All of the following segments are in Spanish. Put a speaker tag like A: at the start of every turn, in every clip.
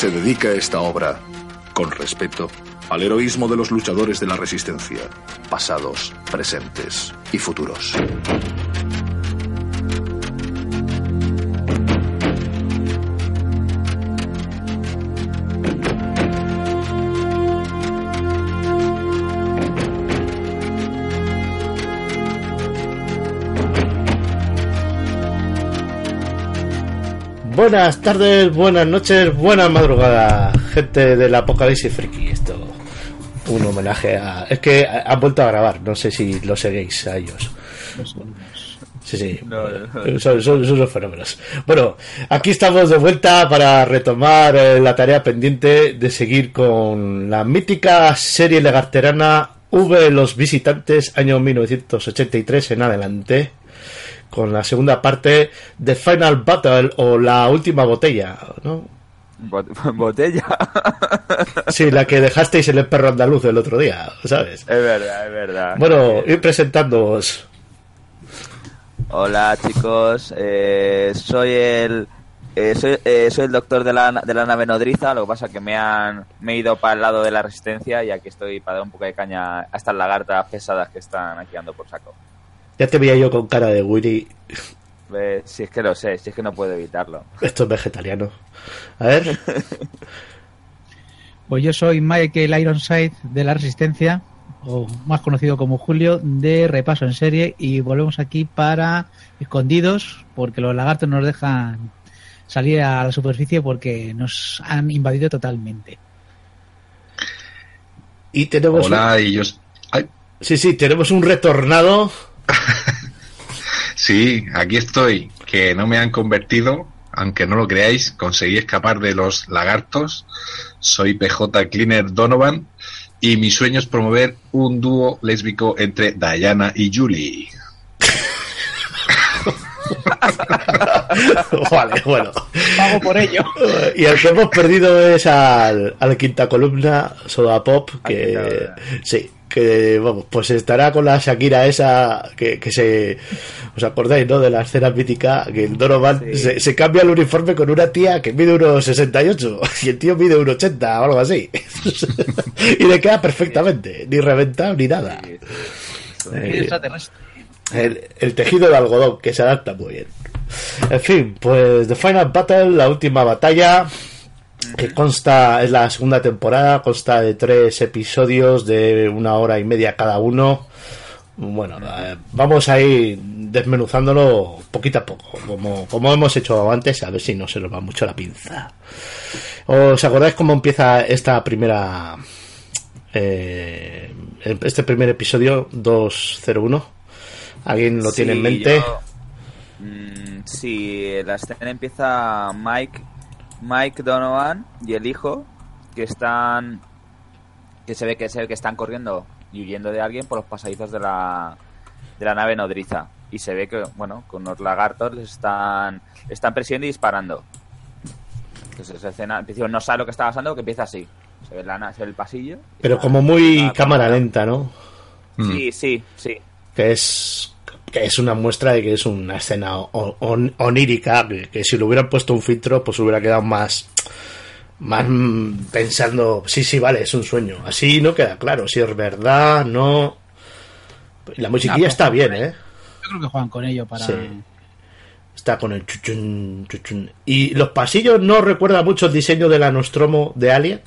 A: se dedica esta obra, con respeto, al heroísmo de los luchadores de la resistencia, pasados, presentes y futuros.
B: Buenas tardes, buenas noches, buenas madrugadas, gente del Apocalipsis Friki. Esto, un homenaje a. Es que han vuelto a grabar, no sé si lo seguís a ellos. Sí, sí, son, son, son los fenómenos. Bueno, aquí estamos de vuelta para retomar eh, la tarea pendiente de seguir con la mítica serie legarterana V Los Visitantes, año 1983 en adelante con la segunda parte de Final Battle o la última botella, ¿no?
C: Botella.
B: Sí, la que dejasteis en el perro andaluz el otro día, ¿sabes?
C: Es verdad, es verdad.
B: Bueno, ir presentándoos.
C: Hola chicos, eh, soy el eh, soy, eh, soy el doctor de la, de la nave nodriza, lo que pasa que me han me he ido para el lado de la resistencia y aquí estoy para dar un poco de caña a estas lagartas pesadas que están aquí ando por saco.
B: Ya te veía yo con cara de Willy.
C: Eh, si es que lo sé, si es que no puedo evitarlo.
B: Esto es vegetariano. A ver.
D: Pues yo soy Michael Ironside de la Resistencia, o más conocido como Julio, de Repaso en Serie, y volvemos aquí para Escondidos, porque los lagartos nos dejan salir a la superficie porque nos han invadido totalmente.
B: Y tenemos.
E: Hola, y yo. Ay.
B: Sí, sí, tenemos un retornado.
E: sí, aquí estoy, que no me han convertido, aunque no lo creáis, conseguí escapar de los lagartos. Soy PJ Cleaner Donovan y mi sueño es promover un dúo lésbico entre Diana y Julie.
B: vale, bueno.
D: Pago por ello.
B: Y el que hemos perdido es al, a la quinta columna, Soda Pop, que sí, que vamos, pues estará con la Shakira esa que, que se os acordáis, ¿no? De la escena mítica que el Donovan
C: Sí.
B: se, se cambia el uniforme con una tía que mide unos 68 y el tío mide unos 80 o algo así. y le queda perfectamente, ni reventado ni nada. Eh, el, el tejido de algodón que se adapta muy bien. En fin, pues The Final Battle, la última batalla, que consta, es la segunda temporada, consta de tres episodios de una hora y media cada uno. Bueno, eh, vamos a ir desmenuzándolo poquito a poco, como, como hemos hecho antes, a ver si no se nos va mucho la pinza. ¿Os acordáis cómo empieza esta primera... eh, este primer episodio 201? ¿Alguien lo tiene en mente?
C: yo- Mm, sí, la escena empieza Mike, Mike Donovan y el hijo que están, que se ve que es el que están corriendo y huyendo de alguien por los pasadizos de la, de la nave nodriza y se ve que, bueno, con los lagartos les están, están persiguiendo y disparando. Entonces esa escena, al principio no sabe lo que está pasando, que empieza así. Se ve, la, na- se ve el pasillo.
B: Pero como muy cámara lenta, ¿no?
E: Mm.
C: Sí, sí, sí.
B: que es que es una muestra de que es una escena on- on- onírica que, si le hubieran puesto un filtro pues hubiera quedado más más pensando sí sí vale es un sueño así no queda claro si es verdad no la musiquilla
D: Ah,
B: está
D: pues,
B: bien eh
D: Yo creo que juegan con ello para.
B: Sí. está con el chuchun, chuchun. y los pasillos no recuerda mucho el diseño de la Nostromo de Alien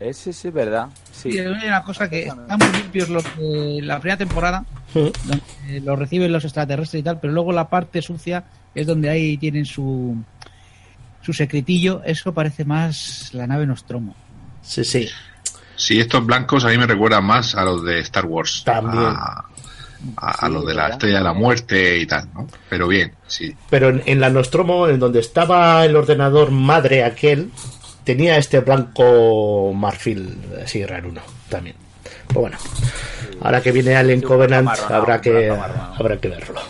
C: Ese sí es verdad. Sí.
D: Hay una cosa que están muy limpios los de la primera temporada, donde los reciben los extraterrestres y tal, pero luego la parte sucia es donde ahí tienen su su secretillo, eso parece más la nave Nostromo.
B: sí sí
E: Sí, estos blancos a mí me recuerdan más a los de Star Wars.
B: También.
E: A, a- a
C: Sí,
E: los de la
C: ¿verdad?
E: Estrella de la Muerte y tal, ¿no? Pero bien, sí.
B: Pero en, en la Nostromo, en donde estaba el ordenador madre aquel, tenía este blanco marfil así raro uno también. Pues bueno, ahora que viene Alien
C: Sí,
B: Covenant
C: marrón,
B: habrá que
C: marrón.
B: habrá que verlo.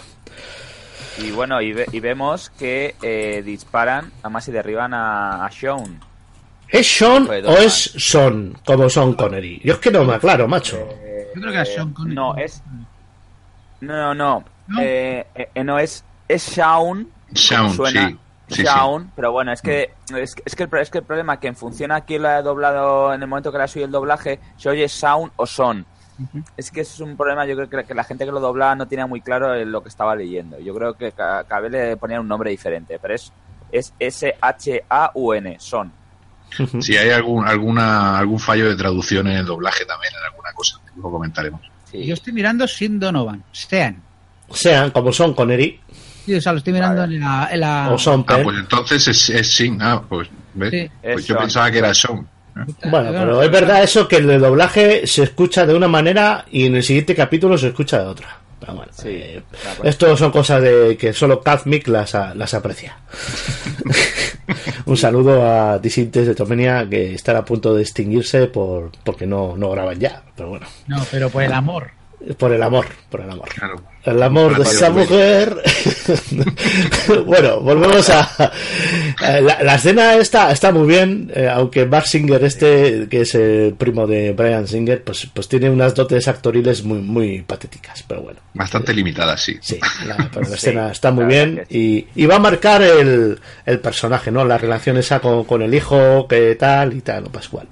C: Y bueno, y, ve- y vemos que eh, disparan, además y derriban a, a Sean.
B: ¿Es Sean o es Son como Son Connery? Yo es que no me aclaro, macho.
D: Yo creo que era Sean Connery.
C: No, es. No, no, no.
D: ¿No?
C: Eh, eh, no, es, es Sean.
E: Sean,
C: suena,
E: sí. Sí,
C: Shaun, pero bueno, es que, es, es que el, pro- es que el problema es que en función a quién lo ha doblado en el momento que le ha subido el doblaje, se oye Sound o Son. Es que eso es un problema, yo creo que, que la gente que lo dobla no tenía muy claro eh, lo que estaba leyendo. Yo creo que ca- cada vez le ponían un nombre diferente, pero es, es S-H-A-U-N, Son.
E: Si hay algún, alguna, algún fallo de traducción en el doblaje también, en alguna cosa, lo comentaremos.
C: Sí.
D: Yo estoy mirando Sin Donovan, Sean.
B: Sean como son Connery
D: Sí, o sea, lo estoy mirando
C: Vale.
D: en la... en la-
B: o son
E: Ah, pues entonces es, es Sin. Ah, pues, ¿ves?
D: Sí.
E: Pues
C: Es
E: yo pensaba que era Sean.
B: Bueno, pero es verdad eso que el doblaje se escucha de una manera y en el siguiente capítulo se escucha de otra. Pero bueno,
C: Sí,
B: eh,
C: de
B: esto son cosas de que solo Kazmik las, las aprecia. Un saludo a Disintes de Tomenia que están a punto de extinguirse por porque no, no graban ya. Pero bueno,
D: No, pero por el amor.
B: por el amor, por el amor.
E: Claro.
B: El amor de esa
E: Luis.
B: mujer. bueno, volvemos a. eh, La, la escena está, está muy bien, eh, aunque Mark Singer, este, que es el primo de Brian Singer, pues, pues tiene unas dotes actoriles muy, muy patéticas, pero bueno.
E: Bastante limitada, sí.
B: Sí, la, pero la
C: Sí,
B: escena está muy
C: la
B: bien y, y va a marcar el, el personaje, ¿no? La relación esa con, con el hijo, que tal y tal, no Pascual.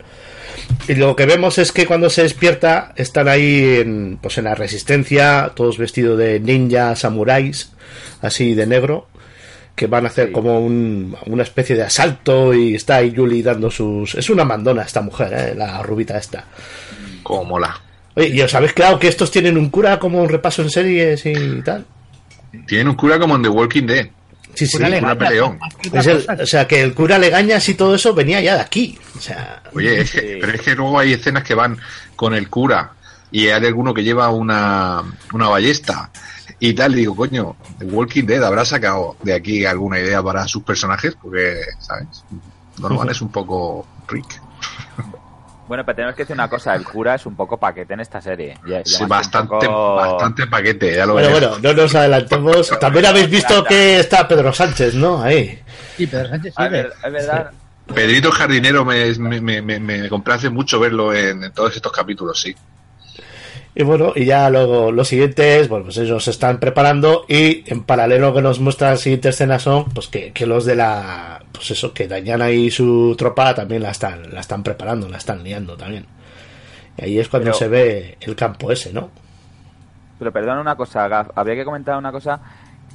B: Y lo que vemos es que cuando se despierta están ahí en, pues en la resistencia, todos vestidos de ninja, samuráis, así de negro, que van a hacer
C: Sí.
B: como un- una especie de asalto y está ahí Julie dando sus... Es una mandona esta mujer, ¿eh? la rubita esta.
E: Como mola.
B: Oye, ¿y os habéis claro que estos tienen un cura como un repaso en series y tal?
E: Tienen un cura como en The Walking Dead.
B: Sí, sí.
D: Legaña,
E: peleón.
B: Es el- o sea, que el cura Legañas y todo eso venía ya de aquí. O sea,
E: Oye, es que-
C: Sí.
E: pero es que luego hay escenas que van con el cura y hay alguno que lleva una, una ballesta y tal. Y digo, coño, The Walking Dead habrá sacado de aquí alguna idea para sus personajes porque, ¿sabes? Donovan es un poco Rick.
C: Bueno, pero tenemos que decir una cosa, el cura es un poco paquete en esta serie. Ya-
E: Sí, bastante,
C: poco-
E: bastante paquete, ya lo
B: bueno,
E: verás.
B: bueno, no nos adelantemos. También habéis visto que está Pedro Sánchez, ¿no? Ahí.
D: Sí, Pedro Sánchez sigue.
C: ver- es verdad.
E: Pedrito Jardinero me, me, me, me- me complace mucho verlo en, en todos estos capítulos, sí.
B: Y bueno, y ya luego los siguientes, bueno, pues ellos se están preparando y en paralelo que nos muestra la siguiente escena son, pues que, que los de la, pues eso, que Dañana y su tropa también la están, la están preparando, la están liando también. Y ahí es cuando
C: Pero-
B: se ve el campo ese, ¿no?
C: Pero perdona una cosa, Gaf, habría que comentar una cosa,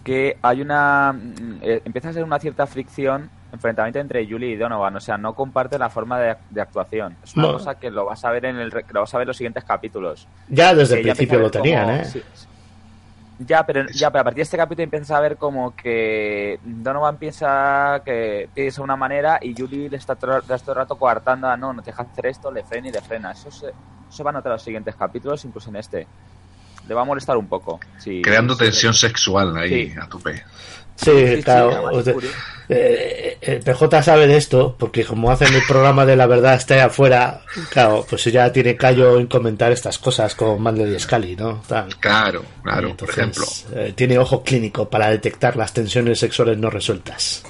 C: que hay una... mm, eh, empieza a ser una cierta fricción, enfrentamiento entre Julie y Donovan, o sea, no comparte la forma de, de actuación. Es una
B: No.
C: cosa que lo vas a ver en el re- que lo vas a ver en los siguientes capítulos.
B: Ya desde el principio lo tenían,
C: como-
B: ¿eh?
C: sí. Ya, pero ya, pero a partir de este capítulo empiezas a ver como que Donovan piensa que piensa de una manera y Julie le está todo, el rato coartando a no, no te dejas hacer esto, le frena y le frena. Eso se, eso va a notar en los siguientes capítulos, incluso en este. Le va a molestar un poco. Sí,
E: Creando
C: sí,
E: tensión sexual ahí
C: Sí.
E: a tope.
B: Sí,
C: Sí, sí,
B: claro. o sea,
C: curioso.
B: eh, el PJ sabe de esto, porque como hacen el programa de la verdad está ahí afuera, claro, pues ya tiene callo en comentar estas cosas con Mandel y Scully, ¿no? Tal.
E: Claro, claro, por ejemplo.
B: eh, tiene ojo clínico para detectar las tensiones sexuales no resueltas.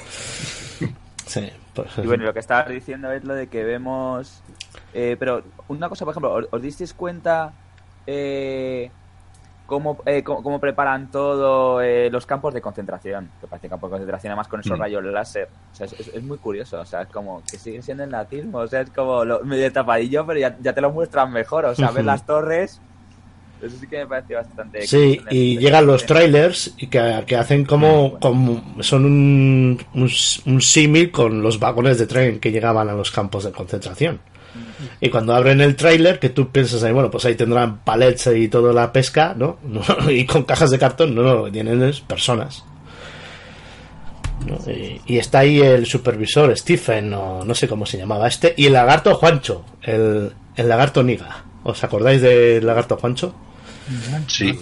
B: Sí, pues,
C: Y bueno, lo que estabas diciendo es lo de que vemos. eh, pero una cosa, por ejemplo, ¿os, os disteis cuenta eh, cómo, eh, cómo, cómo preparan todo eh, los campos de concentración? Que parece campos de concentración, además con esos
E: Mm.
C: rayos láser. O sea, es, es- es muy curioso. O sea, es como que sigue siendo el nazismo. O sea, es como lo, medio tapadillo, pero ya, ya te lo muestran mejor. O sea, ves las torres. Eso sí que me pareció bastante.
B: Sí, y llegan los trailers y que, que hacen como, como son un, un, un símil con los vagones de tren que llegaban a los campos de concentración. Y cuando abren el trailer, que tú piensas ahí, bueno, pues ahí tendrán palets y toda la pesca, ¿no? Y con cajas de cartón, no, no, lo que tienen es personas. ¿no? Y, y está ahí el supervisor, Stephen, o no sé cómo se llamaba este, y el lagarto Juancho, el, el lagarto Niga. ¿Os acordáis del lagarto Juancho?
E: Sí.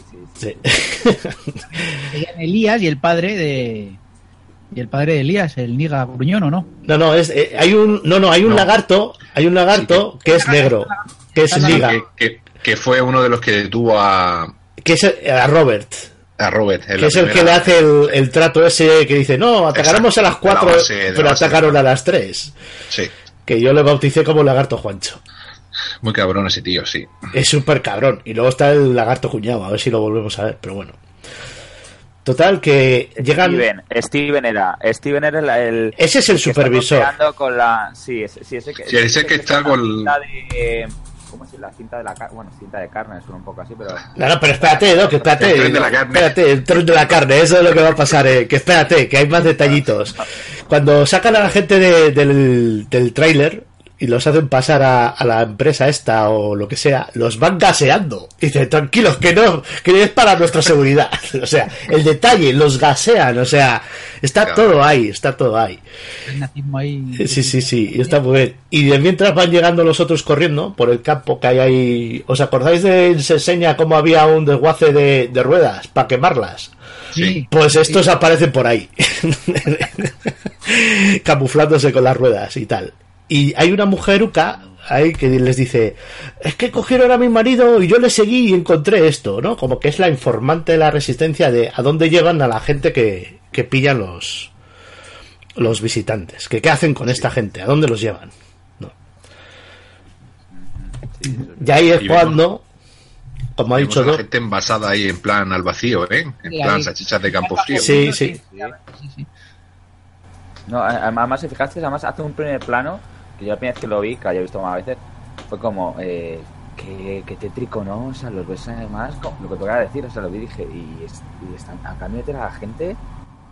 D: Elías y el padre de. Y el padre de Elías, el Niga Gruñón, ¿o no?
B: No, no, es, eh, hay un, no, no, hay un
E: No.
B: lagarto, hay un lagarto que es negro, que es
D: Ah,
B: Niga,
E: Que, que- que fue uno de los que detuvo a,
B: que es a Robert,
E: a Robert.
B: que es el que le hace el, el trato ese que dice, no, atacaremos a las
E: Exacto, de la
B: 4,
E: base- de la
B: pero atacaron a las 3.
E: Sí,
B: Que yo le bauticé como lagarto Juancho.
E: muy cabrón ese tío, sí.
B: Es súper cabrón. Y luego está el lagarto cuñado, a ver si lo volvemos a ver, pero bueno. Total, que llegan...
C: Steven, Steven era, Steven era el, el-
B: Ese es el
C: que está
B: supervisor.
C: con la, sí, ese, sí, ese que,
E: Sí, ese que está
C: con
E: con-
C: la cinta de, ¿cómo es? La cinta de la carne, bueno, cinta de carne, suena un poco así, pero
B: No, no, pero espérate, ¿no? Que espérate.
E: El tren de la carne.
B: Espérate, el tren de la carne, eso es lo que va a pasar, eh, que espérate, que hay más detallitos. Cuando sacan a la gente de- del, del tráiler y los hacen pasar a, a la empresa esta o lo que sea, los van gaseando. Y dicen, tranquilos, que no, que es para nuestra seguridad. O sea, el detalle, los gasean, o sea, está
E: Claro.
B: todo ahí, está todo ahí. Sí, sí, sí, y está muy bien. Y de mientras van llegando los otros corriendo por el campo que hay ahí. ¿Os acordáis de se enseña cómo había un desguace de, de ruedas para quemarlas?
D: Sí.
B: Pues estos aparecen por ahí, camuflándose con las ruedas y tal. Y hay una mujer uca ahí que les dice, es que cogieron a mi marido y yo le seguí y encontré esto, ¿no? Como que es la informante de la resistencia de a dónde llevan a la gente que, que pillan los, los visitantes. Que qué hacen con esta gente, a dónde los llevan. ¿no? Y ahí es cuando, como ha dicho
E: la gente envasada ahí en plan al vacío, ¿eh? En
D: Sí,
E: plan salchichas de campo frío.
B: Sí, sí.
D: Sí.
C: No, además, si fijaste, además hace un primer plano, que yo la primera vez que lo vi, que había visto más veces, fue como, eh, que, que tétrico, ¿no? O sea, los ves además, lo que te voy a decir, o sea, lo vi y dije, y, y están, acá meter a la gente,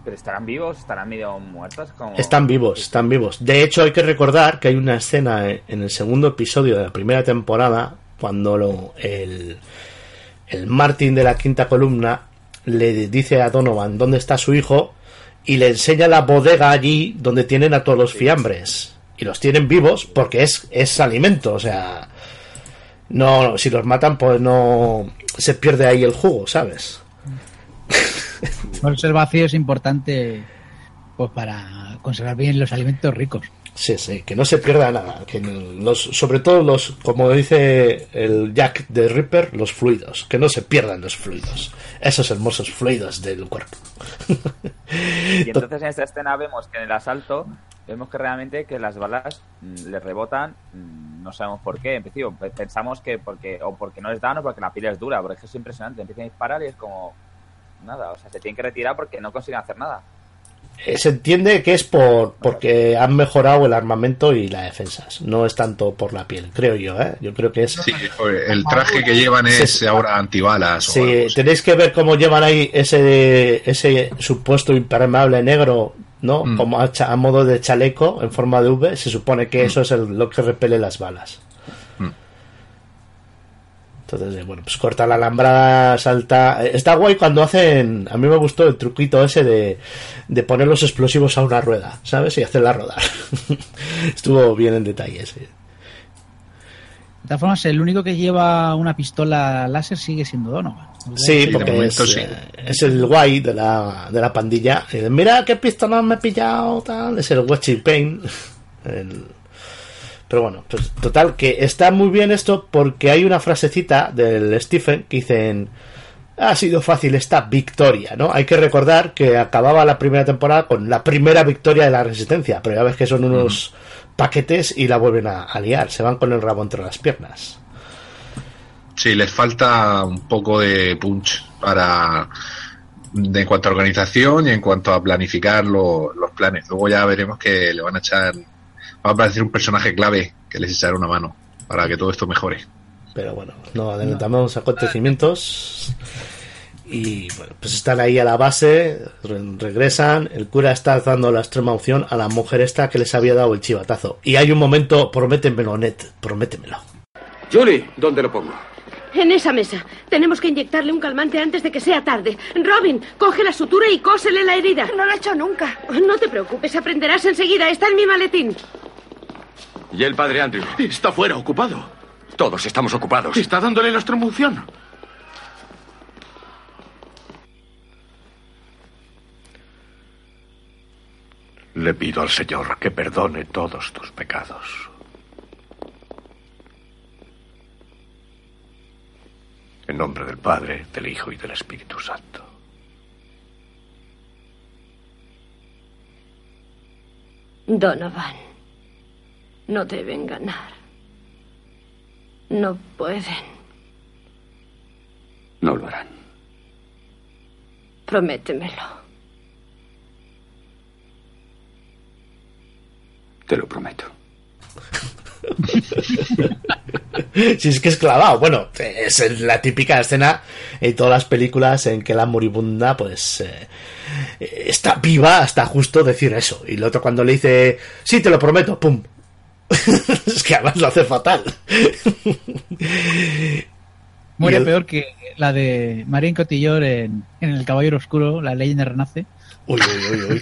C: pero estarán vivos, estarán medio muertos, como...
B: Están vivos, están vivos. De hecho, hay que recordar que hay una escena en el segundo episodio de la primera temporada cuando lo- el, el Martin de la quinta columna le dice a Donovan dónde está su hijo y le enseña la bodega allí donde tienen a todos los fiambres. Y los tienen vivos porque es, es alimento, o sea... No, si los matan, pues no se pierde ahí el jugo, ¿sabes?
D: Vacío es importante pues para conservar bien los alimentos ricos.
B: Sí, sí, que no se pierda nada. Que los, sobre todo los, como dice el Jack de Ripper, los fluidos. Que no se pierdan los fluidos. Esos hermosos fluidos del cuerpo.
C: Y entonces en esta escena vemos que en el asalto vemos que realmente que las balas mm, le rebotan, mm, no sabemos por qué, en principio pe- pensamos que porque o porque no les dan o porque la piel es dura, porque es que es impresionante, empiezan a disparar y es como nada, o sea, se tienen que retirar porque no consiguen hacer nada.
B: Eh, Se entiende que es por porque han mejorado el armamento y las defensas. No es tanto por la piel, creo yo, ¿eh? Yo creo que es...
E: Sí, el traje que llevan es
B: Sí.
E: ahora antibalas.
B: Sí,
E: algo
B: tenéis que ver cómo llevan ahí ese, ese supuesto impermeable negro, ¿no?
E: Mm.
B: Como a, a modo de chaleco en forma de V. Se supone que eso es el- lo que repele las balas. Entonces, eh, bueno, pues corta la alambrada, salta. eh, Está guay cuando hacen. A mí me gustó el truquito ese de, de poner los explosivos a una rueda, ¿sabes? Y hacerla rodar. Estuvo bien en detalle, sí.
D: De todas formas, el único que lleva una pistola láser sigue siendo Donovan.
B: Sí, porque
E: momento
B: es,
E: sí.
B: eh, es el guay de la, de la pandilla. Mira qué pistola me he pillado, tal. Es el Watching Pain. El- Pero bueno, pues total, que está muy bien esto porque hay una frasecita del Stephen que dicen. Ha sido fácil esta victoria, ¿no? Hay que recordar que acababa la primera temporada con la primera victoria de la resistencia, pero ya ves que son unos paquetes y la vuelven a, a liar, se van con el rabo entre las piernas.
E: Sí, les falta un poco de punch para de- en cuanto a organización y en cuanto a planificar lo- los planes. Luego ya veremos que le van a echar, va a aparecer un personaje clave que les echará una mano para que todo esto mejore.
B: Pero bueno, no adelantamos acontecimientos. Y bueno, pues están ahí a la base, re- regresan. El cura está dando la extrema opción a la mujer esta que les había dado el chivatazo. Y hay un momento, prométemelo, Ned, prométemelo.
F: Julie, ¿dónde lo pongo?
G: En esa mesa. Tenemos que inyectarle un calmante antes de que sea tarde. Robin, coge la sutura y cósele la herida.
H: No lo he hecho nunca.
G: No te preocupes, aprenderás enseguida. Está en mi maletín.
F: ¿Y el padre Andrew?
I: Está fuera, ocupado.
F: Todos estamos ocupados.
I: Está dándole la extremunción.
J: Le pido al Señor que perdone todos tus pecados. En nombre del Padre, del Hijo y del Espíritu Santo.
G: Donovan, no deben ganar. No pueden.
F: No lo harán.
G: Prométemelo.
F: Te lo prometo.
B: si es que es clavado. Bueno, es la típica escena en todas las películas en que la moribunda, pues, eh, está viva hasta justo decir eso. Y el otro cuando le dice, sí, te lo prometo, pum. es que además lo hace fatal.
D: Muere peor que la de Marín Cotillor en, en El Caballero Oscuro, La leyenda renace.
B: Uy, uy, uy, uy.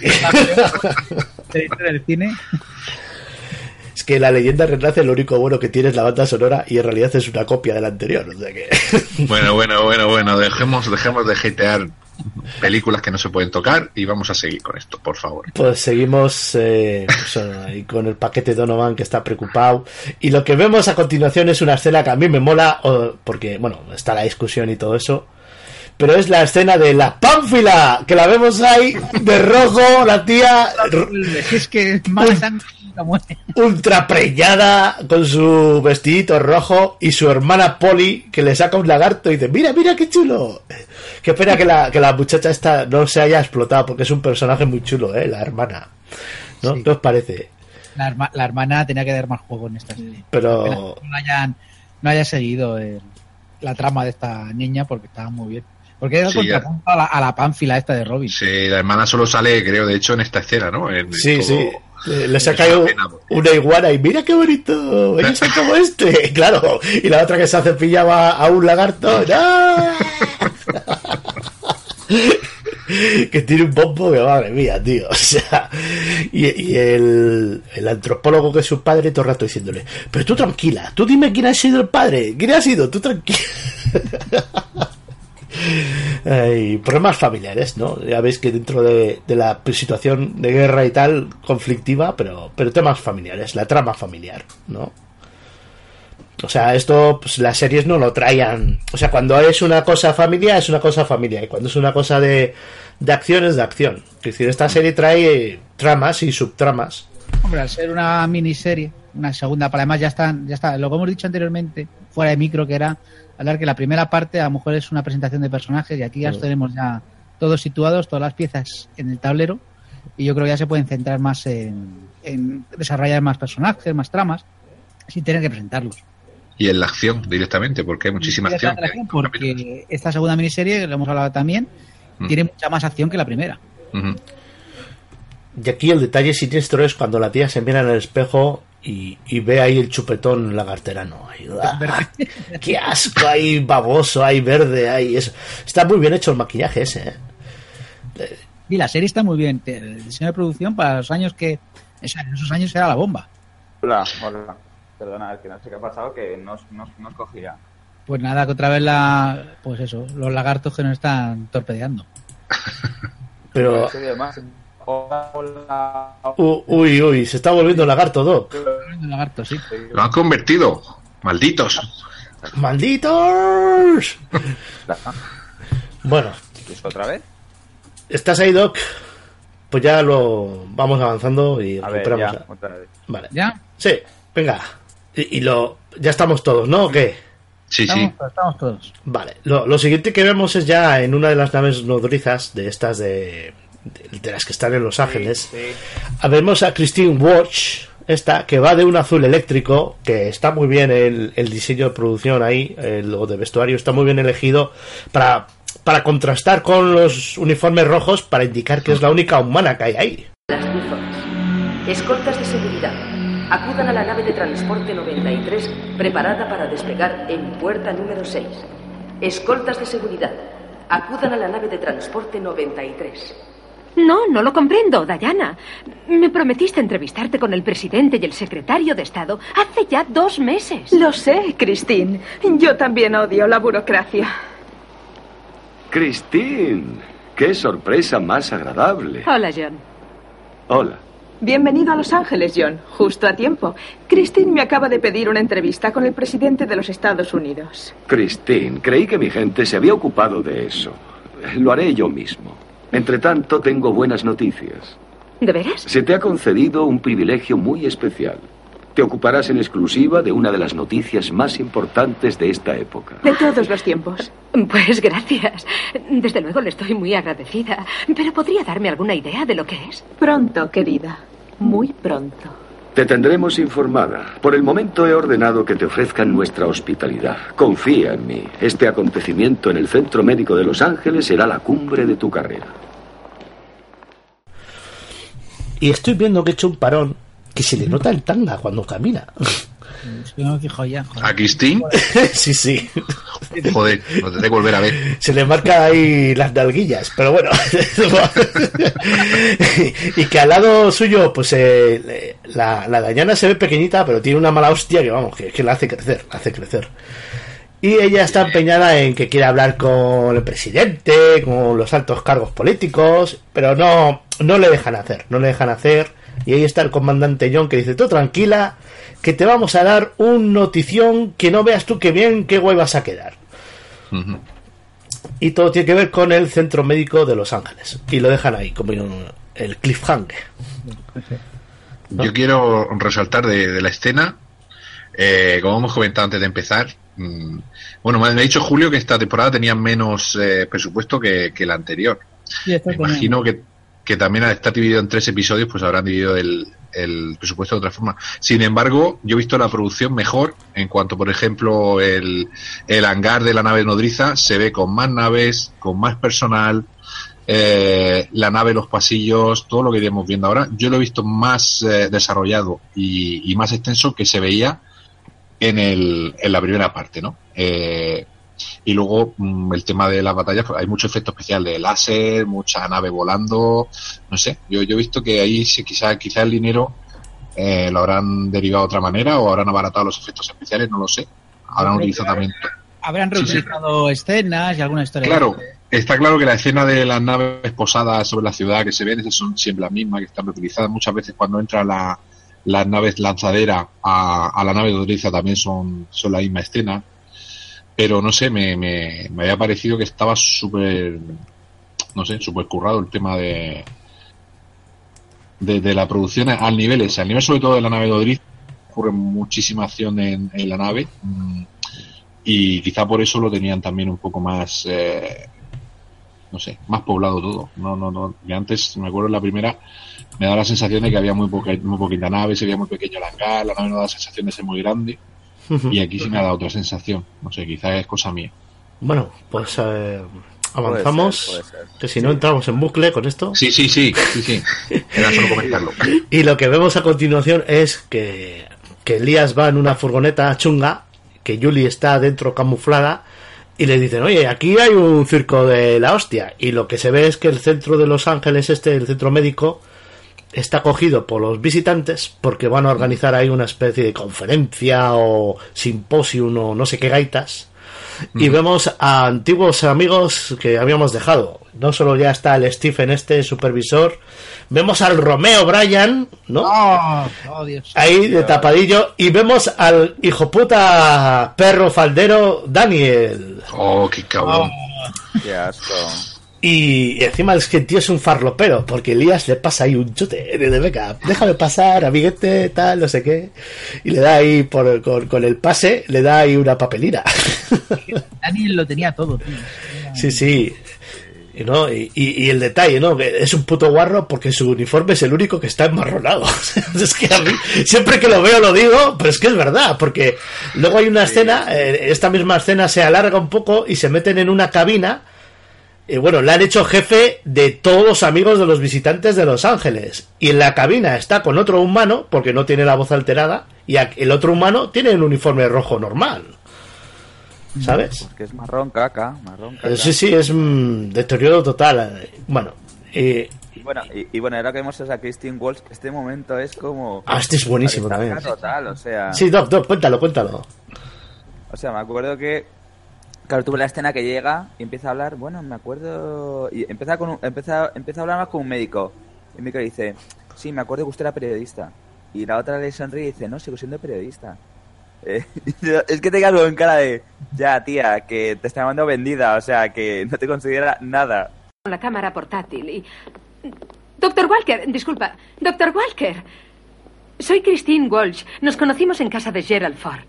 D: del cine.
B: Es que la leyenda renace lo único bueno que tiene es la banda sonora y en realidad es una copia de la anterior. O sea que...
E: Bueno, bueno, bueno, bueno, dejemos, dejemos de hatear películas que no se pueden tocar y vamos a seguir con esto, por favor.
B: Pues seguimos eh, pues, con el paquete Donovan que está preocupado. Y lo que vemos a continuación es una escena que a mí me mola, porque, bueno, está la discusión y todo eso. Pero es la escena de la pánfila, que la vemos ahí de rojo, la tía
D: Es que
B: ultra preñada con su vestidito rojo y su hermana Polly que le saca un lagarto y dice, mira, mira qué chulo. Qué pena que la, que la muchacha esta no se haya explotado porque es un personaje muy chulo, ¿eh? La hermana. ¿No?
D: Sí.
B: ¿Qué os parece?
D: La, herma- la hermana tenía que dar más juego en esta serie.
B: Pero-
D: No hayan, no haya seguido el- la trama de esta niña porque estaba muy bien. Porque era
E: Sí,
D: contrapunto a la, a la pánfila esta de Robin.
E: Sí, la hermana solo sale, creo, de hecho, en esta escena, ¿no? En
B: Sí,
E: todo-
B: sí. Eh, Le saca
E: una
B: iguana y mira qué bonito. Ellos son como este. Claro. Y la otra que se hace pillaba a un lagarto. ¡No! que tiene un bombo que madre mía, tío. O sea, y, y el, el antropólogo que es su padre todo el rato diciéndole, pero tú tranquila, tú dime quién ha sido el padre, quién ha sido, tú tranquila. Ay, problemas familiares, ¿no? Ya veis que dentro de, de la situación de guerra y tal, conflictiva, pero, pero temas familiares, la trama familiar, ¿no? O sea, esto, pues las series no lo traían. O sea, cuando es una cosa familiar, es una cosa familiar. Y cuando es una cosa de, de acción, es de acción. Es decir, esta serie trae tramas y subtramas.
D: Hombre, al ser una miniserie, una segunda, para además ya están, ya está, lo que hemos dicho anteriormente, fuera de micro, que era hablar que la primera parte a lo mejor es una presentación de personajes y aquí ya los
B: Mm.
D: tenemos ya todos situados, todas las piezas en el tablero y yo creo que ya se pueden centrar más en, en desarrollar más personajes, más tramas, sin tener que presentarlos.
E: Y en la acción directamente, porque hay muchísima acción.
D: Porque esta segunda miniserie, que lo hemos hablado también,
E: Mm.
D: tiene mucha más acción que la primera.
E: Ujú.
B: Y aquí el detalle siniestro es cuando la tía se mira en el espejo y, y ve ahí el chupetón lagarterano. Ay, ¡ah! ¡Qué asco! Hay baboso, hay verde, hay eso. Está muy bien hecho el maquillaje ese, ¿eh?
D: Y la serie está muy bien. El diseño de producción para los años que. o sea, en esos años era la bomba.
C: Hola, hola. Perdona, es que no sé qué ha pasado, que no, os- no, os- no os cogía.
D: Pues nada, que otra vez la. Pues eso, los lagartos que nos están torpedeando.
B: Pero,
C: Sí, además, hola, hola.
B: u- uy, uy, se está volviendo lagarto, Doc.
D: Los lagartos, sí.
E: Lo han convertido. Malditos.
B: ¡Malditos! Bueno,
C: ¿Eso otra vez?
B: ¿estás ahí, Doc? Pues ya lo vamos avanzando y
C: A ver,
B: recuperamos.
C: ya, otra vez.
B: Vale.
D: ¿Ya?
B: Sí, venga. Y, y lo. Ya estamos todos, ¿no? ¿O qué?
E: Sí,
D: Estamos,
E: sí.
D: estamos todos.
B: Vale, lo, lo siguiente que vemos es ya en una de las naves nodrizas de estas de, de, de las que están en Los Ángeles.
C: Sí.
B: Vemos a Christine Watch, esta, que va de un azul eléctrico, que está muy bien el, el diseño de producción ahí, el, o de vestuario, está muy bien elegido para, para contrastar con los uniformes rojos para indicar que es la única humana que hay ahí.
H: Las. Escoltas de seguridad. Acudan a la nave de transporte 93 preparada para despegar en puerta número 6. Escoltas de seguridad. Acudan a la nave de transporte 93.
G: No, no lo comprendo, Dayana. Me prometiste entrevistarte con el presidente y el secretario de Estado hace ya dos meses.
K: Lo sé, Christine. Yo también odio la burocracia.
L: Christine, qué sorpresa más agradable.
G: Hola, John.
L: Hola.
K: Bienvenido a Los Ángeles, John. Justo a tiempo. Christine me acaba de pedir una entrevista con el presidente de los Estados Unidos.
L: Christine, creí que mi gente se había ocupado de eso. Lo haré yo mismo. Entre tanto, tengo buenas noticias.
G: ¿De veras?
L: Se te ha concedido un privilegio muy especial. Te ocuparás en exclusiva de una de las noticias más importantes de esta época.
K: De todos los tiempos.
G: Pues gracias. Desde luego le estoy muy agradecida. Pero ¿podría darme alguna idea de lo que es?
K: Pronto, querida. Muy pronto.
L: Te tendremos informada. Por el momento he ordenado que te ofrezcan nuestra hospitalidad. Confía en mí. Este acontecimiento en el Centro Médico de Los Ángeles será la cumbre de tu carrera.
B: Y estoy viendo que he hecho un parón que se le nota el tanga cuando camina.
E: ¿A Christine?
B: sí, sí.
E: Joder, lo tendré que volver a ver.
B: Se le marca ahí las nalguillas, pero bueno. y que al lado suyo, pues eh, la, la Dayana se ve pequeñita, pero tiene una mala hostia que vamos, que, que la hace crecer, la hace crecer. Y ella está empeñada en que quiere hablar con el presidente, con los altos cargos políticos, pero no, no le dejan hacer, no le dejan hacer. Y ahí está el comandante John que dice, tú tranquila, que te vamos a dar un notición que no veas tú qué bien, qué guay vas a quedar. Y todo tiene que ver con el centro médico de Los Ángeles. Y lo dejan ahí, como el cliffhanger.
E: Yo quiero resaltar de, de la escena, eh, como hemos comentado antes de empezar, mm, bueno, me ha dicho Julio que esta temporada tenía menos eh, presupuesto que, que la anterior. Me imagino que, que también al estar dividido en tres episodios, pues habrán dividido el, el presupuesto de otra forma. Sin embargo, yo he visto la producción mejor en cuanto, por ejemplo, el, el hangar de la nave nodriza se ve con más naves, con más personal, eh, la nave, los pasillos, todo lo que iremos viendo ahora. Yo lo he visto más eh, desarrollado y, y más extenso que se veía en, el, en la primera parte, ¿no? Eh, y luego mm, el tema de las batallas, pues, hay mucho efecto especial de láser, mucha nave volando, no sé. Yo, yo he visto que ahí sí, quizá, quizá el dinero eh, lo habrán derivado de otra manera o habrán abaratado los efectos especiales, no lo sé. Habrán utilizado también.
D: Habrán
E: Sí, sí.
D: reutilizado escenas y alguna historia.
E: Claro, está claro que la escena de las naves posadas sobre la ciudad que se ven, esas son siempre las mismas que están reutilizadas. Muchas veces cuando entra la, las naves lanzadera a, a la nave de utiliza también son, son la misma escena. Pero no sé, me, me, me había parecido que estaba súper, no sé, súper currado el tema de, de, de la producción al nivel ese, al nivel sobre todo de la nave de Odriz, ocurre muchísima acción en, la nave mm, y quizá por eso lo tenían también un poco más, eh, no sé, más poblado todo. No, no, no. Y antes, me acuerdo en la primera, me da la sensación de que había muy, poca, muy poquita nave, se veía muy pequeño el hangar, la nave no da la sensación de ser muy grande. Y aquí sí me ha dado otra sensación. No sé, quizá es cosa mía.
B: Bueno, pues eh, avanzamos.
E: Puede ser, puede ser.
B: Que si no entramos en bucle con esto.
E: Sí, sí, sí, sí, sí. Era solo comentarlo.
B: Y lo que vemos a continuación es que, que Elías va en una furgoneta chunga, que Julie está dentro camuflada, y le dicen, oye, aquí hay un circo de la hostia. Y lo que se ve es que el centro de Los Ángeles, este, el centro médico, está cogido por los visitantes porque van a organizar ahí una especie de conferencia o simposium o no sé qué gaitas. Y vemos a antiguos amigos que habíamos dejado. No solo ya está el Stephen este supervisor, vemos al Romeo Bryan, ¿no?
D: Oh, oh, Dios.
B: Ahí de tapadillo y vemos al hijo puta perro faldero Daniel.
E: Oh, qué cabrón.
C: Qué asco.
B: Y encima es que el tío es un farlopero, porque Elías le pasa ahí un chute de, de venga, déjame pasar, amiguete, tal, no sé qué. Y le da ahí por, con, con el pase, le da ahí una papelina.
D: Daniel lo tenía todo, tío.
B: Sí, sí. Y, ¿no? y, y- y el detalle, ¿no? Que es un puto guarro porque su uniforme es el único que está enmarronado. es que a mí, siempre que lo veo lo digo, pero es que es verdad, porque luego hay una escena, eh, esta misma escena se alarga un poco y se meten en una cabina. Y bueno, le han hecho jefe de todos los amigos de los visitantes de Los Ángeles. Y en la cabina está con otro humano, porque no tiene la voz alterada, y el otro humano tiene el uniforme rojo normal. ¿Sabes?
C: Porque es marrón caca, marrón caca.
B: Eh, Sí, sí, es mm, deterioro total. Eh, Bueno, eh,
C: Y bueno, y, y bueno, ahora que vemos a Christine Walsh, este momento es como...
B: Ah, este es buenísimo
C: la
B: también.
C: Total, o sea...
B: sí, Doc, Doc, cuéntalo, cuéntalo.
C: O sea, me acuerdo que. Claro, tuve la escena que llega y empieza a hablar. Bueno, me acuerdo. Y empieza, con un- empieza, empieza a hablar más con un médico. El médico dice: Sí, me acuerdo que usted era periodista. Y la otra le sonríe y dice: No, sigo siendo periodista. Eh, es que te quedas como en cara de: Ya, tía, que te está llamando vendida. O sea, que no te considera nada.
G: Con la cámara portátil y... Doctor Walker, disculpa. Doctor Walker. Soy Christine Walsh. Nos conocimos en casa de Gerald Ford.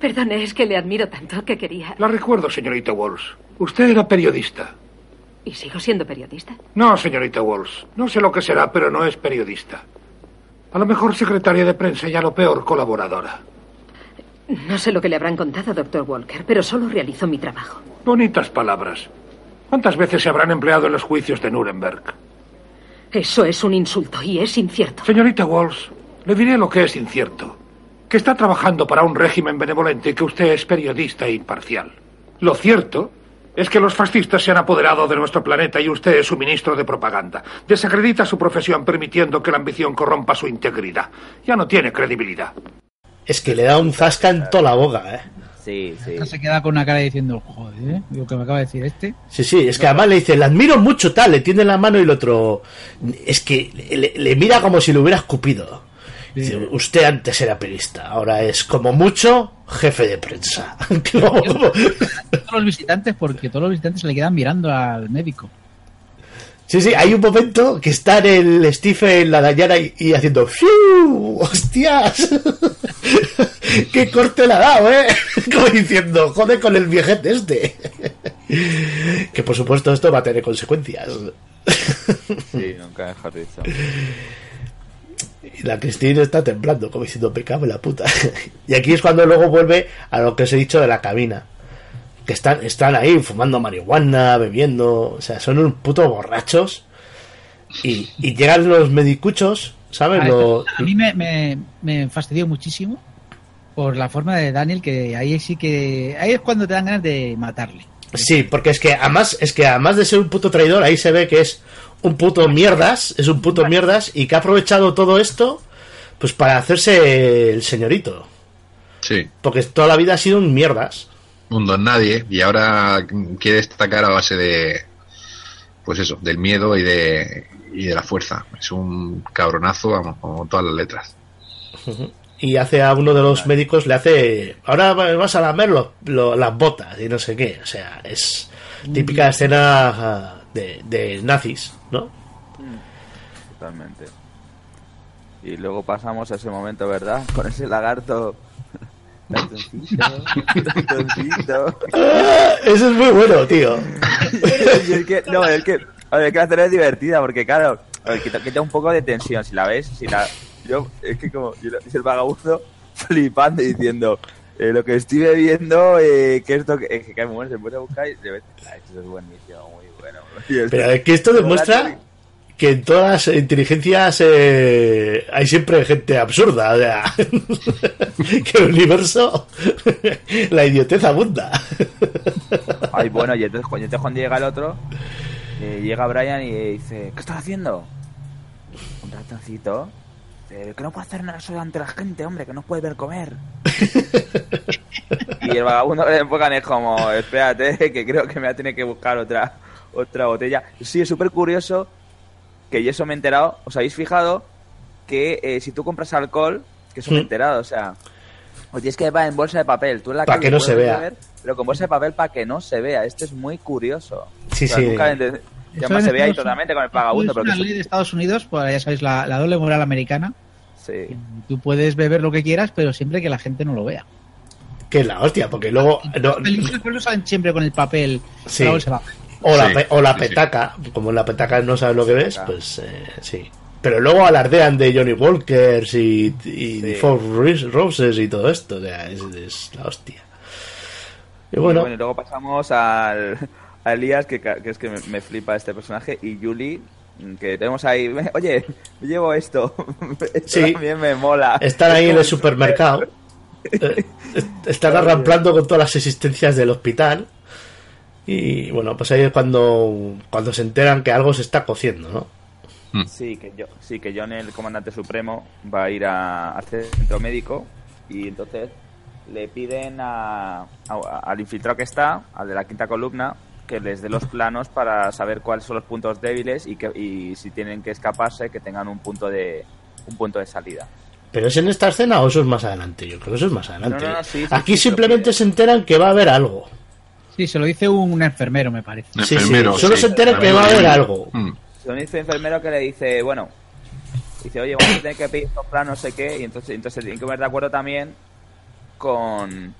G: Perdone, es que le admiro tanto que quería.
I: La recuerdo, señorita Walsh. Usted era periodista.
G: ¿Y sigo siendo periodista?
I: No, señorita Walsh. No sé lo que será, pero no es periodista. A lo mejor secretaria de prensa y a lo peor colaboradora.
G: No sé lo que le habrán contado, doctor Walker, pero solo realizo mi trabajo.
I: Bonitas palabras. ¿Cuántas veces se habrán empleado en los juicios de Nuremberg?
G: Eso es un insulto y es incierto.
I: Señorita Walsh, le diré lo que es incierto. Que está trabajando para un régimen benevolente y que usted es periodista e imparcial. Lo cierto es que los fascistas se han apoderado de nuestro planeta y usted es su ministro de propaganda. Desacredita su profesión permitiendo que la ambición corrompa su integridad. Ya no tiene credibilidad.
B: Es que le da un zasca en toda la boca, ¿eh?
C: Sí, sí.
D: Se queda con una cara diciendo, joder, ¿eh? lo que me acaba de decir este.
B: Sí, sí, es que además le dice, le admiro mucho tal, le tiende la mano y el otro... Es que le, le mira como si le hubiera escupido. Usted antes era periodista, ahora es como mucho jefe de prensa.
D: Todos los visitantes, porque todos los visitantes se le quedan mirando al médico.
B: Sí, sí, hay un momento que está en el Stephen, la Dayana y, y haciendo ¡Fiu! ¡Hostias! ¡Qué corte le ha dado, eh! Como diciendo, joder con el viejete este. que por supuesto esto va a tener consecuencias.
C: Sí, nunca mejor dicho.
B: Y la Cristina está temblando, como diciendo, me cago en la puta. y aquí es cuando luego vuelve a lo que os he dicho de la cabina. Que están, están ahí fumando marihuana, bebiendo, o sea, son un puto borrachos. Y, y llegan los medicuchos, ¿sabes?
D: A,
B: Los-
D: a mí me, me, me fastidió muchísimo por la forma de Daniel, que ahí sí que. Ahí es cuando te dan ganas de matarle.
B: Sí, porque es que además, es que además de ser un puto traidor, ahí se ve que es un puto mierdas, es un puto mierdas, y que ha aprovechado todo esto, pues para hacerse el señorito.
E: Sí,
B: Porque toda la vida ha sido un mierdas.
E: un don nadie y ahora quiere destacar a base de, pues eso, del miedo y de, y de la fuerza. Es un cabronazo, vamos, como todas las letras.
B: Y hace a uno de los médicos, le hace, ahora vas a lamer lo- lo- las botas y no sé qué, o sea, es típica escena ah, de, de nazis, ¿no?
C: Totalmente. Y luego pasamos a ese momento, ¿verdad? Con ese lagarto.
B: Ah, Eso es muy bueno, tío.
C: Y es que, no, es que, a ver, es que la es divertida porque, claro, a ver, quita, quita un poco de tensión. Si la ves, si la. Yo, es que como. Yo, es el vagabundo flipando y diciendo. eh, lo que estoy viendo, eh, que esto que, cae muy bueno, se puede buscar y ve. Ah, esto es buenísimo, muy bueno. Y
B: Pero es que esto demuestra que en todas las inteligencias eh, hay siempre gente absurda, o sea, que el universo, la idiotez abunda.
C: Ay, bueno, y entonces, cuando- entonces cuando llega el otro, eh, llega Brian y dice, ¿qué estás haciendo? Un ratoncito. Dice, que no puede hacer nada eso ante la gente, hombre, que no puede ver comer. y el vagabundo le enfocan es como, espérate, que creo que me va a tener que buscar otra, otra botella. Sí, es súper curioso que yo eso me he enterado. ¿Os habéis fijado que eh, si tú compras alcohol, que eso me he
B: Mm.
C: enterado, o sea, o tienes que llevar en bolsa de papel, tú en la
B: Pa'
C: calle
B: que no
C: puedes
B: se vea.
C: beber, pero con bolsa de papel para que no se vea. Este es muy curioso.
B: Sí,
C: O sea,
B: sí.
C: nunca además se ve ahí totalmente con el vagabundo,
D: Es
C: pero
D: una ley de Estados Unidos, pues ya sabéis, la, la doble moral americana.
C: Sí.
D: Tú puedes beber lo que quieras, pero siempre que la gente no lo vea.
B: Que es la hostia, porque luego... no-
D: Los salen siempre con el papel.
B: Sí. o la,
E: Sí,
B: o la
E: sí, sí.
B: petaca, como en la petaca no sabes lo que ves, pues eh, sí. Pero luego alardean de Johnny Walkers y, y
C: Sí.
B: Four Roses y todo esto, o sea, es, es la hostia. Y
C: Y
B: bueno,
C: bueno, y luego pasamos al, a Elías, que, ca- que es que me, me flipa este personaje, y Julie, que tenemos ahí, oye, me llevo esto, esto
B: Sí.
C: también me mola.
B: están ahí en el supermercado, eh, están arramplando con todas las existencias del hospital. Y bueno, pues ahí es cuando, cuando se enteran que algo se está cociendo, ¿no?
C: Sí, que yo, sí, que John, el comandante supremo, va a ir a, al centro médico y entonces le piden a, a- al infiltrado que está, al de la quinta columna, que les dé los planos para saber cuáles son los puntos débiles y que y si tienen que escaparse, que tengan un punto de un punto de salida.
B: ¿Pero es en esta escena o eso es más adelante? Yo creo que eso es más adelante.
C: No, no, no, sí, sí,
B: Aquí
C: sí,
B: simplemente se enteran que va a haber algo.
D: Sí, se lo dice un enfermero, me parece.
E: Un
B: Sí, sí,
E: enfermero,
B: solo
E: sí.
B: se entera que va a haber algo.
E: Mm.
C: Son dice enfermero que le dice, bueno, dice, oye, vamos a tener que pedir estos planos, no sé qué, y entonces, entonces se tienen que poner de acuerdo también con,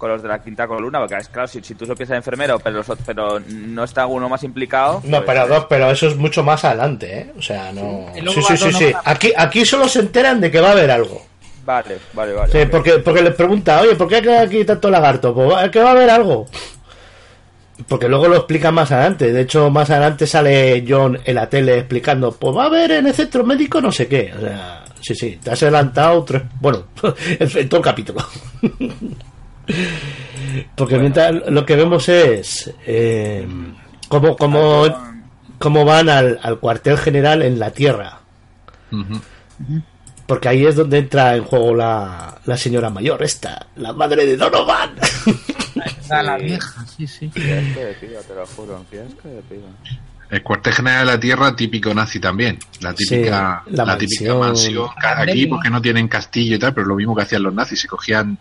C: con los de la quinta columna, porque es claro, si, si tú solo piensas enfermero, pero, los pero no está uno más implicado.
B: No,
C: pues,
B: pero, no, pero eso es mucho más adelante, ¿eh? O sea, no. Sí, sí, sí, sí. Aquí, aquí solo se enteran de que va a haber algo.
C: Vale, vale, vale.
B: Sí,
C: vale.
B: porque, porque les pregunta, oye, ¿por qué hay aquí tanto lagarto? Pues que va a haber algo. Porque luego lo explican más adelante. De hecho, más adelante sale John en la tele explicando, pues va a haber en el centro médico no sé qué. O sea, sí, sí, te has adelantado tres. Bueno, el- todo el capítulo. Porque mientras lo que vemos es eh, cómo, cómo, cómo van al, al cuartel general en la Tierra. Porque ahí es donde entra en juego la, la señora mayor, esta, la madre de Donovan.
D: Está la vieja, sí, sí.
C: Qué asco de piba, te lo juro, qué asco de piba.
E: El cuartel general de la Tierra, típico nazi también. La típica,
B: Sí, la
E: la típica
B: mansión.
E: mansión. Aquí, porque no tienen castillo y tal, pero lo mismo que hacían los nazis. Se cogían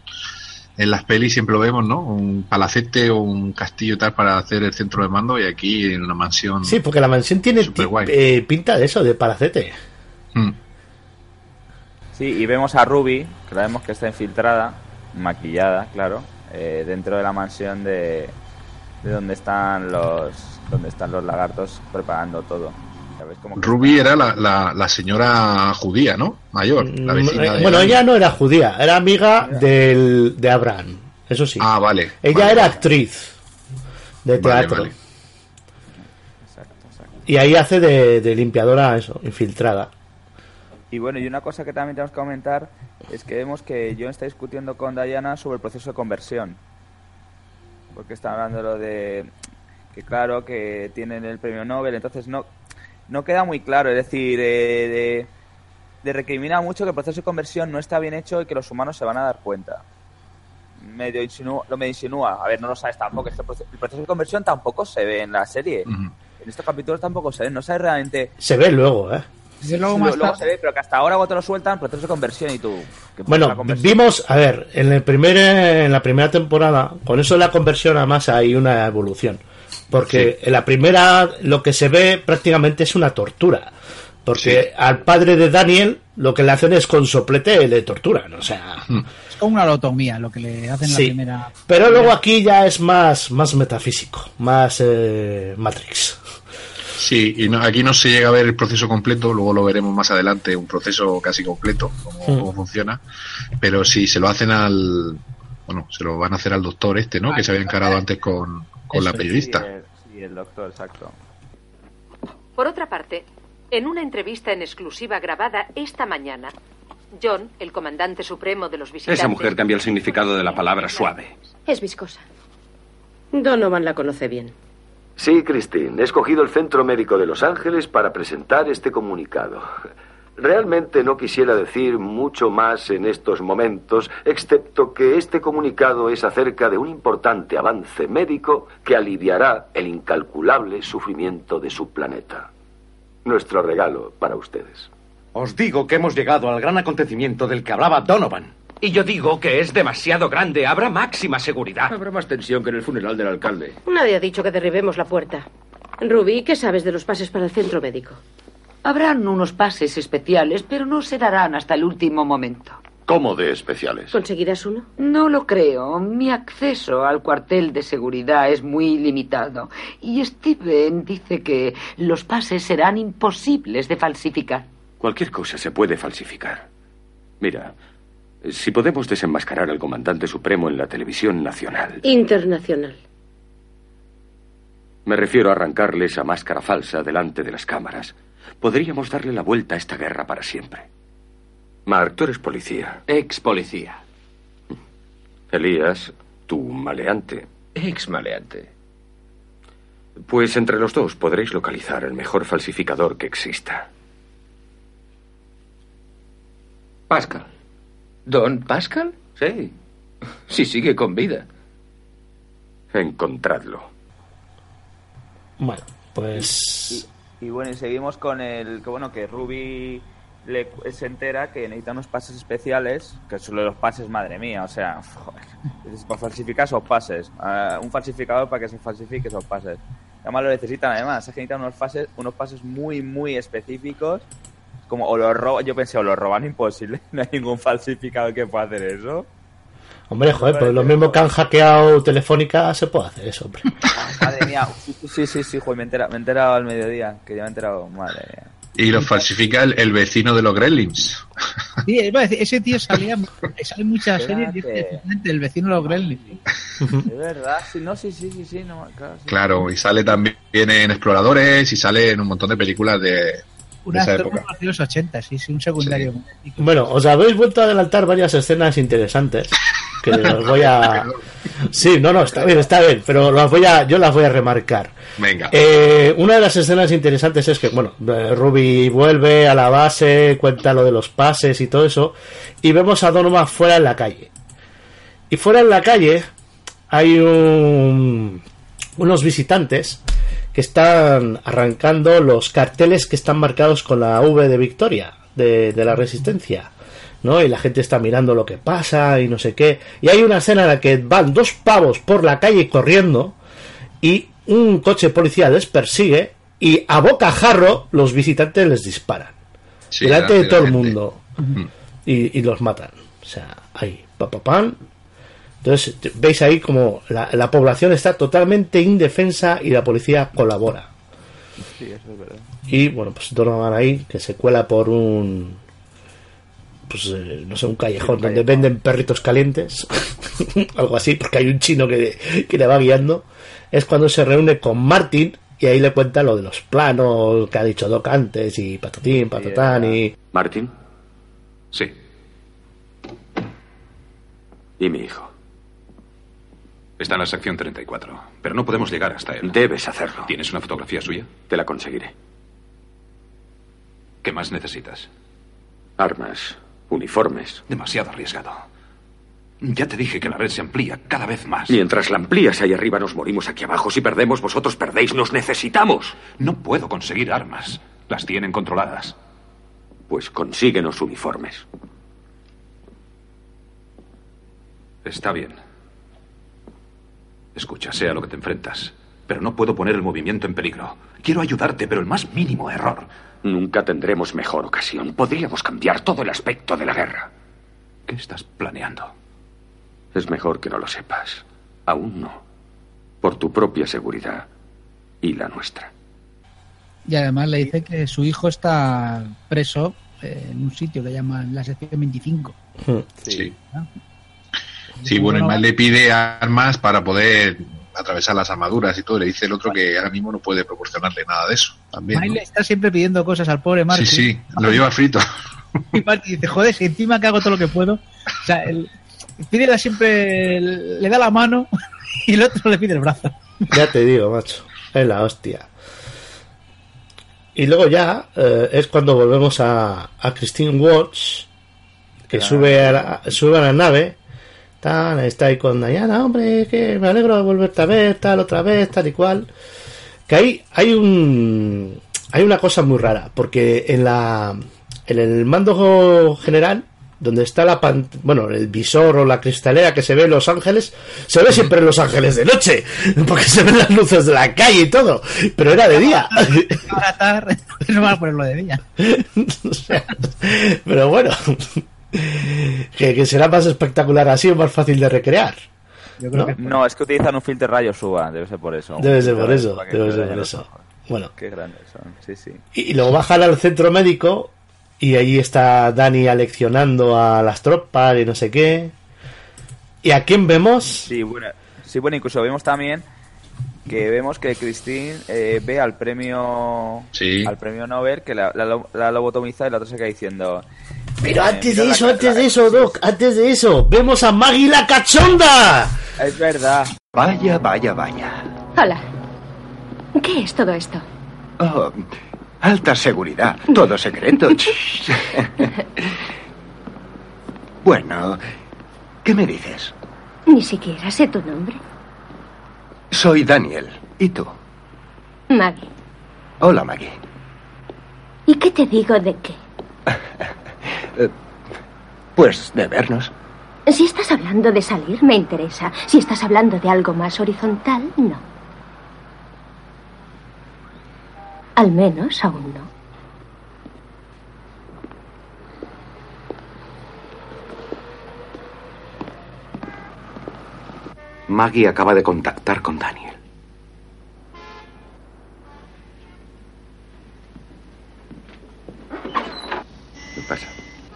E: en las pelis, siempre lo vemos, ¿no? Un palacete o un castillo y tal para hacer el centro de mando. Y aquí en una mansión.
B: Sí, porque la mansión tiene eh, pinta de eso, de palacete.
E: Mm.
C: Sí, y vemos a Ruby, que la vemos que está infiltrada, maquillada, claro, eh, dentro de la mansión de, de donde están los donde están los lagartos preparando todo.
E: Ruby era la, la, la señora judía, ¿no? Mayor, la vecina
B: Eh,
E: de
B: bueno, ella no era judía, era amiga del, de Abraham, eso sí.
E: Ah, vale.
B: Ella
E: Vale,
B: era
E: vale.
B: actriz de
E: Vale,
B: teatro.
E: vale.
B: Y ahí hace de, de limpiadora, eso, infiltrada.
C: Y bueno, y una cosa que también tenemos que comentar es que vemos que John está discutiendo con Diana sobre el proceso de conversión. Porque está hablando de lo de que claro, que tienen el premio Nobel, entonces no, no queda muy claro, es decir, eh, de, de recrimina mucho que el proceso de conversión no está bien hecho y que los humanos se van a dar cuenta. Medio insinúa, lo me insinúa, a ver, no lo sabes tampoco, es que el proceso, el proceso de conversión tampoco se ve en la serie. En estos capítulos tampoco se ve, no sabes realmente
B: Se ve luego, ¿eh?
D: Y luego
C: Sí,
D: más
C: luego
D: tarde-
C: se ve, pero que hasta ahora cuando te lo sueltan, proceso de conversión y tú. ¿qué pasa
B: Bueno, vimos, a ver, en, el primer, en la primera temporada, con eso de la conversión además hay una evolución. Porque en la primera lo que se ve prácticamente es una tortura. Porque al padre de Daniel lo que le hacen es con soplete le torturan. O sea,
D: Es como una lotomía lo que le hacen en
B: Sí.
D: la primera.
B: pero luego aquí ya es más, más metafísico, más eh, Matrix.
E: Sí, y no- aquí no se llega a ver el proceso completo, luego lo veremos más adelante, un proceso casi completo, cómo,
B: Hmm.
E: cómo funciona. Pero si se lo hacen al. Bueno, se lo van a hacer al doctor este, ¿no? Que se había encarado antes con, con la periodista.
C: Sí, el, sí, el doctor, exacto.
G: Por otra parte, en una entrevista en exclusiva grabada esta mañana, John, el comandante supremo de los visitantes...
M: Esa mujer cambia el significado de la palabra suave.
N: Es viscosa. Donovan la conoce bien.
L: Sí, Christine, he escogido el Centro Médico de Los Ángeles para presentar este comunicado. Realmente no quisiera decir mucho más en estos momentos, excepto que este comunicado es acerca de un importante avance médico que aliviará el incalculable sufrimiento de su planeta. Nuestro regalo para ustedes.
M: Os digo que hemos llegado al gran acontecimiento del que hablaba Donovan. Y yo digo que es demasiado grande. Habrá máxima seguridad.
F: Habrá más tensión que en el funeral del alcalde.
N: Nadie ha dicho que derribemos la puerta. Ruby, ¿qué sabes de los pases para el centro médico?
O: Habrán unos pases especiales, pero no se darán hasta el último momento.
J: ¿Cómo de especiales?
N: ¿Conseguirás uno?
O: No lo creo. Mi acceso al cuartel de seguridad es muy limitado. Y Steven dice que los pases serán imposibles de falsificar.
J: Cualquier cosa se puede falsificar. Mira, si podemos desenmascarar al comandante supremo en la televisión nacional,
N: Internacional.
J: me refiero a arrancarle esa máscara falsa delante de las cámaras, podríamos darle la vuelta a esta guerra para siempre. Mark, tú eres policía.
M: Ex policía.
J: Elías, tú maleante.
F: Ex maleante.
J: Pues entre los dos podréis localizar el mejor falsificador que exista.
F: Pascal. ¿Don Pascal? Sí. Si sigue con vida.
J: Encontradlo.
B: Bueno, pues.
C: Y, bueno, y seguimos con el que bueno que Ruby le, se entera que necesita unos pases especiales, que son los pases, madre mía, o sea, joder, para falsificar esos pases, Ah, un falsificador para que se falsifique esos pases. Además lo necesitan además, es que necesitan unos pases, unos pases muy muy específicos como o lo roban, yo pensé, o lo roban imposible, no hay ningún falsificado que pueda hacer eso.
B: Hombre, joder, pues lo mismo que han hackeado Telefónica se puede hacer eso, hombre.
C: Madre mía, sí, sí, sí, joder, me he enterado, me he enterado al mediodía, que ya me he enterado, madre mía.
E: Y lo falsifica el, el vecino de los Gremlins.
D: Sí, a decir, ese tío salía sale en muchas series es el vecino de los Gremlins.
C: De verdad, sí, no, sí, sí, sí, sí, no, claro, sí.
E: Claro, y sale también en Exploradores y sale en un montón de películas de, de
D: Un
E: esa
D: actor
E: época.
D: de los 80, sí, sí, un secundario.
B: Bueno, os habéis vuelto a adelantar varias escenas interesantes que os voy a... Sí, no, no, está bien, está bien, pero las voy a, yo las voy a remarcar.
E: Venga.
B: Eh, una de las escenas interesantes es que, bueno, eh, Ruby vuelve a la base, cuenta lo de los pases y todo eso, y vemos a Donovan fuera en la calle. Y fuera en la calle hay un, unos visitantes que están arrancando los carteles que están marcados con la V de Victoria, de, de la Resistencia. ¿No? Y la gente está mirando lo que pasa y no sé qué. Y hay una escena en la que van dos pavos por la calle corriendo y un coche policía les persigue y a bocajarro los visitantes les disparan.
E: Sí,
B: delante de todo el mundo. Y, y los matan. O sea, ahí, pa, pa, pam. Entonces, veis ahí como la, la población está totalmente indefensa y la policía colabora.
C: Sí, eso es verdad.
B: Y bueno, pues Donovan ahí, que se cuela por un. Pues eh, no sé, un callejón donde venden perritos calientes. Algo así, porque hay un chino que, que le va guiando. Es cuando se reúne con Martin y ahí le cuenta lo de los planos que ha dicho Doc antes y patatín, patatán y.
J: Martín.
M: Sí.
J: Y mi hijo.
M: Está en la sección 34, pero no podemos llegar hasta él.
J: Debes hacerlo.
M: ¿Tienes una fotografía suya?
J: Te la conseguiré.
M: ¿Qué más necesitas?
J: Armas, uniformes.
M: Demasiado arriesgado. Ya te dije que la red se amplía cada vez más.
J: Mientras la amplías ahí arriba, nos morimos aquí abajo. Si perdemos, vosotros perdéis. Nos necesitamos.
M: No puedo conseguir armas. Las tienen controladas.
J: Pues consíguenos uniformes.
M: Está bien. Escucha, sé a lo que te enfrentas. Pero no puedo poner el movimiento en peligro. Quiero ayudarte, pero el más mínimo error.
J: Nunca tendremos mejor ocasión. Podríamos cambiar todo el aspecto de la guerra.
M: ¿Qué estás planeando?
J: Es mejor que no lo sepas. Aún no. Por tu propia seguridad y la nuestra.
D: Y además le dice que su hijo está preso en un sitio que llaman la sección 25.
E: Sí. Sí, bueno, y más le pide armas para poder atravesar las armaduras y todo. Le dice el otro que ahora mismo no puede proporcionarle nada de eso. También.
D: Ahí
E: ¿no?
D: le está siempre pidiendo cosas al pobre
E: Sí,
D: Martin.
E: sí, lo lleva frito.
D: Y Martin dice, joder, si encima que hago todo lo que puedo. O sea, el, pídela siempre, le da la mano y el otro le pide el brazo.
B: Ya te digo, macho. Es la hostia. Y luego ya eh, es cuando volvemos a, a Christine Watts, que
C: Claro.
B: sube, a la, sube a la nave. Tal, está ahí con Diana, hombre, que me alegro de volverte a ver, tal, otra vez, tal y cual. Que ahí hay un. Hay una cosa muy rara, porque en la. En el mando general, donde está la pan, bueno, el visor o la cristalera que se ve en Los Ángeles, se ve siempre en Los Ángeles de noche, porque se ven las luces de la calle y todo, pero era de día.
D: Baratar, no van a ponerlo de día.
B: O sea, pero bueno, que, que será más espectacular así o más fácil de recrear.
D: Yo
B: creo
D: que
C: No, es que utilizan un filtro rayo suba, debe ser por eso.
B: Debe ser por eso, debe
C: se
B: ser por eso. Bueno,
C: Qué grandes son, sí, sí.
B: y luego bajan al centro médico y allí está Dani aleccionando a las tropas y no sé qué. ¿Y a quién vemos?
C: Sí, bueno, sí, bueno, incluso vemos también que vemos que Christine eh, ve al premio
E: Sí.
C: al premio Nobel que la, la, la lobotomiza y la otra se queda diciendo
B: Pero antes de eso, antes de eso, Doc, antes de eso, vemos a Maggie la cachonda.
C: Es verdad.
P: Vaya, vaya, vaya.
N: Hola. ¿Qué es todo esto?
P: Oh, alta seguridad, todo secreto. bueno, ¿qué me dices?
N: Ni siquiera sé tu nombre.
P: Soy Daniel. ¿Y tú?
N: Maggie.
P: Hola, Maggie.
N: ¿Y qué te digo de qué?
P: Eh, pues de vernos.
N: Si estás hablando de salir, me interesa. Si estás hablando de algo más horizontal, no. Al menos aún no.
M: Maggie acaba de contactar con Daniel.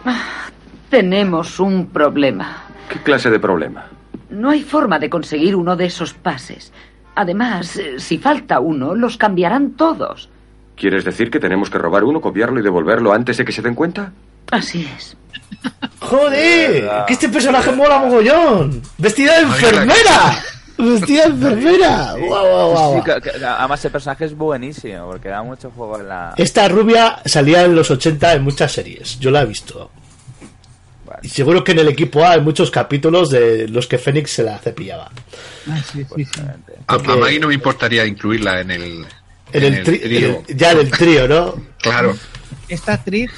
O: Ah, tenemos un problema.
J: ¿Qué clase de problema?
O: No hay forma de conseguir uno de esos pases. Además, eh, si falta uno, los cambiarán todos.
J: ¿Quieres decir que tenemos que robar uno, copiarlo y devolverlo antes de que se den cuenta?
O: Así es.
B: ¡Joder! ¡Que este personaje mola mogollón! ¡Vestida de enfermera! ¡Vestida enfermera! ¡Guau, guau, guau!
C: Sí, que- que- además, el personaje es buenísimo porque da mucho juego en la.
B: Esta rubia salía en los 80 en muchas series. Yo la he visto. Y seguro que en el equipo A hay muchos capítulos de los que Fénix se la cepillaba.
D: Ah, sí, sí, sí.
E: A, a Maggie no me importaría incluirla en el,
B: En el, tri-
E: trío.
B: en el- ya en el trío, ¿no?
E: Claro,
D: Esta actriz,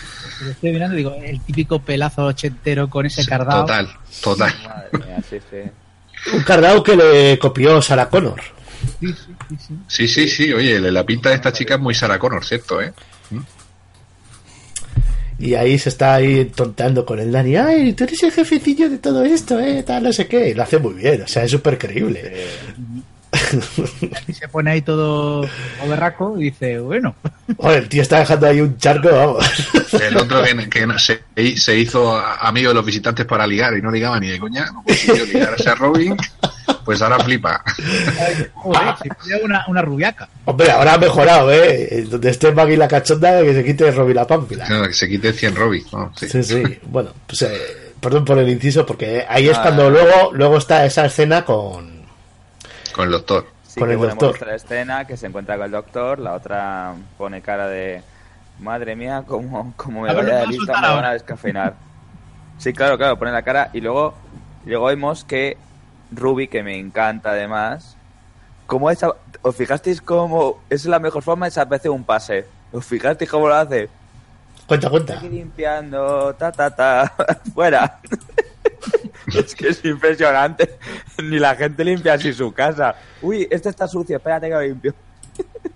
D: lo estoy mirando, digo, el típico pelazo ochentero con ese cardado.
E: total, total.
C: Madre mía, sí, sí.
B: Un cardado que le copió Sarah Connor.
E: Sí, sí, sí. Oye, la pinta de esta chica es muy Sarah Connor, ¿cierto? ¿eh?
B: Y ahí se está ahí tonteando con el Dani. Ay, tú eres el jefecillo de todo esto, ¿eh? Tal, no sé qué. Y lo hace muy bien, o sea, es súper creíble.
D: Y se pone ahí todo berraco y dice, bueno.
B: Joder, el tío está dejando ahí un charco, vamos.
E: El otro que, que se, se hizo amigo de los visitantes para ligar y no ligaba ni de coña, no consiguió ligar a Robin, pues ahora flipa.
D: Joder, se pone una, una rubiaca.
B: Hombre, ahora ha mejorado, ¿eh? Donde esté Maggie la cachonda, que se quite Robin la pámpila.
E: No, que se quite 100 Robin. ¿no? Sí.
B: Sí, sí. Bueno, pues eh, perdón por el inciso, porque ahí es
C: Ah.
B: cuando luego, luego está esa escena con,
E: Con el doctor.
C: Sí,
B: con
C: que
B: el
C: bueno,
B: doctor.
C: muestra la escena que se encuentra con el doctor, la otra pone cara de madre mía, como, como me vaya de lista me van a descafeinar. Sí, claro, claro, pone la cara y luego, y luego vemos que Ruby, que me encanta además, como esa, ¿os fijasteis cómo es la mejor forma de desaparecer un pase? ¿Os fijasteis cómo lo hace?
B: Cuenta, cuenta.
C: Aquí limpiando, ta, ta, ta, fuera. es que es impresionante. Ni la gente limpia así su casa. Uy, este está sucio, espérate que lo limpio.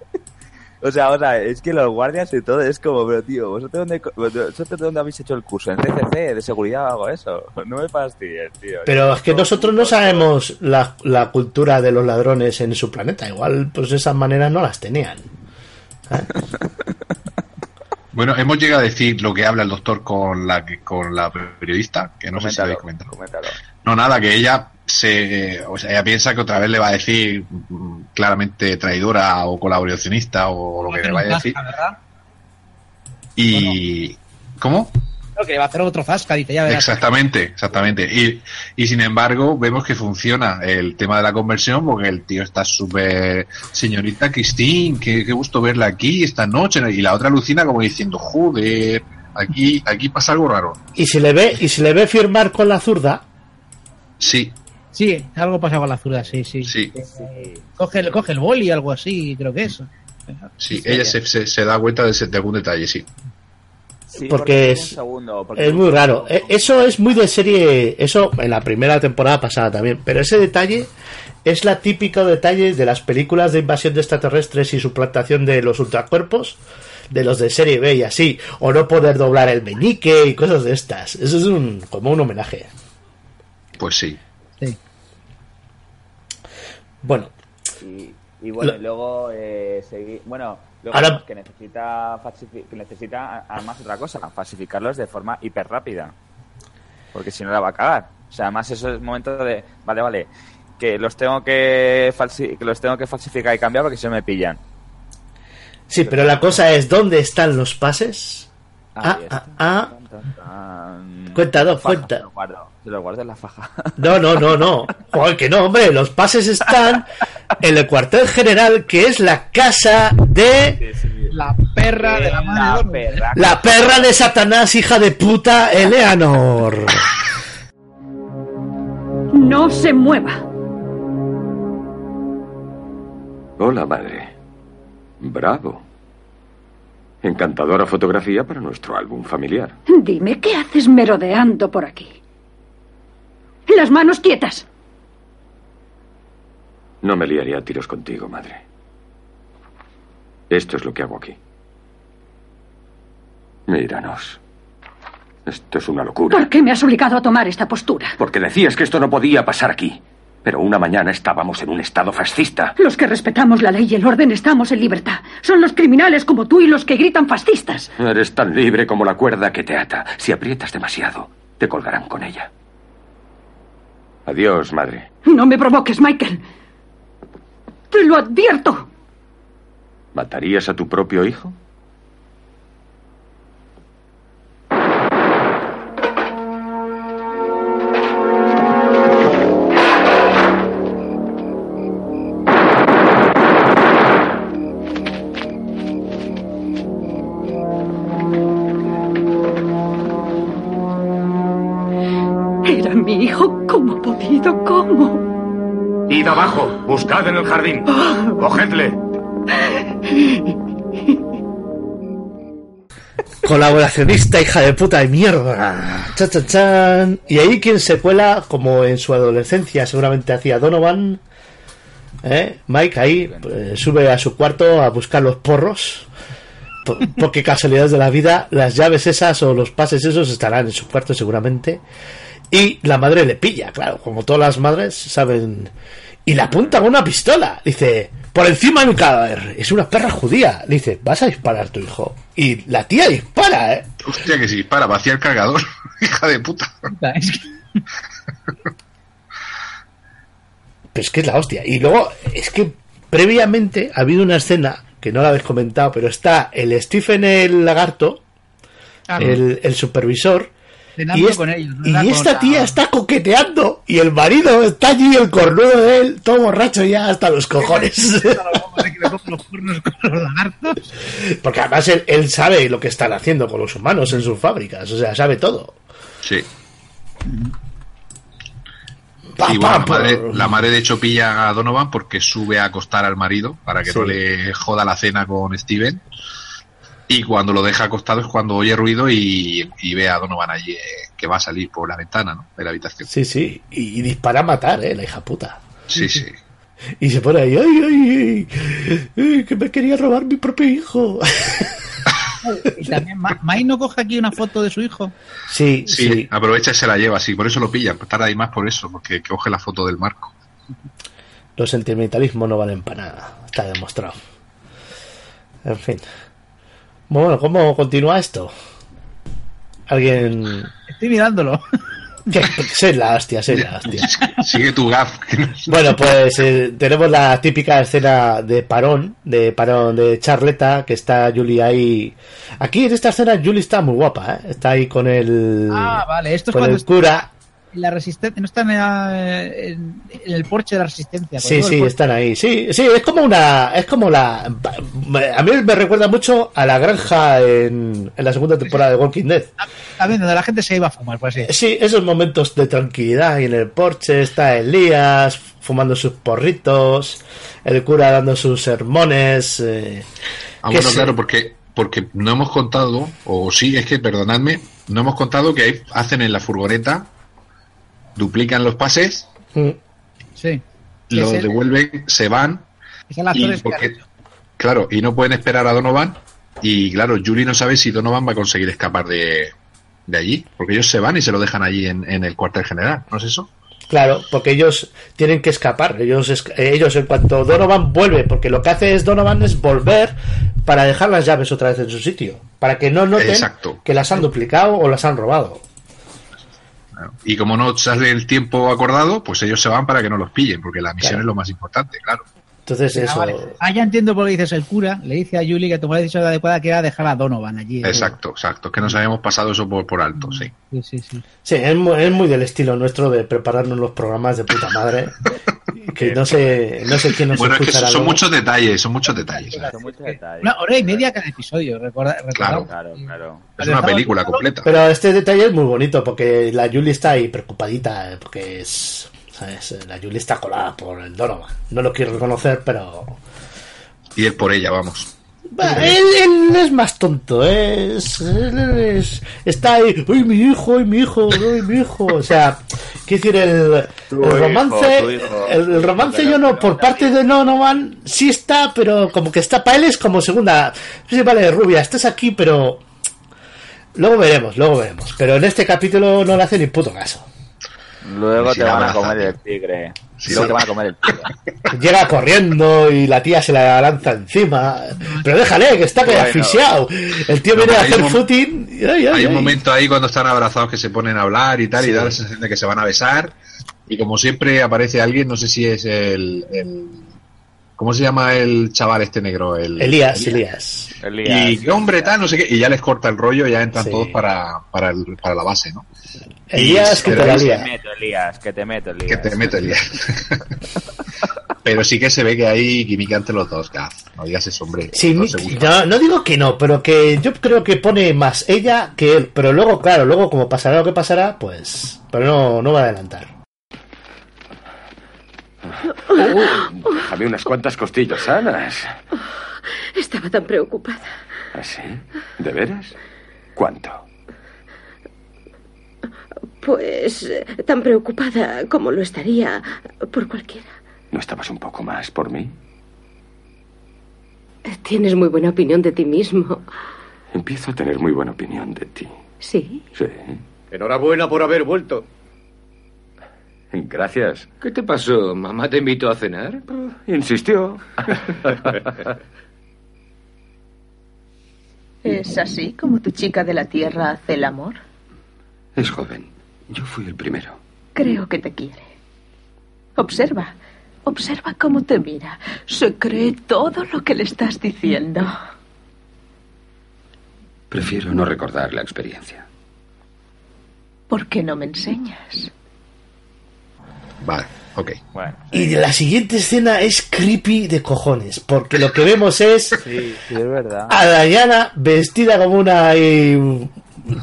C: o sea, o sea, es que los guardias y todo es como, pero tío, ¿vosotros dónde, vosotros dónde habéis hecho el curso? ¿En CCC? ¿De seguridad o algo eso? No me fastidies, tío.
B: Pero es que nosotros no sabemos la, la cultura de los ladrones en su planeta. Igual, pues esas maneras no las tenían.
E: Bueno, hemos llegado a decir lo que habla el doctor con la que- con la periodista, que no sé si habéis
C: Coméntalo,
E: comentado.
C: coméntalo.
E: No, nada, que ella se, o sea, ella piensa que otra vez le va a decir mm, claramente traidora o colaboracionista o lo que le vaya a decir.
D: ¿verdad?
E: Y ¿cómo?
D: Que le va a hacer otro zasca, dice, ya verás.
E: Exactamente, exactamente. Y, y sin embargo, vemos que funciona el tema de la conversión porque el tío está súper. Señorita Christine, qué, qué gusto verla aquí esta noche. Y la otra alucina como diciendo, joder, aquí, aquí pasa algo raro.
B: Y si le ve, y si le ve firmar con la zurda,
E: Sí,
D: Sí, algo pasa con la zurda, sí, sí.
E: sí,
D: Coge, el- coge el boli, algo así, creo que es.
E: sí. Ella se, se, se da cuenta de, ese- de algún detalle, sí.
C: Sí,
B: porque es,
C: segundo, porque-
B: es muy raro. E- Eso es muy de serie, eso en la primera temporada pasada también, pero ese detalle es la típico detalle de las películas de invasión de extraterrestres y suplantación de los ultracuerpos, de los de serie B y así, o no poder doblar el meñique y cosas de estas. Eso es un, como un homenaje.
E: Pues sí.
B: Bueno,
C: Y, y bueno,
B: Lo-
C: y luego eh, seguir. Bueno, luego
B: Ahora-
C: vemos que necesita, que necesita además otra cosa, falsificarlos de forma hiper rápida. Porque si no la va a cagar. O sea, además eso es momento de. Vale, vale. Que los tengo que, falsi- que los tengo que falsificar y cambiar porque si no me pillan.
B: sí, pero la cosa es, ¿dónde están los pases? Ah, ah, ah.
C: Faja,
B: cuenta.
C: Los guardo, se los guardo en la faja.
B: No, no, no, no. Joder, que no, hombre. Los pases están en el cuartel general, que es la casa de
D: La perra de la madre.
C: La perra.
B: la perra de Satanás, hija de puta, Eleanor.
K: No se mueva.
J: Hola, madre. Bravo. Encantadora fotografía para nuestro álbum familiar.
K: Dime, ¿qué haces merodeando por aquí? Las manos quietas.
J: No me liaré a tiros contigo, madre. Esto es lo que hago aquí. Míranos. Esto es una locura.
K: ¿Por qué me has obligado a tomar esta postura?
J: Porque decías que esto no podía pasar aquí. Pero una mañana estábamos en un estado fascista.
Q: Los que respetamos la ley y el orden estamos en libertad. Son los criminales como tú y los que gritan fascistas.
J: Eres tan libre como la cuerda que te ata. Si aprietas demasiado, te colgarán con ella. Adiós, madre.
Q: No me provoques, Michael. Te lo advierto.
J: ¿Matarías a tu propio hijo?
R: Buscad en el jardín. Cogedle.
B: Colaboracionista, hija de puta de mierda. Chan, chan, chan. Y ahí quien se cuela, como en su adolescencia seguramente hacía Donovan. ¿eh? Mike ahí pues, sube a su cuarto a buscar los porros. Por, porque casualidades de la vida, las llaves esas o los pases esos estarán en su cuarto seguramente. Y la madre le pilla, claro, como todas las madres saben. Y le apunta con una pistola. Dice, por encima de mi cadáver. Es una perra judía. Le dice, vas a disparar a tu hijo. Y la tía dispara, ¿eh?
E: Hostia, que si dispara, vacía el cargador. Hija de puta.
B: Pero es que es la hostia. Y luego, es que previamente ha habido una escena que no la habéis comentado, pero está el Stephen el lagarto,
D: Ah,
B: el, el supervisor,
D: cenando
B: y, es-
D: con ellos,
B: y
D: ¿verdad? Con
B: esta
D: la-
B: tía está coqueteando y el marido está allí, el cornudo de él, todo borracho ya hasta los cojones. Porque además él, él sabe lo que están haciendo con los humanos en sus fábricas, o sea, sabe todo.
E: Sí.
B: Pa,
E: Y
B: pa,
E: la madre, la madre de hecho pilla a Donovan porque sube a acostar al marido para que
B: Sí.
E: no le joda la cena con Steven. Y cuando lo deja acostado es cuando oye ruido y, y ve a Donovan allí eh, que va a salir por la ventana ¿no? de la habitación.
B: Sí, sí, y, y dispara a matar, eh, la hija puta.
E: Sí, sí.
B: Y se pone ahí, ay, ay, ay, ay, que me quería robar mi propio hijo.
D: Y también Ma- Mike no coge aquí una foto de su hijo.
B: Sí,
E: Sí, aprovecha y se la lleva, sí, por eso lo pillan, tarda ahí más por eso, porque coge la foto del marco.
B: Los sentimentalismos no valen para nada, está demostrado. En fin. Bueno, ¿cómo continúa esto? ¿Alguien...?
D: Estoy mirándolo.
B: Soy la hostia, soy la hostia.
E: Sigue tu gaf.
B: Bueno, pues eh, tenemos la típica escena de parón, de parón de charleta, que está Julie ahí. Aquí en esta escena Julie está muy guapa, ¿eh? Está ahí con el...
D: Ah, vale, esto es
B: con
D: cuando
B: el cura.
D: En la resistencia, no están eh, en, en el porche de la resistencia.
B: Sí, sí, están ahí. Sí, sí, es como una. Es como la. A mí me recuerda mucho a la granja en, en la segunda temporada de Walking Dead.
D: También donde la gente se iba a fumar, pues sí.
B: Sí, esos momentos de tranquilidad y en el porche está Elías fumando sus porritos, el cura dando sus sermones. eh,
E: Ah, bueno,
B: se-
E: claro, porque, porque no hemos contado, o sí, es que perdonadme, no hemos contado que ahí hacen en la furgoneta, duplican los pases.
D: Sí.
E: lo
D: Ese-
E: devuelven, se van,
D: Esa es la
E: y porque- claro, y no pueden esperar a Donovan, y claro, Julie no sabe si Donovan va a conseguir escapar de, de allí, porque ellos se van y se lo dejan allí en, en el cuartel general, ¿no es eso?
B: Claro, porque ellos tienen que escapar. Ellos, ellos en cuanto Donovan vuelve, porque lo que hace es Donovan es volver para dejar las llaves otra vez en su sitio, para que no noten
E: Exacto.
B: que las han duplicado o las han robado.
E: Y como no sale el tiempo acordado, pues ellos se van para que no los pillen, porque la misión
B: Claro.
E: es lo más importante, claro.
B: Entonces
D: Ah,
B: eso.
D: vale. Ah, ya entiendo por qué dices el cura. Le dice a Julie que tomó la decisión adecuada que era dejar a Donovan allí.
E: Exacto, exacto. Es que nos habíamos pasado eso por, por alto, sí.
D: Sí, sí, sí.
B: Sí, es muy, es muy del estilo nuestro de prepararnos los programas de puta madre. que no sé, no sé quién nos
E: Bueno, es que son
B: luego.
E: muchos detalles, son muchos detalles.
D: Una hora y media cada episodio, recuerda.
E: Claro.
C: Claro, claro.
E: Es una película completa.
B: Pero este detalle es muy bonito porque la Julie está ahí preocupadita, eh, porque es. ¿Sabes? La Julie está colada por el Donovan. No lo quiero reconocer, pero.
E: Y es por ella, vamos.
B: Bah, él, él es más tonto, ¿eh? es, él es- está ahí, ¡ay, mi hijo, ay, mi hijo, ay, mi hijo! O sea, quiero decir, el,
C: Tu
B: el romance,
C: hijo.
B: el, el romance yo no, por parte de Donovan, sí está, pero como que está para él es como segunda. Sí, vale, rubia, estás aquí, pero. Luego veremos, luego veremos. Pero en este capítulo no le hace ni puto caso.
C: Luego
B: Si
C: te van a comer el tigre.
B: Sí,
C: Luego te van a comer el tigre.
B: Llega corriendo y la tía se la lanza encima. Pero déjale, que está que
E: Bueno.
B: asfixiado. El tío
E: No,
B: viene a hacer
E: un-
B: footing. y ay, ay,
E: Hay un
B: ay.
E: momento ahí cuando están abrazados que se ponen a hablar y tal, y da la sensación de que se van a besar. Y como siempre aparece alguien, no sé si es el. el- ¿Cómo se llama el chaval este negro? El,
B: Elías, Elías.
E: Y qué hombre tal, no sé qué. Y ya les corta el rollo y ya entran
B: Sí.
E: todos para, para, el- para la base, ¿no?
B: Elías, que te
C: meto, Elías, que te meto, Elías.
E: Que te meto Elías. pero sí que se ve que hay química entre los dos, Gaz. No digas ese hombre.
B: Sí,
E: no
B: digo que no, pero que yo creo que pone más ella que él. Pero luego, claro, luego como pasará lo que pasará, pues... Pero no, no va a adelantar.
J: Uh, déjame unas cuantas costillas sanas.
N: Estaba tan preocupada.
J: ¿Así? ¿De veras? ¿Cuánto?
N: Pues tan preocupada como lo estaría por cualquiera.
J: ¿No estabas un poco más por mí?
N: Tienes muy buena opinión de ti mismo.
J: Empiezo a tener muy buena opinión de ti.
N: Sí.
J: Sí.
M: Enhorabuena por haber vuelto.
J: Gracias.
F: ¿Qué te pasó? ¿Mamá te invitó a cenar?
J: Insistió.
K: ¿Es así como tu chica de la tierra hace el amor?
J: Es joven. Yo fui el primero.
K: Creo que te quiere. Observa. Observa cómo te mira. Se cree todo lo que le estás diciendo.
J: Prefiero no recordar la experiencia.
K: ¿Por qué no me enseñas?
E: Vale, ok.
B: Y la siguiente escena es creepy de cojones, porque lo que vemos es
C: Sí, sí, es verdad.
B: a Diana vestida como una... eh,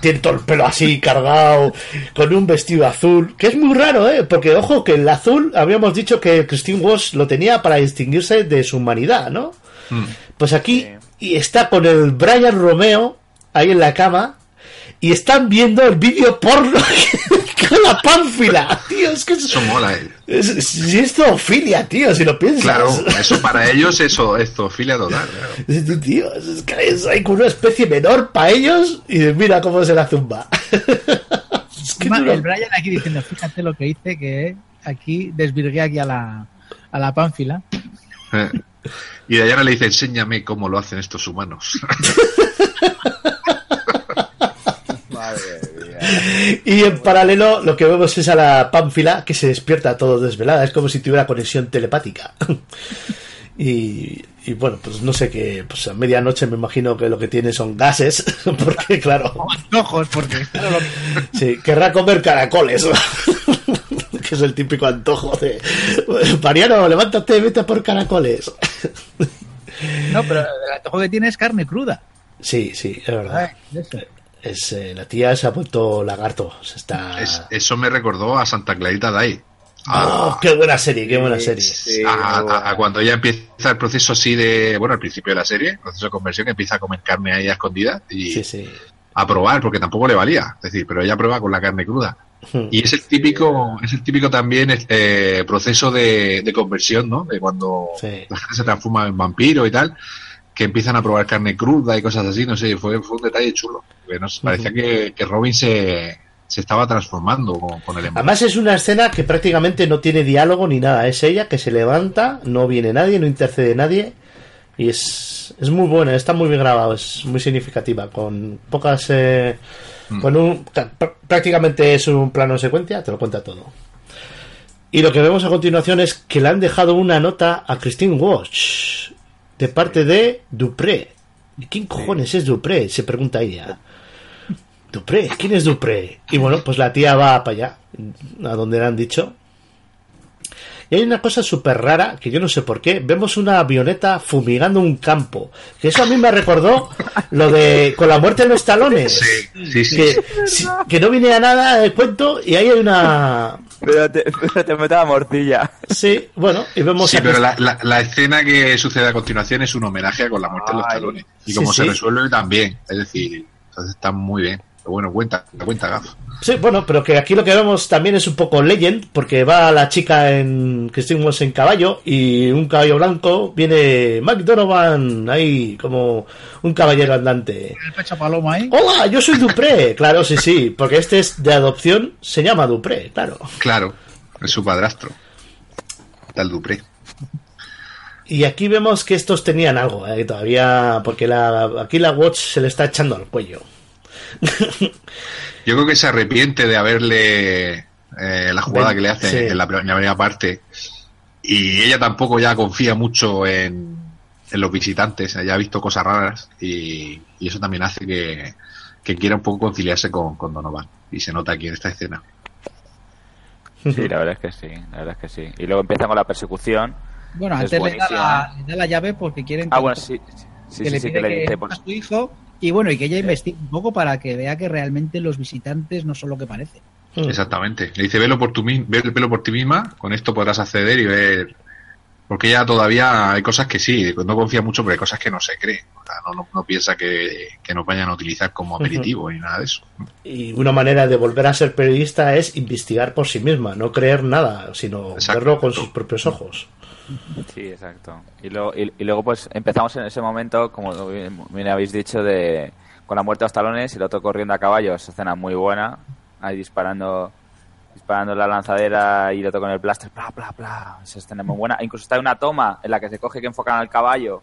B: tiene todo el pelo así cargado, con un vestido azul, que es muy raro, ¿eh? Porque, ojo, que el azul habíamos dicho que Christine Walsh lo tenía para distinguirse de su humanidad, ¿no? Pues aquí y está con el Brian Romeo ahí en la cama y están viendo el vídeo porno con la pánfila. Tío, es que es,
E: Eso mola, eh.
B: es, si es zoofilia, tío, si lo piensas.
E: Claro, eso para ellos eso es zoofilia total. claro.
B: Tío, es que es hay como una especie menor para ellos y mira cómo se la zumba.
D: Ma- El Brian aquí diciendo, fíjate lo que hice, que aquí desvirgué aquí a la, a la pánfila.
E: Eh. Y Diana le dice, enséñame cómo lo hacen estos humanos.
B: Y en paralelo lo que vemos es a la pánfila que se despierta todo desvelada. Es como si tuviera conexión telepática. Y, y bueno, pues no sé qué, pues a medianoche me imagino que lo que tiene son gases, porque claro,
D: Ojos, porque
B: sí, querrá comer caracoles, que es el típico antojo de, Mariano, levántate, vete por caracoles.
D: No, pero el antojo que tiene es carne cruda.
B: Sí, sí, es verdad.
D: Ay, eso.
B: Es, eh, la tía se ha vuelto lagarto, se está...
E: Es- eso me recordó a Santa Clarita Day.
B: ¡Oh, qué buena serie, qué buena serie!
E: a, a- a cuando ya empieza el proceso así de, bueno, al principio de la serie, el proceso de conversión, que empieza a comer carne ahí a escondida y
B: Sí, sí.
E: a probar, porque tampoco le valía. Es decir, pero ella prueba con la carne cruda.
B: Hmm.
E: Y es el típico, es el típico también eh, proceso de, de conversión, ¿no? De cuando la gente se transforma en vampiro y tal, que empiezan a probar carne cruda y cosas así, no sé, fue, fue un detalle chulo. Nos parecía que, que Robin se, se estaba transformando con, con el embarazo.
B: Además es una escena que prácticamente no tiene diálogo ni nada. Es ella que se levanta, no viene nadie, no intercede nadie. Y es, es muy buena, está muy bien grabado, es muy significativa. Con pocas... eh, Con un... pr- Prácticamente es un plano de secuencia, te lo cuenta todo. Y lo que vemos a continuación es que le han dejado una nota a Christine Walsh de parte de Dupré. ¿Y ¿Quién cojones es Dupré? Se pregunta ella. Dupré, ¿quién es Dupré? Y bueno, pues la tía va para allá, a donde le han dicho. Y hay una cosa súper rara, que yo no sé por qué. Vemos una avioneta fumigando un campo. Que eso a mí me recordó lo de con la muerte de los talones.
E: Sí, sí.
B: Que, sí, que no viene a nada el cuento y ahí hay una...
C: Pero te, pero te meto la morcilla.
B: Sí, bueno, y vemos
E: Sí, pero la, la- la escena que sucede a continuación es un homenaje a con la muerte de los talones. Y
B: Sí,
E: como se resuelve también. Es decir, entonces está muy bien. Pero bueno, cuenta, cuenta, Gaf.
B: Sí, bueno, pero que aquí lo que vemos también es un poco Legend, porque va la chica en que estuvimos en caballo y un caballo blanco viene Mike Donovan ahí como un caballero andante.
D: El pecho paloma ahí.
B: Hola, yo soy Dupré. Claro, sí, sí, porque este es de adopción, se llama Dupré, claro.
E: Claro, es su padrastro. Tal Dupré.
B: Y aquí vemos que estos tenían algo, eh, todavía, porque la, aquí la Watch se le está echando al cuello.
E: Yo creo que se arrepiente de haberle eh, la jugada que le hace
B: sí.
E: en la primera parte. Y ella tampoco ya confía mucho en, en los visitantes. Ya ha visto cosas raras y, y eso también hace que, que quiera un poco conciliarse con, con Donovan. Y se nota aquí en esta escena.
C: Sí, la verdad es que sí, la verdad es que sí. Y luego empieza con la persecución.
D: Bueno,
C: Es
D: antes le da, la, le da la llave porque quieren
C: Ah, bueno, sí. Sí,
D: que
C: sí,
D: le
C: sí,
D: pide
C: que le dice,
D: que
C: pues,
D: a su hijo y bueno, y que ella investigue un poco para que vea que realmente los visitantes no son lo que parece.
E: Exactamente. Le dice, velo por, tu, velo por ti misma, con esto podrás acceder y ver... Porque ella todavía hay cosas que sí, no confía mucho, pero hay cosas que no se cree. O sea, no, no, no piensa que, que nos vayan a utilizar como aperitivo ni nada de eso.
B: Y una manera de volver a ser periodista es investigar por sí misma, no creer nada, sino verlo con sus propios ojos.
C: Sí, exacto. Y luego, y, luego pues empezamos en ese momento, como bien, habéis dicho, de con la muerte de los talones y el otro corriendo a caballo. Esa escena muy buena. Ahí disparando disparando la lanzadera y el otro con el blaster. Bla, bla, bla. Esa escena es muy buena. Incluso está una toma en la que se coge que enfocan al caballo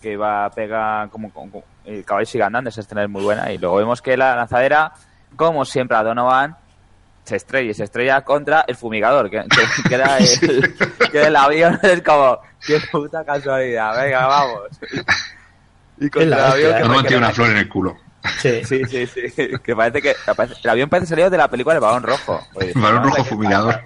C: que va a pegar como- como- el caballo sigue andando. Esa escena es muy buena. Y luego vemos que la lanzadera, como siempre a Donovan, se estrella y se estrella contra el fumigador, que, que, que era el, que el avión es como, qué puta casualidad, venga, vamos. Y contra el avión que
B: ¿eh?
C: me-
E: No tiene una flor en el culo.
B: Sí,
C: sí, sí, sí, que parece que el avión parece salido de la película El Balón Rojo. Oye,
E: Balón
C: no sé
E: rojo fumigador.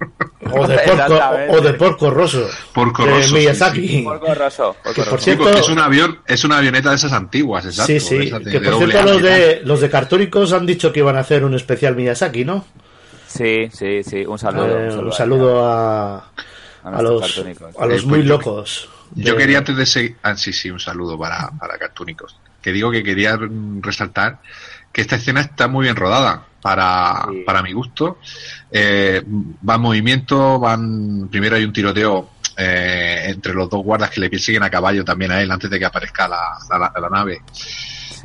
B: O de porco, o de porco roso.
E: Porco
B: de
E: roso, sí,
B: Miyazaki.
E: sí.
C: Porco roso, porco
B: Que por
C: roso.
E: Sí,
B: cierto,
E: porque es un avión, es una avioneta de esas antiguas, exacto.
B: sí, sí,
E: de-
B: que por cierto los de, los de Cartúnicos han dicho que iban a hacer un especial Miyazaki, ¿no?
C: Sí, sí, sí, un saludo.
B: Eh,
C: un saludo,
B: un saludo a,
C: a
B: los,
C: cartúnicos.
B: a los
E: Eh,
B: muy
E: pues
B: locos.
E: Yo
B: de-
E: quería antes de seguir. Ah, sí, sí, un saludo para, para Cartúnicos. Que digo que quería resaltar que esta escena está muy bien rodada para, para mi gusto. Eh, va en movimiento, van. Primero hay un tiroteo eh, entre los dos guardas que le persiguen a caballo también a él antes de que aparezca la, la- la nave.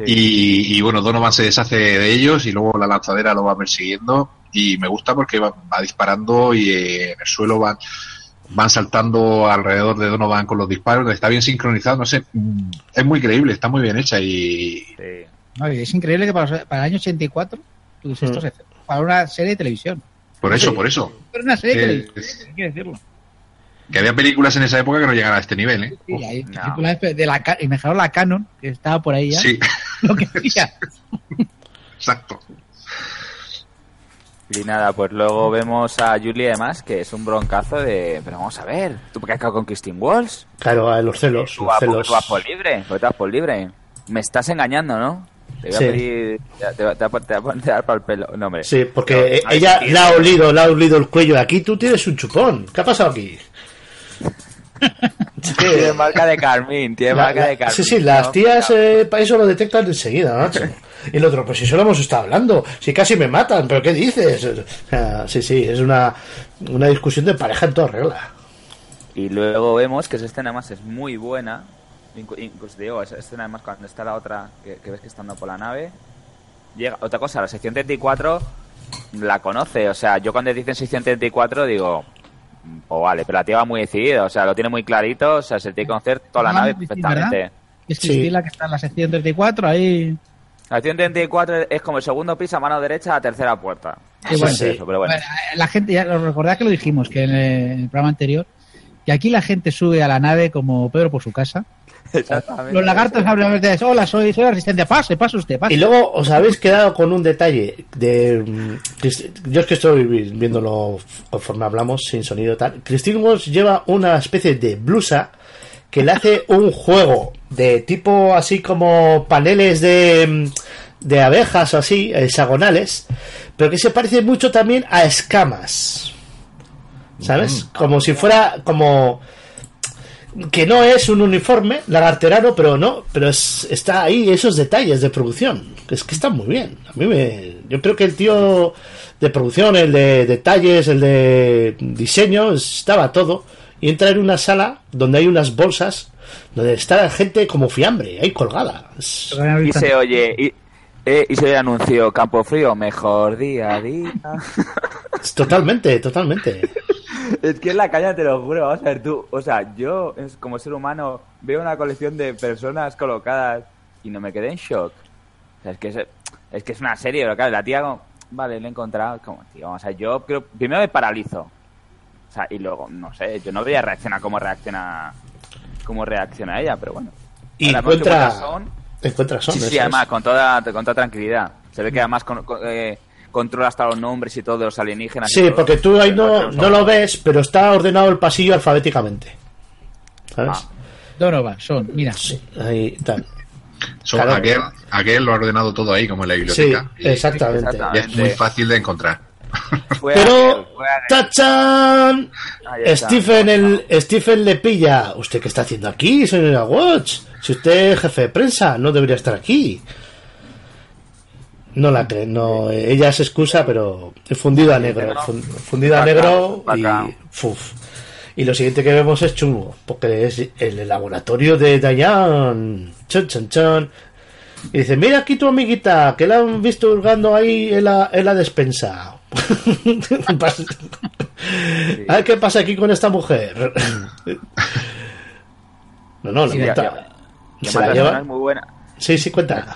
E: Y, y, bueno, Donovan se deshace de ellos y luego la lanzadera lo va persiguiendo. Y me gusta porque va, va disparando y eh, en el suelo van, van saltando alrededor de Donovan con los disparos. Está bien sincronizado, no sé. mm, Es muy creíble, está muy bien hecha y.
D: No, es increíble que para, para el año 84 tuviese estos efectos. Para una serie de televisión.
E: Por eso,
D: Sí.
E: por eso.
D: Pero una serie de
E: Que-
D: televisión, hay que decirlo.
E: Que había películas en esa época que no llegan a este nivel, ¿eh?
D: Sí, hay películas de la, y mejor la Canon, que estaba por ahí ya.
E: Sí,
D: Lo que hacía.
E: exacto.
C: Y nada, pues luego vemos a Julie además, que es un broncazo de... Pero vamos a ver, ¿tú por qué has quedado con Christine Walsh?
B: Claro, a los celos.
C: Tú
B: Los
C: vas,
B: celos.
C: tú vas por libre, porque tú vas por libre. Me estás engañando, ¿no? Te voy a pedir... Te, te, te, te dar para el pelo. No, hombre.
B: Sí, porque
C: No, a
B: ella le ha olido, le ha olido el cuello. Aquí tú tienes un chupón. ¿Qué ha pasado aquí?
C: Tiene marca de Carmín, tiene
B: La-
C: marca
B: la-
C: de Carmín.
B: sí, sí, las
C: ¿no?
B: tías eh, eso lo detectan enseguida, macho. Y el otro, pues si solo hemos estado hablando, si casi me matan, pero ¿qué dices? Sí, sí, es una, una discusión de pareja en toda regla.
C: Y luego vemos que esa escena además es muy buena. Incluso te digo, esa escena además cuando está la otra, que, que ves que está andando por la nave. Llega, otra cosa, la sección 34 la conoce. O sea, yo cuando dicen sección 34 digo, pues vale, pero la tía va muy decidida. O sea, lo tiene muy clarito. O sea, se tiene que conocer toda la
D: Ah,
C: nave
D: sí,
C: perfectamente.
D: ¿verdad? Es Cristina la que está en la sección 34, ahí.
C: La sección 34 es como el segundo piso a mano derecha, a tercera puerta.
D: Sí,
C: Eso
D: bueno,
C: es eso, pero bueno.
D: Bueno, la gente, ya lo recordad que lo dijimos, que en el programa anterior, que aquí la gente sube a la nave como Pedro por su casa.
C: Exactamente.
D: Los lagartos hablan de hola, soy, soy asistente, pase, pase usted, pase.
B: Y luego os habéis quedado con un detalle de mm, yo es que estoy viéndolo conforme hablamos sin sonido tal. Christine Walsh lleva una especie de blusa que le hace un juego de tipo así como paneles de mm, de abejas o así hexagonales, pero que se parece mucho también a escamas. ¿Sabes? Como si fuera como que no es un uniforme lagarterano, pero no, pero es, está ahí esos detalles de producción, que es que están muy bien. A mí me, yo creo que el tío de producción, el de detalles, el de diseño, estaba todo. Y entra en una sala donde hay unas bolsas donde está la gente como fiambre, ahí colgada.
C: Y se oye, y, eh, y se oye el anuncio Campo Frío, mejor día a día.
B: totalmente, totalmente.
C: Es que es la caña, te lo juro. Vamos a ver, tú, o sea, yo como ser humano veo una colección de personas colocadas y no me quedé en shock. O sea, es que es, es que es una serie, pero claro, la tía, como, vale, lo he encontrado. Como, tío, vamos a ver, yo creo, primero me paralizo. O sea, y luego, no sé, yo no voy a reaccionar como reacciona, como reacciona ella, pero bueno.
B: Y
C: Ahora,
B: encuentra,
C: Son,
B: encuentra son.
C: sí, sí, además, con toda, con toda tranquilidad. Se ve que además con- con- eh, controla hasta los nombres y todo de los alienígenas.
B: Sí,
C: todo.
B: porque tú ahí no, no lo ves, pero está ordenado el pasillo alfabéticamente. ¿Sabes?
C: Ah.
D: Donovan, son, mira.
B: Ahí tal.
E: Son-
B: Claro.
E: aquel, aquel lo ha ordenado todo ahí, como en la biblioteca.
B: Sí, exactamente.
E: Y es muy fácil de encontrar.
C: Fue
B: Pero. ¡tachán!
C: Ahí.
B: Stephen, el, Stephen le pilla. ¿Usted qué está haciendo aquí, señora Watch? Si usted es jefe de prensa, no debería estar aquí. No la cree, no. eh, Ella se excusa, pero fundido a negro. fun- Fundido a negro y. fuf. Y lo siguiente que vemos es chungo, porque es el laboratorio de Dayan. Chon, chon, chon. Y dice, mira aquí tu amiguita, que la han visto hurgando ahí en la, en la despensa. A ver qué pasa aquí con esta mujer. No, no, la
C: Sí,
B: monta-
C: Y
B: se
C: además
B: la
C: la
B: lleva.
C: escena es muy buena.
B: Sí, sí, cuenta.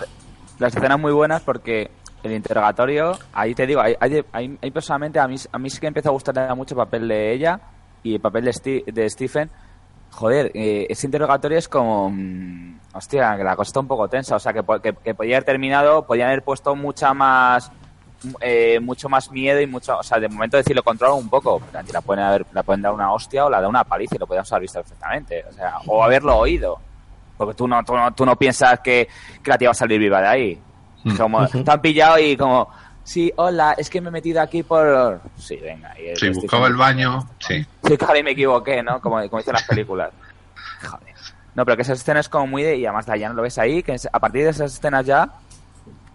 C: Las escenas muy buenas porque el interrogatorio, ahí te digo, hay- hay personalmente, a mí, a mí sí que empezó a gustar mucho el papel de ella y el papel de, de Stephen. Joder, eh, ese interrogatorio es como... mm, hostia, que la cosa está un poco tensa. O sea, que, que, que podía haber terminado, podían haber puesto mucha más... eh, mucho más miedo y mucho... O sea, de momento decirlo controlan un poco. La, la pueden haber, la pueden dar una hostia o la da una paliza y lo podíamos haber visto perfectamente. O sea, o haberlo oído. Porque tú no, tú no, tú no piensas que, que la tía va a salir viva de ahí. Como te han pillado y como, sí, hola, es que me he metido aquí por... Sí, venga. Y estoy
E: buscaba el baño, sí.
C: Sí, claro, y me equivoqué, ¿no? Como, como dicen las películas. Joder. No, pero que esas escenas como muy de... Y además ya no lo ves ahí, que a partir de esas escenas ya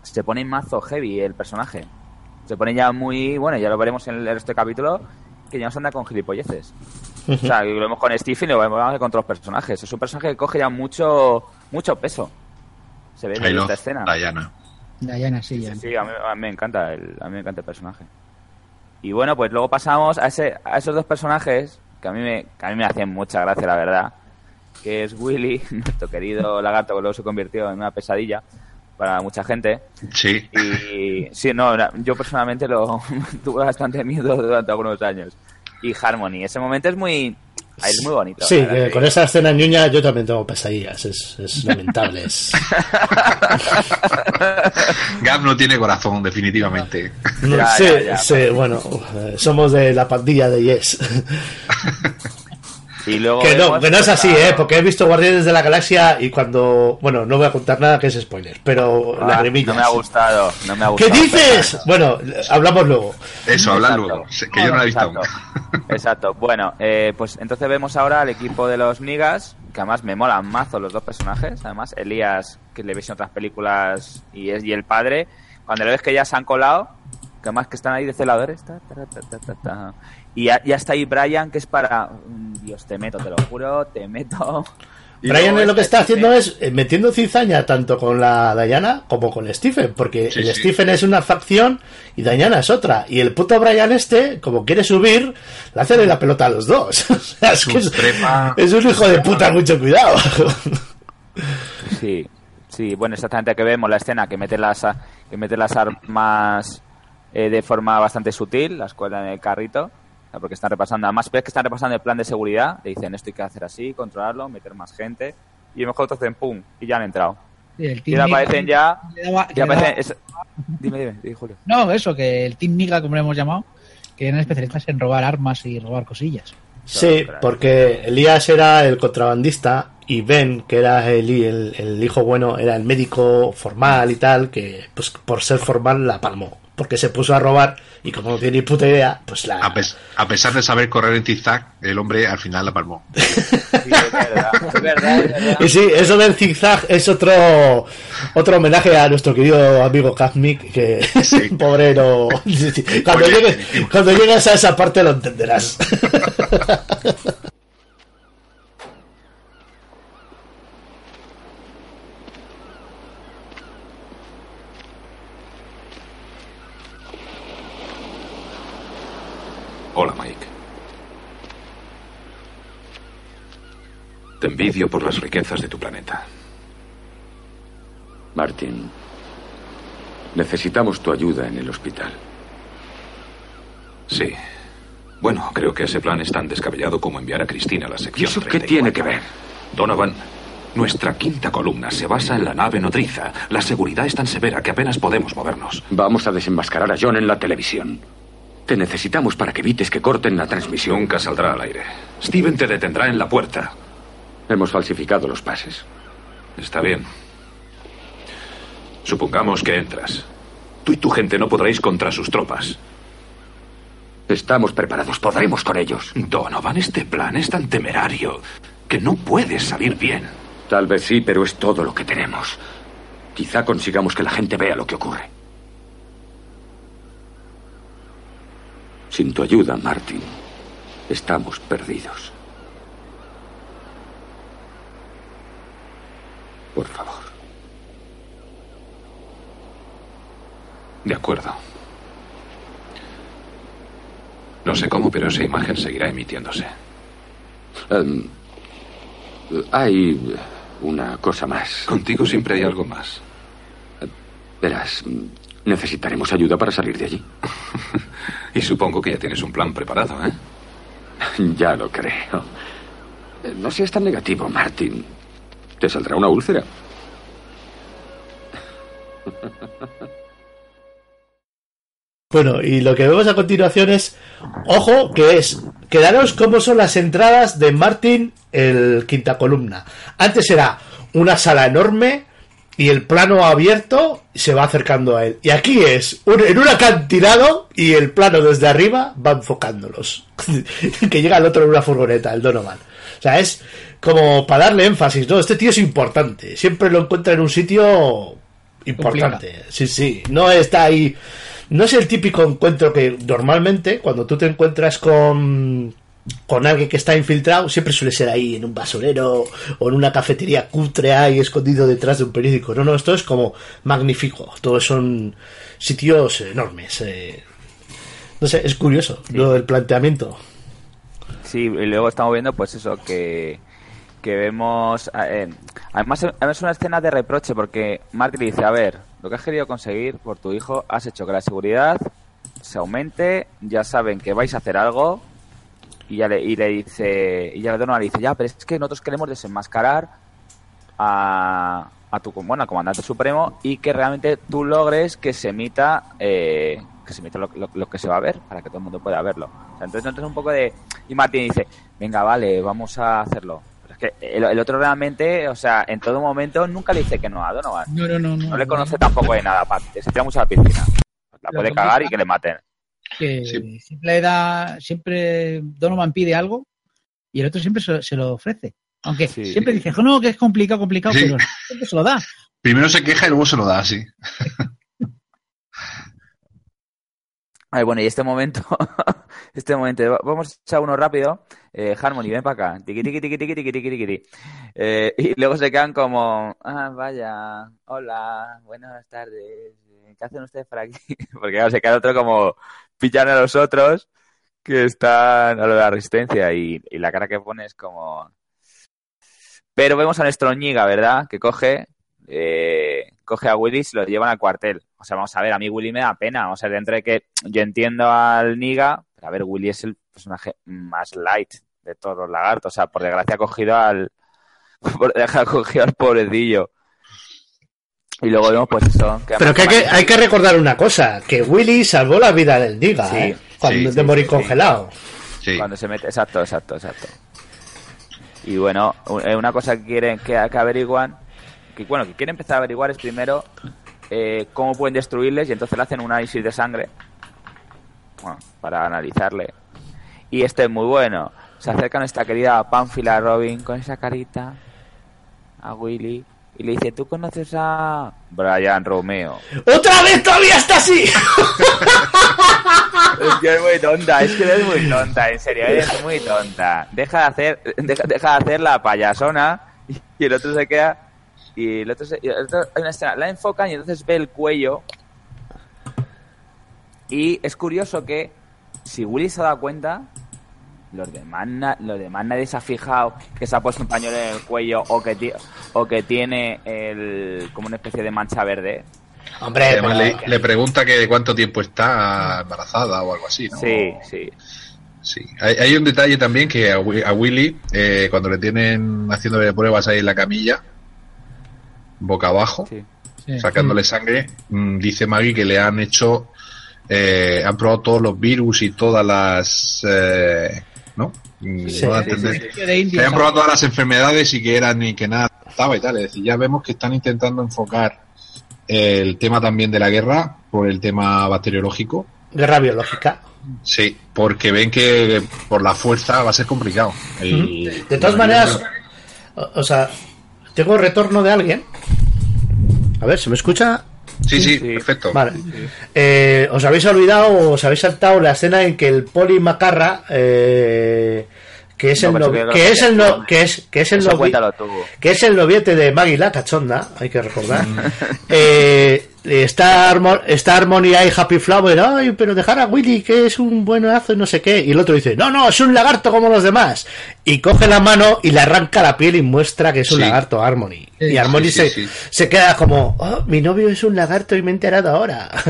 C: se pone mazo heavy el personaje. Se pone ya muy... Bueno, ya lo veremos en el, este capítulo, que ya nos anda con gilipolleces. O sea, lo vemos con Stephen y lo vemos con otros personajes. Es un personaje que coge ya mucho mucho peso. Se ve
E: I
C: en esta escena.
E: Diana.
D: Diana, sí, ya.
C: Sí, a mí, a mí me encanta el, a mí me encanta el personaje. Y bueno, pues luego pasamos a ese a esos dos personajes que a mí me que a mí me hacen mucha gracia, la verdad, que es Willy, nuestro querido lagarto que luego se convirtió en una pesadilla para mucha gente.
E: Sí.
C: Y sí, no, yo personalmente lo tuve bastante miedo durante algunos años. Y Harmony, ese momento es muy es muy bonito.
B: Sí, que- con esa escena ñoña yo también tengo pesadillas. Es, es lamentable. es-
E: Gab no tiene corazón, definitivamente.
B: No,
C: Ya,
B: sí,
C: ya, ya.
B: sí, bueno, eh, somos de la pandilla de Yes.
C: Y luego
B: que no, que no es así,
C: a-
B: ¿eh? Porque he visto Guardianes de la Galaxia y cuando. Bueno, no voy a contar nada que es spoiler, pero
C: Ah,
B: lagrimillas.
C: no me ha gustado, no me ha
B: ¿Qué
C: gustado.
B: dices? Bueno, hablamos luego.
E: Eso, habla
C: Exacto.
E: luego. Que yo no la he visto aún.
C: Exacto. Exacto. Bueno, eh, pues entonces vemos ahora al equipo de los Nigas, que además me molan mazo los dos personajes. Además, Elías, que le ves en otras películas, y es y el padre, cuando le ves que ya se han colado, que además que están ahí de celadores, ta, ta, ta, ta, ta, ta. y ya, ya está ahí Brian, que es para... mm, Dios, te meto, te lo juro, te meto. Y
B: Brian
C: luego
B: lo que
C: este
B: está
C: Stephen-
B: haciendo es eh, metiendo cizaña tanto con la Diana como con Stephen, porque
E: Sí,
B: el
E: sí.
B: Stephen es una facción y Diana es otra. Y el puto Brian este, como quiere subir, le hace de la pelota a los dos. O sea, es, que es, es un hijo de puta, mucho cuidado.
C: Sí, sí, bueno, exactamente que vemos la escena que mete las, a- que mete las armas eh, de forma bastante sutil, las cuelgan en el carrito, porque están repasando, además ves que están repasando el plan de seguridad, le dicen esto hay que hacer así, controlarlo, meter más gente, y mejor otros hacen pum, y ya han entrado.
D: El
C: Y
D: Team
C: le aparecen ya,
D: le daba-
C: ya
D: le
C: aparecen,
D: daba-
C: es- dime, dime, dime, Julio.
D: No, eso, que el Team Niga, como lo hemos llamado, que eran especialistas en robar armas y robar cosillas.
B: Sí, porque Elías era el contrabandista y Ben, que era el, el, el hijo bueno, era el médico formal y tal, que pues por ser formal la palmó. Porque se puso a robar y como no tiene ni puta idea, pues la...
E: A, pes- a pesar de saber correr en zigzag, el hombre al final la palmó.
B: Y sí, eso del zigzag es otro otro homenaje a nuestro querido amigo Kazmik, que pobre no... sí, sí. Cuando,
E: Oye,
B: llegues, cuando llegues a esa parte lo entenderás.
R: Hola, Mike. Te envidio por las riquezas de tu planeta.
J: Martin, necesitamos tu ayuda en el hospital.
R: Sí. Bueno, creo que ese plan es tan descabellado como enviar a Cristina a la sección.
J: ¿Y eso qué tiene que ver?
R: Donovan, nuestra quinta columna se basa en la nave nodriza. La seguridad es tan severa que apenas podemos movernos.
J: Vamos a desenmascarar a John en la televisión. Te necesitamos para que evites que corten la transmisión.
R: Nunca saldrá al aire. Steven te detendrá en la puerta.
J: Hemos falsificado los pases.
R: Está bien. Supongamos que entras. Tú y tu gente no podréis contra sus tropas.
J: Estamos preparados, podremos con ellos.
R: Donovan, este plan es tan temerario que no puede salir bien.
J: Tal vez sí, pero es todo lo que tenemos. Quizá consigamos que la gente vea lo que ocurre. Sin tu ayuda, Martin, estamos perdidos. Por favor.
R: De acuerdo. No sé cómo, pero esa imagen seguirá emitiéndose.
J: Em, hay una cosa más.
R: Contigo siempre hay algo más.
J: Verás, necesitaremos ayuda para salir de allí.
R: Y supongo que ya tienes un plan preparado, ¿eh?
J: Ya lo creo. No seas tan negativo, Martin. Te saldrá una úlcera.
B: Bueno, y lo que vemos a continuación es, ojo, que es, quedaros cómo son las entradas de Martin el quinta columna. Antes era una sala enorme y el plano abierto se va acercando a él. Y aquí es un- en un acantilado y el plano desde arriba va enfocándolos. que llega el otro en una furgoneta, el Donovan. O sea, es como para darle énfasis, ¿no? Este tío es importante. Siempre lo encuentra en un sitio importante. Sí, sí. No está ahí. No es el típico encuentro que normalmente cuando tú te encuentras con con alguien que está infiltrado siempre suele ser ahí en un basurero o en una cafetería cutre ahí escondido detrás de un periódico. No, no, esto es como magnífico. Todos son sitios enormes. eh. No sé, es curioso lo del planteamiento.
C: Sí, y luego estamos viendo, pues eso, que, que vemos. eh, además, es una escena de reproche porque Martin le dice: A ver, lo que has querido conseguir por tu hijo, has hecho que la seguridad se aumente, ya saben que vais a hacer algo. Y ya le, y le dice, y ya Donovan le dice, ya, pero es que nosotros queremos desenmascarar a, a tu bueno, al comandante supremo y que realmente tú logres que se emita eh, que se emita lo, lo- lo que se va a ver para que todo el mundo pueda verlo. O sea, entonces entonces un poco de y Martín dice, venga, vale, vamos a hacerlo. Pero es que el, el otro realmente, o sea, en todo momento nunca le dice que no a Donovan.
D: No, no, no. No,
C: No le conoce tampoco de nada, aparte. Se tira mucho a la piscina. La
D: Lo
C: puede cagar y que le maten.
D: Que siempre le da, siempre Donovan pide algo y el otro siempre se, se lo ofrece. Aunque siempre dice, no, que es complicado, complicado,
E: Sí.
D: pero siempre se lo da.
E: Primero se queja y luego se lo da así.
C: Ay, bueno, y este momento, este momento, va- vamos a echar uno rápido. Eh, Harmony, ven para acá. Tiqui, tiqui, tiqui, tiqui, tiqui, tiqui, tiqui. Eh, y luego se quedan como, ah, vaya, hola, buenas tardes. ¿Qué hacen ustedes por aquí? Porque claro, se queda otro como pillan a los otros que están a lo de la resistencia y, la cara que pone es como... Pero vemos a nuestro ñiga, ¿verdad? Que coge, eh, coge a Willy y se lo llevan al cuartel. O sea, vamos a ver, a mí Willy me da pena. O sea, dentro de que yo entiendo al Niga, pero a ver, Willy es el personaje más light de todos los lagartos. O sea, por desgracia ha cogido al. Por ha cogido al pobrecillo. Y luego vemos, pues eso. que
B: Pero que hay, que hay que recordar una cosa, que Willy salvó la vida del Diga,
C: Sí,
B: ¿eh? Cuando
C: sí,
B: de
C: sí,
B: morir
C: sí, sí.
B: congelado.
C: Cuando se mete, exacto, exacto, exacto. Y bueno, eh, una cosa que quieren que, que averiguan, que bueno, que quiere empezar a averiguar es primero eh, cómo pueden destruirles y entonces le hacen un análisis de sangre bueno, para analizarle. Y este es muy bueno. Se acerca nuestra querida Pánfila Robin con esa carita a Willy y le dice, ¿tú conoces a Brian Romeo?
B: ¡Otra vez todavía está así!
C: Es que es muy tonta, es que eres muy tonta, en serio, eres muy tonta. Deja de hacer, deja, deja de hacer la payasona y el otro se queda y el otro, se- y el otro- hay una escena, la enfocan y entonces ve el cuello y es curioso que si Willy se ha dado cuenta los demás, na- los demás nadie se ha fijado que se ha puesto un pañuelo en el cuello o que, ti- o que tiene el, como una especie de mancha verde.
B: Hombre,
E: Además,
B: pero-
E: le, le pregunta que de cuánto tiempo está embarazada o algo así, ¿no?
C: Sí, sí.
E: Sí. Hay, hay un detalle también que a, Wi- a Willy, eh, cuando le tienen haciéndole pruebas ahí en la camilla, boca abajo, sacándole sangre, mm, dice Maggie que le han hecho, eh, han probado todos los virus y todas las, eh, ¿no?
D: Sí,
E: no da a
D: sí,
E: entender.
D: sí, sí. De India,
E: Que habían probado todas las enfermedades y que eran y que nada estaba y tal. Es decir, ya vemos que están intentando enfocar el tema también de la guerra por el tema bacteriológico.
B: Guerra biológica.
E: Sí, porque ven que por la fuerza va a ser complicado. Y-
B: De todas maneras, o, o sea, tengo retorno de alguien. A ver, ¿se me escucha?
E: Sí, sí, perfecto.
B: Vale. Eh, os habéis olvidado o os habéis saltado la escena en que el Poli Macarra, eh, que es el
C: pensé
B: novi-
C: que lo
B: que es el
C: hacías
B: no-
C: tú.
B: que es que es el
C: Eso
B: novi-
C: cuéntalo tú.
B: que es el noviete de Maggie la cachonda, hay que recordar. Eh, está, Harmo- está Harmonia y Happy Flower, ay, pero dejar a Willy que es un buenazo y no sé qué. Y el otro dice, no, no, es un lagarto como los demás. Y coge la mano y le arranca la piel y muestra que es un
E: Sí.
B: lagarto Harmony.
E: Sí,
B: y Harmony
E: sí,
B: se, se queda como, oh, mi novio es un lagarto y me he enterado ahora.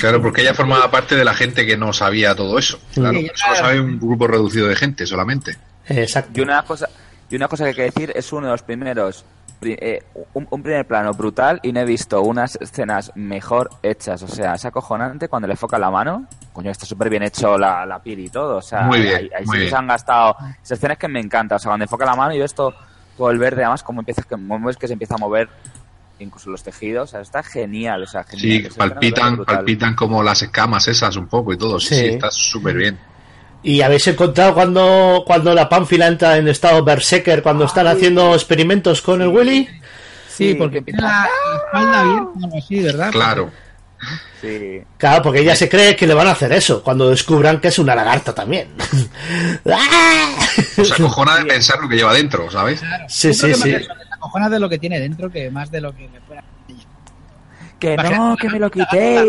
E: Claro, porque ella formaba parte de la gente que no sabía todo eso. Claro, eso lo sabe un grupo reducido de gente solamente.
B: Exacto.
C: Y una cosa, y una cosa que hay que decir es uno de los primeros, pri- eh, un, un primer plano brutal y no he visto unas escenas mejor hechas. O sea, es acojonante cuando le foca la mano. Coño, está súper bien hecho la, la piel y todo. O sea,
E: Muy bien,
C: ahí, ahí
E: muy
C: sí que
E: bien.
C: se han gastado. Esas escenas que me encantan. O sea, cuando enfoca la mano y ves todo, todo el verde, además, como empiezas que, como ves que se empieza a mover incluso los tejidos. O sea, está genial. O sea, genial.
E: Sí, palpitan, palpitan como las escamas esas un poco y todo. Sí,
B: Sí.
E: sí, está súper bien.
B: ¿Y habéis encontrado cuando, cuando la pánfila entra en estado berserker, cuando están haciendo experimentos con el Willy?
D: Sí, porque tiene la, espalda abierta así, ¿verdad?
E: Claro.
C: Sí.
B: Claro, porque ella se cree que le van a hacer eso cuando descubran que es una lagarta también.
E: O sea, cojona de pensar lo que lleva dentro, ¿sabes?
B: Sí,
D: creo
B: sí, sí.
D: la cojona de lo que tiene dentro que más de lo que le fuera.
C: Que no, que me lo quité.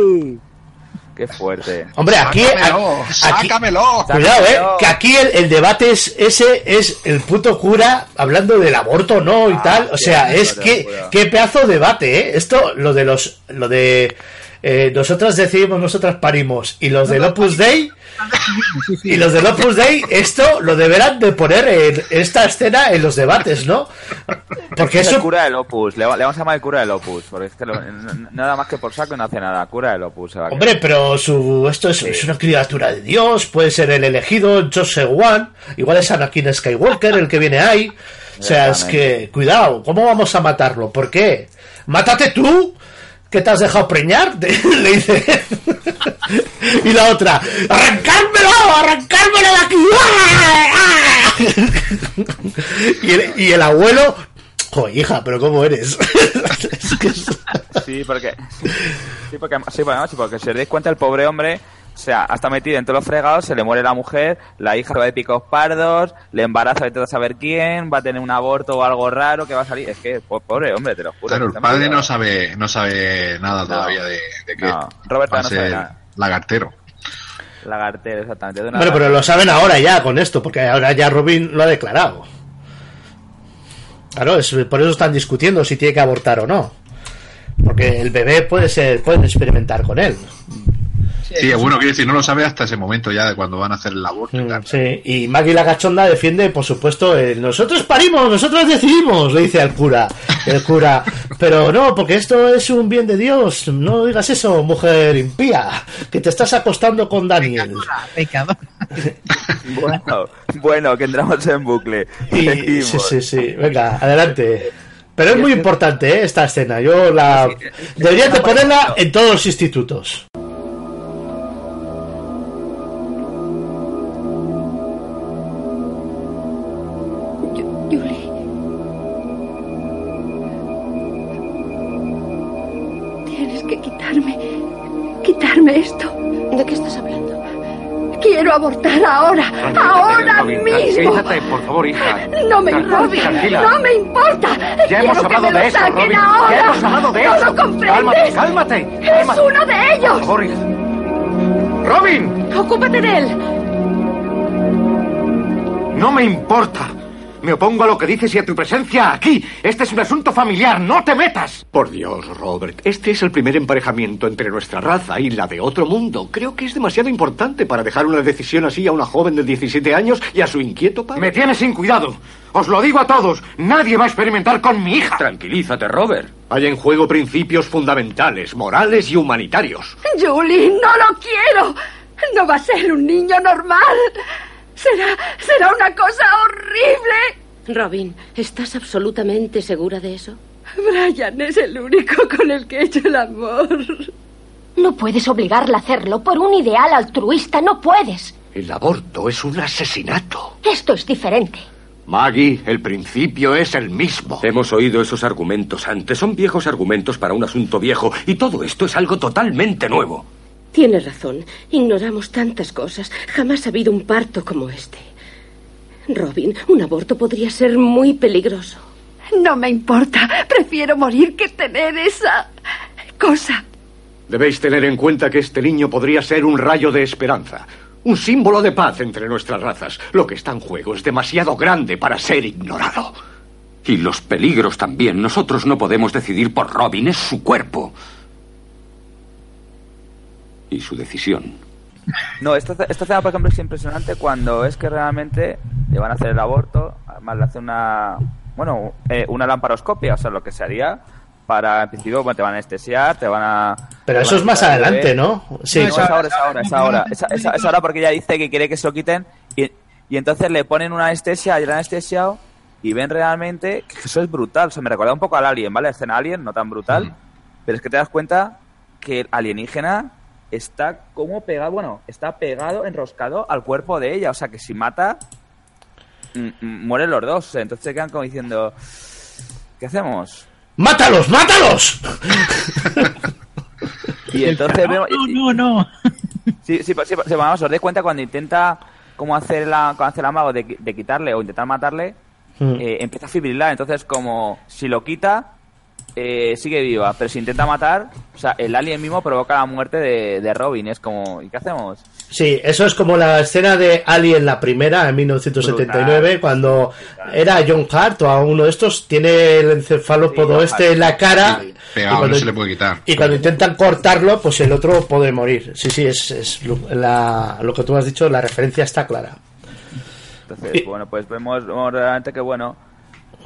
C: Qué fuerte.
B: Hombre, aquí,
E: Sácamelo,
B: aquí-
E: sácamelo.
B: cuidado, eh, que aquí el, el debate es ese es el puto cura hablando del aborto no y tal. O sea, es que qué pedazo de debate, eh. Esto, lo de los, lo de eh, nosotras decidimos, nosotras parimos y los del Opus Dei y los del Opus Dei, esto lo deberán de poner en esta escena en los debates, ¿no? Porque
C: es
B: eso
C: el cura del Opus, le, le vamos a llamar el cura del Opus, porque es que lo- nada más que por saco no hace nada, cura del Opus. se va a
B: Hombre, pero su esto es, es una criatura de Dios, puede ser el elegido, Joseph One, igual es Anakin Skywalker el que viene ahí. O sea, es que, cuidado, ¿cómo vamos a matarlo? ¿Por qué? ¡Mátate tú! ¿Que te has dejado preñar? Le dice. y la otra, ¡arrancármelo! ¡Arrancármelo de aquí! y, el, abuelo, ¡joder, hija, pero cómo eres! Es que es-.
C: Sí, porque, sí, porque, sí, porque si os dais cuenta, el pobre hombre. O sea, hasta metido en todos los fregados, se le muere la mujer, la hija se va de picos pardos, le embaraza de todo saber quién, va a tener un aborto o algo raro que va a salir. Es que, po- pobre hombre, te lo juro.
E: Claro, el padre no sabe, no sabe nada todavía de, de que
C: No, Robert
E: va a
C: no sabe nada.
E: lagartero.
C: Lagartero, exactamente. de una
B: Bueno, pero lo saben ahora ya con esto, porque ahora ya Robin lo ha declarado. Claro, es, por eso están discutiendo si tiene que abortar o no. Porque el bebé puede ser, pueden experimentar con él.
E: Sí, bueno, quiero decir, no lo sabe hasta ese momento ya de cuando van a hacer el tal.
B: Mm, Sí, y Maggie la cachonda defiende, por supuesto, el nosotros parimos, nosotros decidimos, le dice al cura. El cura, pero no, porque esto es un bien de Dios, no digas eso, mujer impía, que te estás acostando con Daniel.
C: Bueno, bueno, que entramos en bucle.
B: Y, sí, sí, sí, venga, adelante. Pero es muy importante ¿eh? esta escena. Yo la deberías de ponerla en todos los institutos.
Q: Abortar ahora. ahora mismo.
M: Tranquilízate, por favor, hija.
Q: No me
M: tranquila.
Q: no me importa.
M: Ya
Q: Quiero
M: hemos
Q: que
M: hablado
Q: me lo
M: de eso,
Q: saquen
M: Robin.
Q: ahora.
M: Ya hemos hablado de
Q: ¿No
M: eso.
Q: lo comprendes?
M: Cálmate, cálmate.
Q: Es uno de ellos.
M: Por favor, hija. Robin,
Q: Ocúpate de él.
M: no me importa. Me opongo a lo que dices y a tu presencia aquí. Este es un asunto familiar. No te metas.
S: Por Dios, Robert, este es el primer emparejamiento entre nuestra raza y la de otro mundo. Creo que es demasiado importante para dejar una decisión así a una joven de 17 años y a su inquieto padre.
M: Me tienes sin cuidado. Os lo digo a todos. Nadie va a experimentar con mi hija.
J: Tranquilízate, Robert.
S: Hay en juego principios fundamentales, morales y humanitarios.
Q: Julie, no lo quiero. No va a ser un niño normal. Será, será una cosa horrible.
H: Robin, ¿estás absolutamente segura de eso?
Q: Brian es el único con el que he hecho el amor.
N: No puedes obligarla a hacerlo por un ideal altruista, no puedes.
S: El aborto es un asesinato.
N: Esto es diferente.
S: Maggie, el principio es el mismo.
J: Hemos oído esos argumentos antes. Son viejos argumentos para un asunto viejo. Y todo esto es algo totalmente nuevo.
H: Tienes razón. Ignoramos tantas cosas. Jamás ha habido un parto como este. Robin, un aborto podría ser muy peligroso.
Q: No me importa. Prefiero morir que tener esa cosa.
S: Debéis tener en cuenta que este niño podría ser un rayo de esperanza. Un símbolo de paz entre nuestras razas. Lo que está en juego es demasiado grande para ser ignorado.
J: Y los peligros también. Nosotros no podemos decidir por Robin. Es su cuerpo. Y su decisión.
C: No, esta, esta escena, por ejemplo, es impresionante cuando es que realmente le van a hacer el aborto, además le hace una, bueno, eh, una lamparoscopia, o sea, lo que se haría para, en principio, bueno, te van a anestesiar, te van a...
B: Pero eso es más adelante. ¿no? Sí.
C: No, es ahora, es ahora, es ahora. Es, es- es ahora porque ella dice que quiere que se lo quiten y, y entonces le ponen una anestesia y el anestesiado y ven realmente que eso es brutal. O sea, me recuerda un poco al Alien, ¿vale? Escena Alien, no tan brutal, pero es que te das cuenta que el alienígena está como pegado, bueno, está pegado, enroscado al cuerpo de ella. O sea, que si mata, mm, mm, mueren los dos. O sea, entonces se quedan como diciendo, ¿qué hacemos?
B: ¡Mátalos, mátalos!
C: Y entonces vemos...
D: No, no, no.
C: Sí, sí, sí, sí, vamos, os dais cuenta cuando intenta como hacer la, cuando hace el amago de, de quitarle o intentar matarle,
B: Mm.
C: eh, empieza a fibrilar. Entonces, como si lo quita, eh, sigue viva. Pero si intenta matar, o sea, el alien mismo provoca la muerte de, de Robin. Es como, ¿y qué hacemos?
B: Sí, eso es como la escena de Alien, la primera, en 1979,
C: Brutal.
B: cuando era John Hart o a uno de estos, tiene el encefalópodo
E: John
B: este en la cara.
E: Sí,
B: y
E: pegado,
B: cuando-
E: no se le puede quitar.
B: Y cuando intentan cortarlo, pues el otro puede morir. Sí, sí, es, es lo, la- lo que tú has dicho, la referencia está clara.
C: Entonces, bueno, pues vemos, vemos realmente que bueno,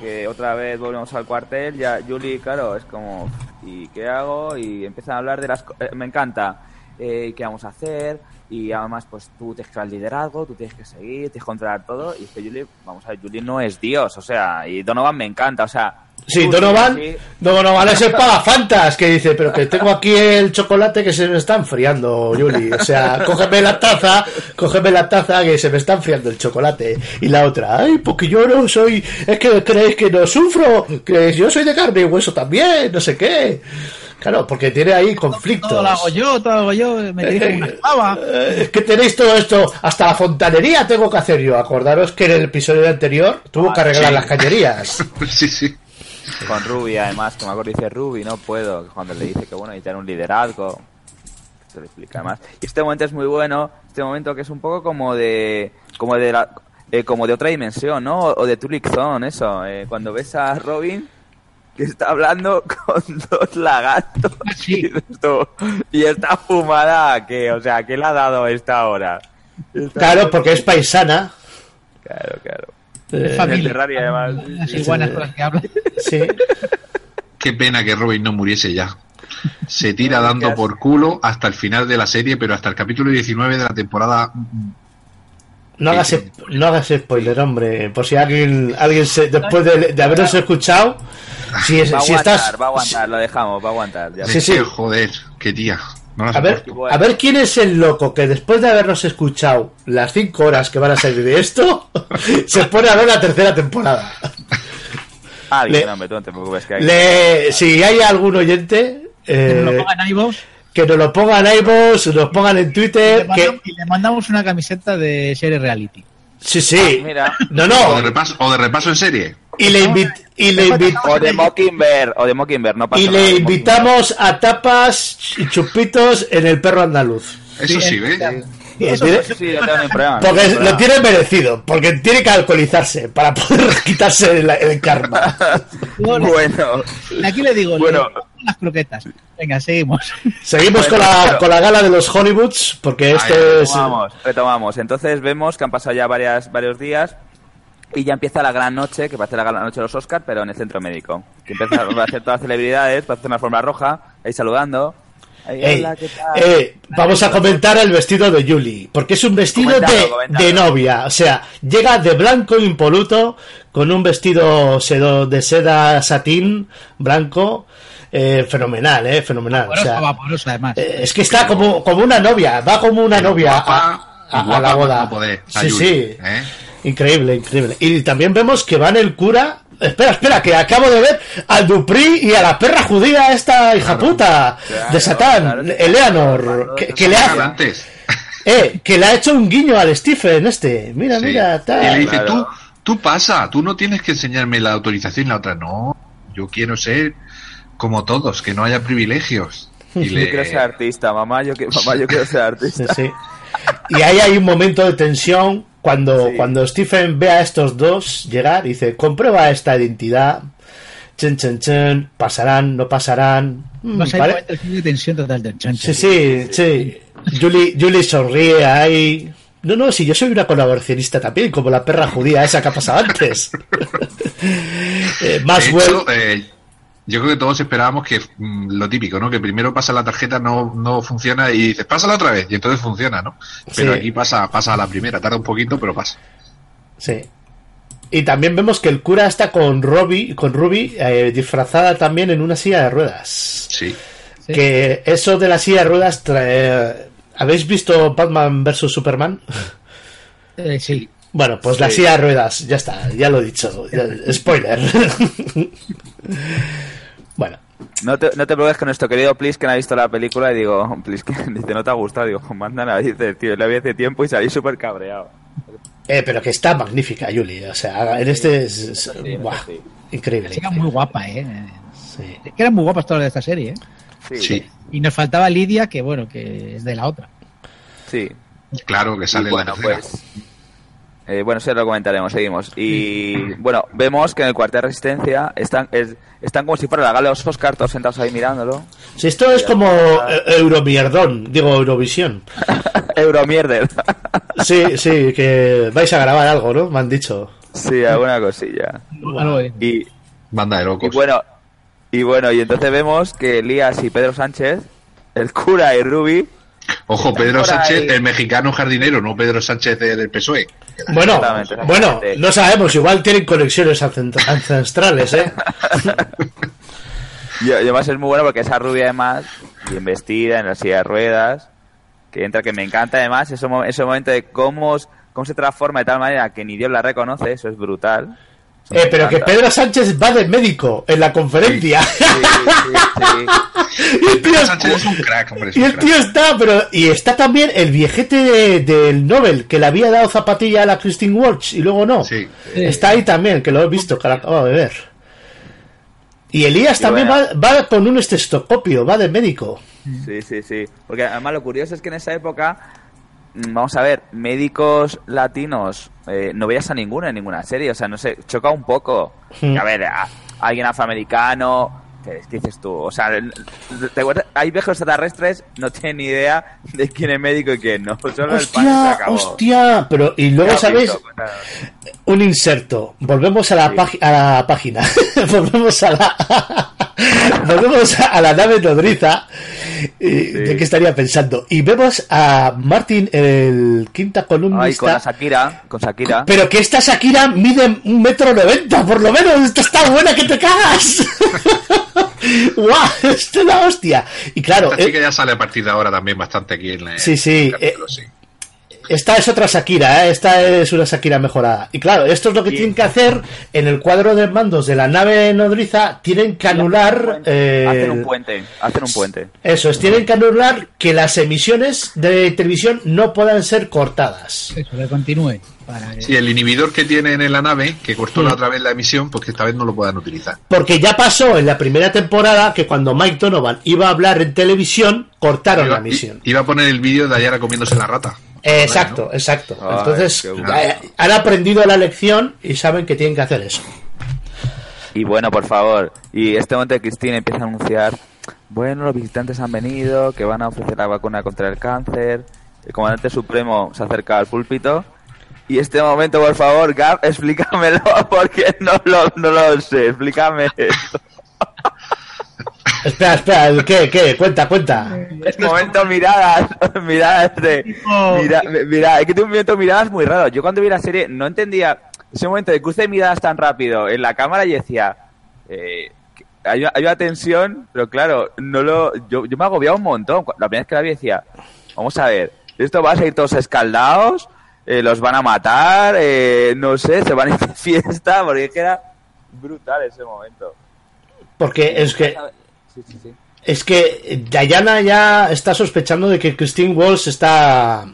C: que otra vez volvemos al cuartel, ya Julie, claro, es como, ¿y qué hago? Y empiezan a hablar de las... eh, me encanta, eh, ¿qué vamos a hacer? Y además, pues tú tienes que el liderazgo, tú tienes que seguir, tienes que controlar todo, y es que Julie, vamos a ver, Julie no es Dios, o sea, y Donovan me encanta, o sea...
B: Sí, Donovan,
C: sí,
B: Donovan es el pagafantas que dice, pero que tengo aquí el chocolate que se me está enfriando, Yuli. O sea, cógeme la taza, cógeme la taza que se me está enfriando el chocolate. Y la otra, ay, porque yo no soy, es que creéis que no sufro, que yo soy de carne y hueso también, no sé qué. Claro, porque tiene ahí conflictos.
D: Todo lo hago yo, todo lo hago yo, me dirijo una esclava.
B: Eh, Es que tenéis todo esto, hasta la fontanería tengo que hacer yo. Acordaros que en el episodio anterior tuvo que arreglar
C: sí.
B: las cañerías.
E: sí, sí.
C: Con Ruby, además, que me acuerdo dice Ruby, no puedo, cuando le dice que bueno, necesitan un liderazgo, se lo explica además. Y este momento es muy bueno, este momento que es un poco como de, como de la, eh, como de otra dimensión, ¿no? O de Tulic Zone, eso, eh, cuando ves a Robin que está hablando con dos lagartos y, esto- y está fumada, que, o sea, ¿qué le ha dado a esta hora? Está-
B: Claro, porque es paisana.
C: Claro, claro.
B: Eh,
C: Terraria, además.
D: Las iguanas con las que hablan.
B: Sí.
E: Qué pena que Robin no muriese ya. Se tira dando por culo hasta el final de la serie, pero hasta el capítulo 19 de la temporada.
B: No hagas, no hagas spoiler, hombre. Por si alguien, alguien se, después de, de habernos escuchado, Si, es-
C: va a
B: si
C: aguantar,
B: estás.
C: va a aguantar, lo dejamos, va a aguantar. ya.
B: Sí, sí.
E: Joder, qué. No la
B: A ver, a ver quién es el loco que después de habernos escuchado las cinco horas que van a salir de esto, se pone a ver la tercera temporada.
C: Ah, bien,
B: Le-
C: hombre, tú no te preocupes. Que hay-
B: Le, si hay algún oyente eh,
D: lo pongan en iVoox
B: que nos lo pongan en iVoox, nos pongan en
D: y
B: Twitter,
D: le,
B: que
D: mandamos, y le mandamos una camiseta de serie reality.
B: sí, sí,
C: Ah, Mira.
B: no,
E: O
B: no,
E: de repaso, o de repaso en serie.
B: y le invit y le invit
C: O de Mockingbird, o de Mockingbird, no pasa
B: y le invitamos a tapas y chupitos en el perro andaluz.
E: Eso sí, ¿ves?
D: Eso.
C: Sí, no
B: Porque lo tiene merecido, porque tiene que alcoholizarse para poder quitarse el, el karma.
C: Bueno,
D: aquí le digo,
C: Bueno.
D: le las croquetas. Venga, seguimos.
B: Seguimos
C: Bueno,
B: con, la,
C: pero-
B: con la gala de los Hollywoods, porque este
E: Ay,
B: es...
C: retomamos, retomamos. Entonces vemos que han pasado ya varias, varios días y ya empieza la gran noche, que parece la gran noche de los Oscars, pero en el centro médico. Que empieza a hacer todas las celebridades, va a hacer una forma roja, ahí saludando. Ahí,
B: Ey,
C: hola, ¿qué tal?
B: eh, vamos a comentar el vestido de Julie, porque es un vestido de, de novia, o sea, llega de blanco impoluto, con un vestido de seda satín blanco, eh, fenomenal, eh, fenomenal. o
D: Vaporosa,
B: sea,
D: vaporosa, además.
B: eh, es que está como, como una novia, va como una novia a, a- a
E: guapa
B: la boda.
E: poder,
B: sí, sí,
E: ¿eh?
B: increíble, increíble. Y también vemos que van el cura. Espera, espera, que acabo de ver al Dupri y a la perra judía, esta hija puta de Satán,
C: claro,
B: Eleanor, que, que le ha,
E: Antes.
B: eh, que le ha hecho un guiño al Stephen este. Mira,
E: Sí.
B: mira,
E: Y le
B: tal.
E: dice,
C: Claro.
E: tú, tú pasa, tú no tienes que enseñarme la autorización y la otra. No, yo quiero ser como todos, que no haya privilegios. Y
C: Yo quiero ser artista, mamá, yo, que- mamá, yo quiero ser artista.
B: Sí, sí. Y ahí hay un momento de tensión cuando,
C: Sí.
B: cuando Stephen ve a estos dos llegar y dice, comprueba esta identidad. Chen, chen, chen, pasarán, no pasarán. Mm,
D: Vas a
B: ¿vale?
D: de tensión total del chancho.
B: Sí, sí, sí. Julie, Julie sonríe ahí. No, no, si yo soy una colaboracionista también, como la perra judía esa que ha pasado antes. Eh, Maxwell,
E: hecho, eh, yo creo que todos esperábamos que mm, lo típico, ¿no? Que primero pasa la tarjeta, no, no funciona y dices, pásala otra vez, y entonces funciona, ¿no? Pero
B: Sí.
E: aquí pasa, pasa a la primera, tarda un poquito, pero pasa.
B: sí. Y también vemos que el cura está con Robbie, con Ruby eh, disfrazada también en una silla de ruedas.
E: Sí.
D: Sí.
B: Que eso de la silla de ruedas trae... ¿Habéis visto Batman vs Superman?
D: Eh, sí.
B: Bueno, pues la silla de ruedas, ya está, ya lo he dicho. spoiler. bueno,
C: No te, no te preocupes que nuestro querido Plisken ha visto la película y digo, Plisken, dice, ¿no te ha gustado? Digo, mándala, dice, tío, la vi hace tiempo y salí súper cabreado.
B: eh, pero que está magnífica, Julie. O sea, en este es, es-
C: Sí,
B: buah,
C: sí.
B: increíble.
D: Chica muy guapa, ¿eh?
B: Sí.
D: Que eran muy guapas todas de esta serie, ¿eh?
C: Sí,
E: Sí,
D: Y nos faltaba Lidia, que bueno, que es de la otra.
C: sí.
E: claro que sale
C: Y bueno,
E: la tercera.
C: pues. Eh, bueno, eso lo comentaremos, seguimos. Y bueno, vemos que en el cuartel de resistencia están, es- están como si fuera la gala de los Oscar, todos sentados ahí mirándolo.
B: Si esto es como eh, Euromierdón, digo Eurovisión.
C: Euromierder.
B: Sí, sí, que vais a grabar algo, ¿no? Me han dicho.
C: sí, alguna cosilla.
D: De-
C: Y,
E: Banda de
C: y
E: locos.
C: bueno, y bueno, y entonces vemos que Elías y Pedro Sánchez, el cura y Ruby,
E: Ojo, Pedro Sánchez,
C: ahí.
E: el mexicano jardinero, no Pedro Sánchez del PSOE.
B: Bueno,
C: Exactamente,
B: bueno, no sabemos, igual tienen conexiones ancestrales, ¿eh?
C: Y, y además es muy bueno porque esa rubia además, bien vestida, en la silla de ruedas, que entra, que me encanta además, ese, mo- ese momento de cómo, se transforma de tal manera que ni Dios la reconoce, eso es brutal.
B: Eh, pero que. Pedro Sánchez va de médico en la conferencia.
C: Sí, sí, sí.
B: y el tío,
E: Pedro Sánchez es un crack, hombre. es
B: y
E: un
B: el
E: crack.
B: tío está, pero. Y está también el viejete de- del Nobel, que le había dado zapatilla a la Christine Walsh y luego no.
E: Sí.
B: Está ahí también, que lo he visto, que lo acabo de ver. Y Elías también
C: bueno.
B: va, va con un estetoscopio, va de médico.
C: Sí, sí, sí. Porque además lo curioso es que en esa época, mm, vamos a ver, médicos latinos, eh, no veías a ninguno en ninguna serie, o sea, no sé, choca un poco.
B: Hmm.
C: A ver, a- alguien afroamericano, ¿qué, dices tú? O sea, el- hay viejos extraterrestres, no tienen ni idea de quién es médico y quién no. Solo el
B: Hostia,
C: acabó.
B: hostia, pero y luego
C: cuéntanos.
B: un inserto. Volvemos a la, pági- a la página. Volvemos a la volvemos a la nave nodriza. Yo que estaría pensando. Y vemos a Martin, el quinta
C: Ay,
B: columnista.
C: con la Shakira, con Shakira.
B: Pero que esta Shakira mide un metro noventa, por lo menos. Esta está buena que te cagas. ¡Guau! Esta es la hostia. Y claro,
E: Esta
B: eh,
E: chica ya sale a partir de ahora también bastante aquí en la.
B: Sí, sí,
E: en el capítulo, sí.
B: Esta es otra Shakira, ¿eh? esta es una Shakira mejorada. Y claro, esto es lo que tienen que hacer en el cuadro de mandos de la nave nodriza. Tienen que anular. eh,
C: Hacen un puente, hacen un puente.
B: Eso es, tienen que anular que las emisiones de televisión no puedan ser cortadas.
D: Eso, que continúe. Para
E: Sí, el inhibidor que tienen en la nave, que cortó
B: Mm.
E: la otra vez la emisión, pues que esta vez no lo puedan utilizar.
B: Porque ya pasó en la primera temporada que cuando Mike Donovan iba a hablar en televisión, cortaron
E: Iba,
B: la emisión.
E: iba a poner el vídeo de Ayara comiéndose la rata.
B: Exacto, exacto.
C: Ay,
B: Entonces, eh, han aprendido la lección y saben que tienen que hacer eso.
C: Y bueno, por favor. Y este momento Cristina empieza a anunciar, bueno, los visitantes han venido, que van a ofrecer la vacuna contra el cáncer. El comandante supremo se acerca al púlpito. Y este momento, por favor, Gab, explícamelo, porque no lo, no lo sé. Explícame esto.
B: Espera, espera, ¿el ¿qué? ¿Qué? Cuenta, cuenta.
C: Este momento miradas, miradas de... Mira, mira, es que tengo un momento de miradas muy raro. Yo cuando vi la serie no entendía ese momento de cruce de miradas tan rápido en la cámara y decía... Eh, que hay, una- hay una tensión, pero claro, no lo, yo, yo me agobiaba un montón. La primera vez que la vi decía, vamos a ver, esto va a seguir todos escaldados, eh, los van a matar, eh, no sé, se van a ir de fiesta, porque es que era brutal ese momento.
B: Porque es que
C: Sí, sí, sí.
B: es que Diana ya está sospechando de que Christine Walsh está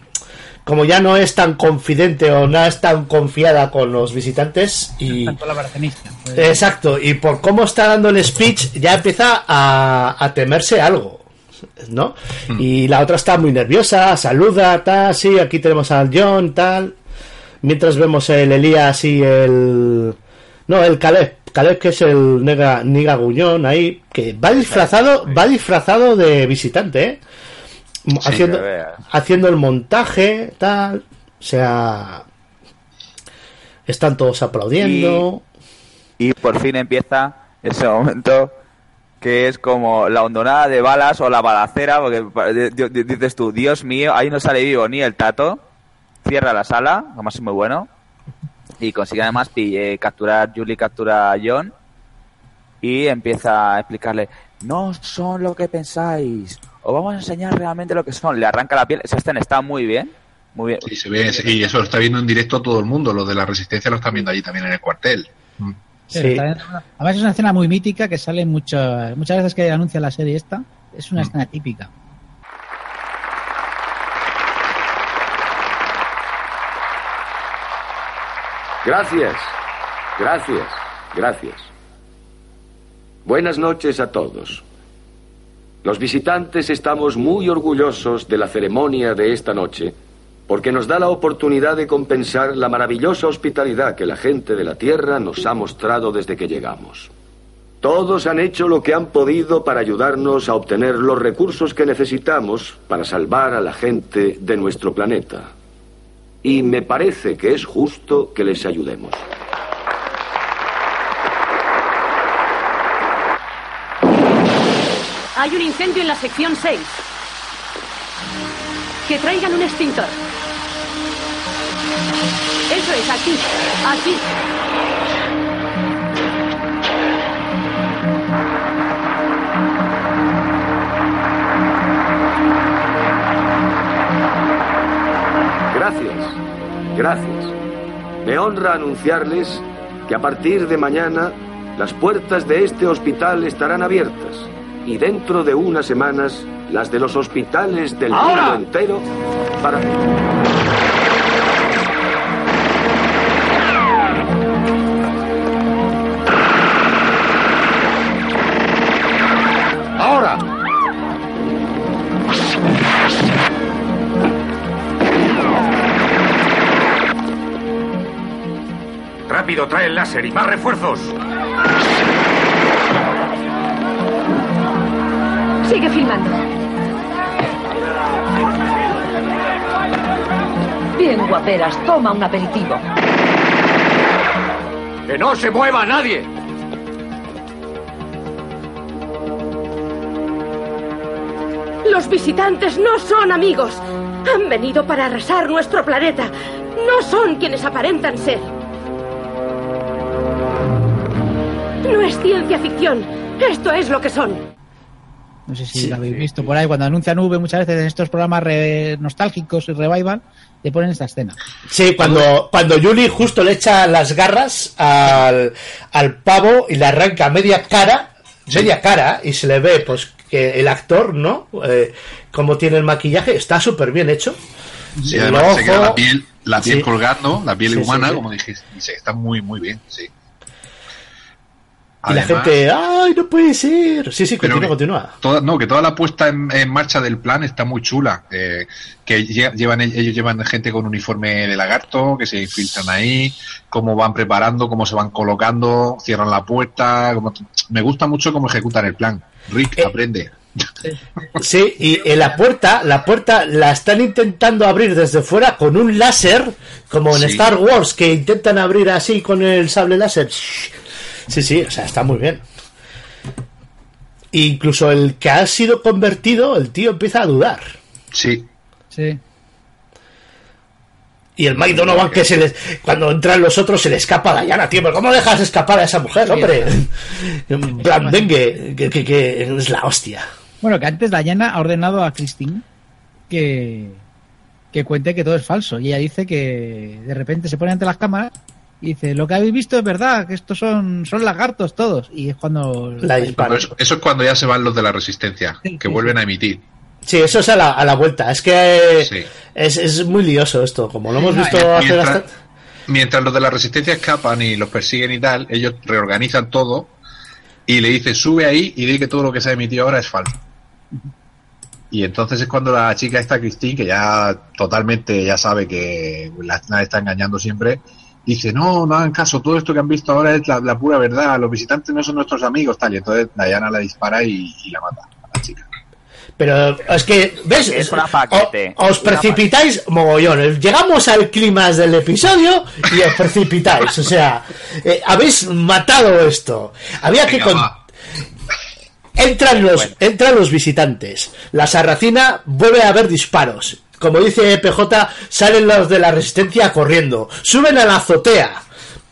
B: como ya no es tan confidente o no es tan confiada con los visitantes y
D: Tanto la baracenista. pues,
B: exacto y por cómo está dando el speech ya empieza a, a temerse algo ¿no? y la otra está muy nerviosa saluda tal sí aquí tenemos al John tal mientras vemos el Elías y el no el Caleb Caleb que es el nega, niga guñón ahí que va disfrazado va disfrazado de visitante ¿eh?
C: Sí,
B: haciendo haciendo el montaje tal o sea están todos aplaudiendo.
C: Y por fin empieza ese momento que es como la hondonada de balas o la balacera, porque dices tú, Dios mío, ahí no sale vivo ni el tato, cierra la sala, además es muy bueno, y consigue además eh, capturar, Julie captura a John y empieza a explicarle, no son lo que pensáis, os vamos a enseñar realmente lo que son, le arranca la piel, esa escena está muy bien, muy bien.
E: Sí, se ve, y eso lo está viendo en directo todo el mundo. Los de la resistencia lo están viendo allí también en el cuartel. Mm.
D: pero está- Además es una escena muy mítica que sale muchas muchas veces que anuncia la serie esta. Es una escena típica.
L: Gracias, gracias, gracias. Buenas noches a todos. Los visitantes estamos muy orgullosos de la ceremonia de esta noche porque nos da la oportunidad de compensar la maravillosa hospitalidad que la gente de la Tierra nos ha mostrado desde que llegamos. Todos han hecho lo que han podido para ayudarnos a obtener los recursos que necesitamos para salvar a la gente de nuestro planeta. Y me parece que es justo que les ayudemos.
G: Hay un incendio en la sección 6. Que traigan un extintor. Eso es, aquí. Aquí.
L: Gracias, gracias. Me honra anunciarles que a partir de mañana las puertas de este hospital estarán abiertas y dentro de unas semanas las de los hospitales del mundo entero para...
R: Trae el láser y más refuerzos.
G: Sigue filmando.
H: Bien, guaperas, toma un aperitivo.
M: ¡Que no se mueva nadie!
Q: Los visitantes no son amigos. Han venido para arrasar nuestro planeta. No son quienes aparentan ser. No es ciencia ficción. Esto es lo que son.
D: No sé si lo habéis visto por ahí, cuando anuncian V muchas veces en estos programas re- nostálgicos y revival, te ponen esta escena.
B: Sí, cuando, cuando Julie justo le echa las garras al, al pavo y le arranca media cara, media cara, y se le ve pues que el actor, ¿no? Eh, como tiene el maquillaje, está súper bien hecho.
E: Sí, además se queda la piel, la piel
B: Sí.
E: colgando, la piel
B: Sí, sí,
E: humana,
B: sí.
E: como dijiste, está muy, muy bien, sí.
B: Y la gente, ¡ay, no puede ser! Sí, sí, continúa,
E: que
B: continúa.
E: Toda, no, que toda la puesta en, en marcha del plan está muy chula. eh, que lle- llevan ellos llevan gente con uniforme de lagarto, que se infiltran ahí, cómo van preparando, cómo se van colocando, cierran la puerta. cómo- me gusta mucho cómo ejecutan el plan. Rick, aprende.
B: Sí, y en la puerta, la puerta la están intentando abrir desde fuera con un láser, como en
E: Sí.
B: Star Wars, que intentan abrir así con el sable láser. Sí, sí, o sea, está muy bien. Incluso el que ha sido convertido, el tío empieza a dudar.
E: Sí.
D: Sí.
B: Y el Mike Donovan que se les, cuando entran los otros se le escapa a Diana, tío, pero ¿cómo dejas escapar a esa mujer, hombre? En plan, dengue, que, que- que es la hostia.
D: Bueno, que antes Diana ha ordenado a Christine que, que cuente que todo es falso. Y ella dice que de repente se pone ante las cámaras y dice, lo que habéis visto es verdad, que estos son, son lagartos todos. Y es cuando...
E: Pero eso, eso es cuando ya se van los de la resistencia, que vuelven a emitir.
B: Sí, eso es a la, a la vuelta. Es que es, es muy lioso esto, como lo hemos visto hacer
E: mientras,
B: bastante.
E: mientras los de la resistencia escapan y los persiguen y tal, ellos reorganizan todo y le dicen sube ahí y di que todo lo que se ha emitido ahora es falso. Y entonces es cuando la chica esta, Christine, que ya totalmente ya sabe que la la está engañando siempre, dice, no, no hagan caso, todo esto que han visto ahora es la, la pura verdad, los visitantes no son nuestros amigos, tal. Y entonces Diana la dispara y, y la mata a la chica.
B: Pero es que, ¿ves?
C: Es una paquete.
B: O- os
C: Una
B: precipitáis mogollón. Llegamos al clima del episodio y os precipitáis. O sea, eh, habéis matado esto. Había que... Con-. Entran los, entran los visitantes. La sarracina vuelve a haber disparos. Como dice PJ, salen los de la resistencia corriendo. Suben a la azotea.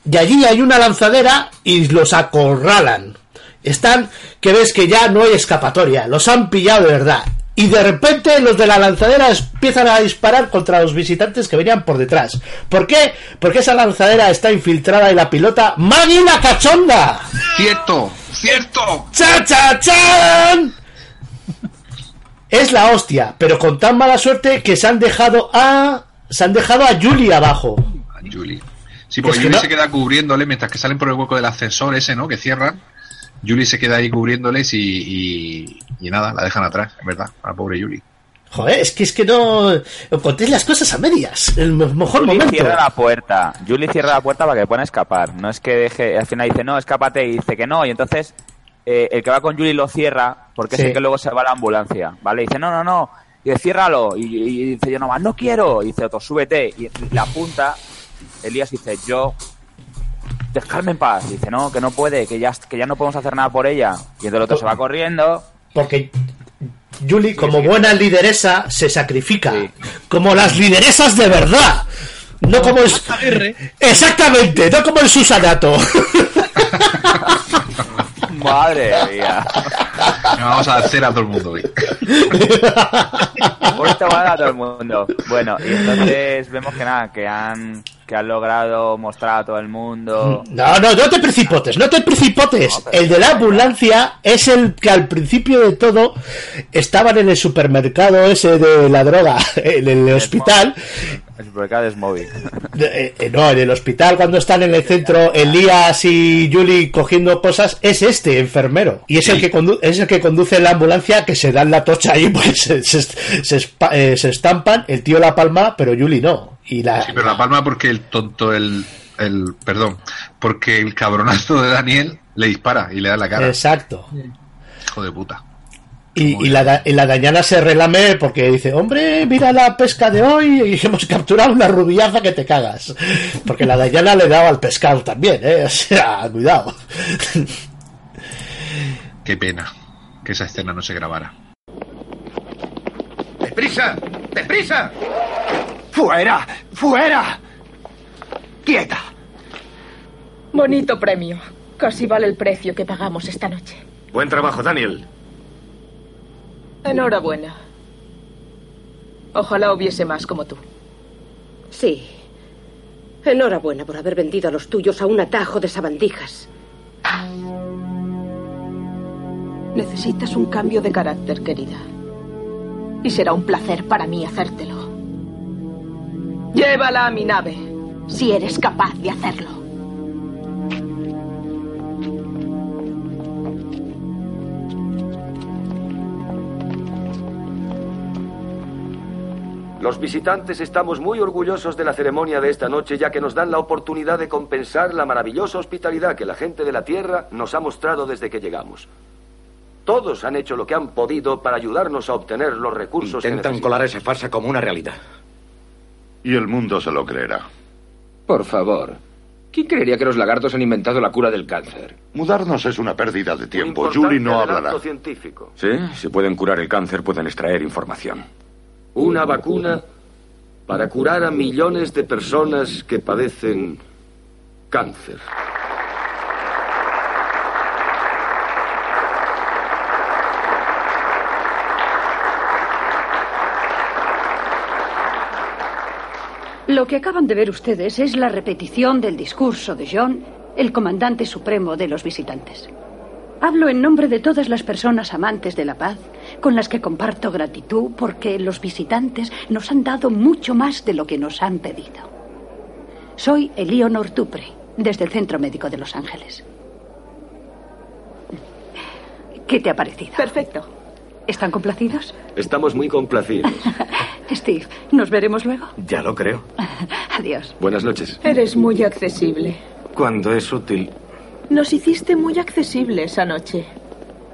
B: Y allí hay una lanzadera y los acorralan. Están que ves que ya no hay escapatoria. Los han pillado de verdad. Y de repente los de la lanzadera empiezan a disparar contra los visitantes que venían por detrás. ¿Por qué? Porque esa lanzadera está infiltrada y la pilota Maggie la cachonda.
E: ¡Cierto! ¡Cierto!
B: ¡Cha, cha, chan! Es la hostia, pero con tan mala suerte que se han dejado a. Se han dejado a Julie abajo.
E: A Julie. Sí, porque
B: Es que
E: Julie
B: no-
E: se queda cubriéndole mientras que salen por el hueco del ascensor ese, ¿no? Que cierran. Julie se queda ahí cubriéndoles y, y, y nada, la dejan atrás, en verdad, a la pobre Julie.
B: Joder, es que es que no. Contéis las cosas a medias. El me- mejor
C: Julie
B: momento.
C: cierra la puerta. Julie cierra la puerta para que puedan escapar. No es que deje. Al final dice, no, escápate. Y dice que no. Y entonces eh, el que va con Julie lo cierra porque
B: Sí.
C: es el que luego se va a la ambulancia. ¿Vale? Y dice, no, no, no. Y dice, ciérralo. Y, y dice, yo nomás, no quiero. Y dice otro, súbete. Y la apunta. Elías dice, yo. Dejarme en paz. Y dice, no, que no puede. Que ya, que ya no podemos hacer nada por ella. Y entonces el otro se va corriendo.
B: Porque Julie, como buena lideresa, se sacrifica. Como las lideresas de verdad. No como el. Exactamente, no como el Susanato.
C: Madre mía.
E: Vamos a hacer a todo el mundo hoy.
C: Esto va a todo el mundo. Bueno, y entonces vemos que nada, que han, que han logrado mostrar a todo el mundo.
B: No, no, no te precipotes, no te precipotes. El de la ambulancia es el que al principio de todo estaban en el supermercado ese de la droga, en el hospital.
C: El supermercado es móvil.
B: Eh, eh, no, en el hospital cuando están en el centro Elías y Julie cogiendo cosas, es este enfermero. Y es, el, que condu- es el que conduce la ambulancia que se dan la tocha ahí, pues se, se, se espa- eh, se estampan, el tío la palma, pero Julie no. Y la,
E: Sí, pero la palma porque el tonto, el, el. Perdón, porque el cabronazo de Daniel le dispara y le da la cara.
B: Exacto.
E: Hijo de puta.
B: Y, y la, y la dañana se relame porque dice, hombre, mira la pesca de hoy y hemos capturado una rubiaza que te cagas. Porque la dañana le daba al pescado también, ¿eh? O sea, cuidado.
E: Qué pena que esa escena no se grabara.
P: ¡Deprisa! ¡Deprisa!
S: ¡Fuera! ¡Fuera! ¡Quieta!
K: Bonito premio. Casi vale el precio que pagamos esta noche.
L: Buen trabajo, Daniel.
K: Enhorabuena. Ojalá hubiese más como tú.
H: Sí. Enhorabuena por haber vendido a los tuyos a un atajo de sabandijas.
K: Necesitas un cambio de carácter, querida. Y será un placer para mí hacértelo. Llévala a mi nave, si eres capaz de hacerlo.
L: Los visitantes estamos muy orgullosos de la ceremonia de esta noche ya que nos dan la oportunidad de compensar la maravillosa hospitalidad que la gente de la Tierra nos ha mostrado desde que llegamos. Todos han hecho lo que han podido para ayudarnos a obtener los recursos que
M: Intentan colar esa farsa como una realidad.
T: Y el mundo se lo creerá.
F: Por favor. ¿Quién creería que los lagartos han inventado la cura del cáncer?
T: Mudarnos es una pérdida de tiempo. Julie no hablará.
L: científico.
J: Sí, si pueden curar el cáncer, pueden extraer información.
L: Una vacuna para curar a millones de personas que padecen cáncer.
Q: Lo que acaban de ver ustedes es la repetición del discurso de John, el comandante supremo de los visitantes. Hablo en nombre de todas las personas amantes de la paz, con las que comparto gratitud porque los visitantes nos han dado mucho más de lo que nos han pedido. Soy Eleonor Tupre, desde el Centro Médico de Los Ángeles. ¿Qué te ha parecido? Perfecto. ¿Están complacidos?
L: Estamos muy complacidos.
Q: Steve, ¿nos veremos luego?
P: Ya lo creo.
Q: Adiós.
L: Buenas noches.
K: Eres muy accesible.
P: Cuando es útil.
K: Nos hiciste muy accesible esa noche.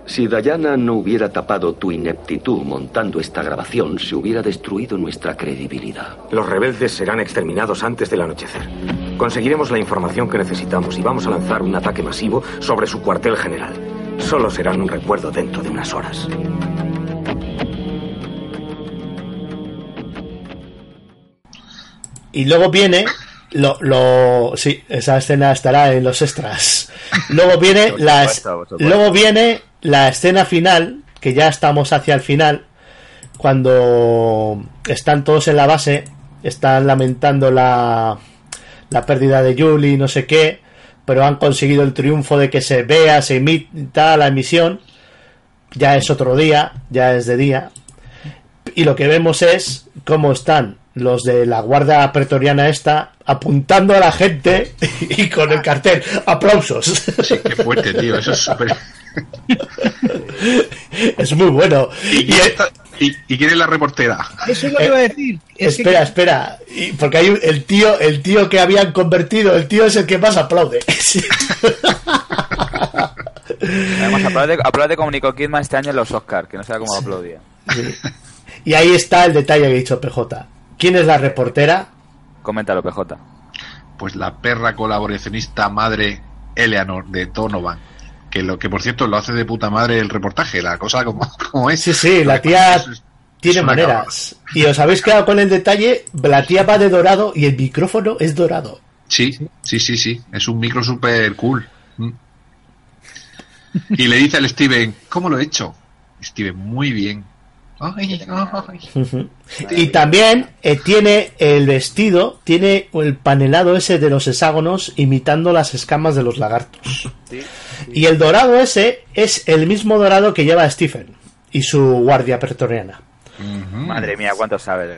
L: Si Diana no hubiera tapado tu ineptitud montando esta grabación, se hubiera destruido nuestra credibilidad.
M: Los rebeldes serán exterminados antes del anochecer. Conseguiremos la información que necesitamos y vamos a lanzar un ataque masivo sobre su cuartel general. Solo serán un recuerdo dentro de unas horas.
B: Y luego viene lo, lo sí, esa escena estará en los extras. Luego viene la es- luego viene la escena final, que ya estamos hacia el final, cuando están todos en la base, están lamentando la la pérdida de Julie, no sé qué, pero han conseguido el triunfo de que se vea, se emita la emisión. Ya es otro día, ya es de día. Y lo que vemos es cómo están los de la guardia pretoriana esta apuntando a la gente y con el cartel aplausos.
E: Sí, qué fuerte, tío. Eso es súper.
B: es muy bueno.
E: ¿Y, y- y quién es la reportera?
D: Eso es lo que iba a decir. Es que-
B: espera, espera, Y porque hay el tío, el tío que habían convertido, el tío es el que más aplaude.
C: Además, aplaude, aplaude como Nicole Kidman este año en los Oscars, que no sabe cómo aplaudía.
B: Y ahí está el detalle que ha dicho PJ. ¿Quién es la reportera?
C: Coméntalo, PJ.
E: Pues la perra colaboracionista madre Eleanor de Donovan. Que lo que por cierto lo hace de puta madre el reportaje, la cosa como, como es.
B: Sí, sí, la tía tiene maneras. Y os habéis quedado con el detalle, la tía va de dorado y el micrófono es dorado.
E: Sí, sí, sí, sí. Es un micro super cool. Mm. Y le dice al Steven, ¿cómo lo he hecho? Steven, muy bien. Ay, ay.
B: Ujú. Y también eh, tiene el vestido, tiene el panelado ese de los hexágonos imitando las escamas de los lagartos. Y el dorado ese es el mismo dorado que lleva Stephen y su guardia pretoriana.
C: Madre mía, cuánto. Joder,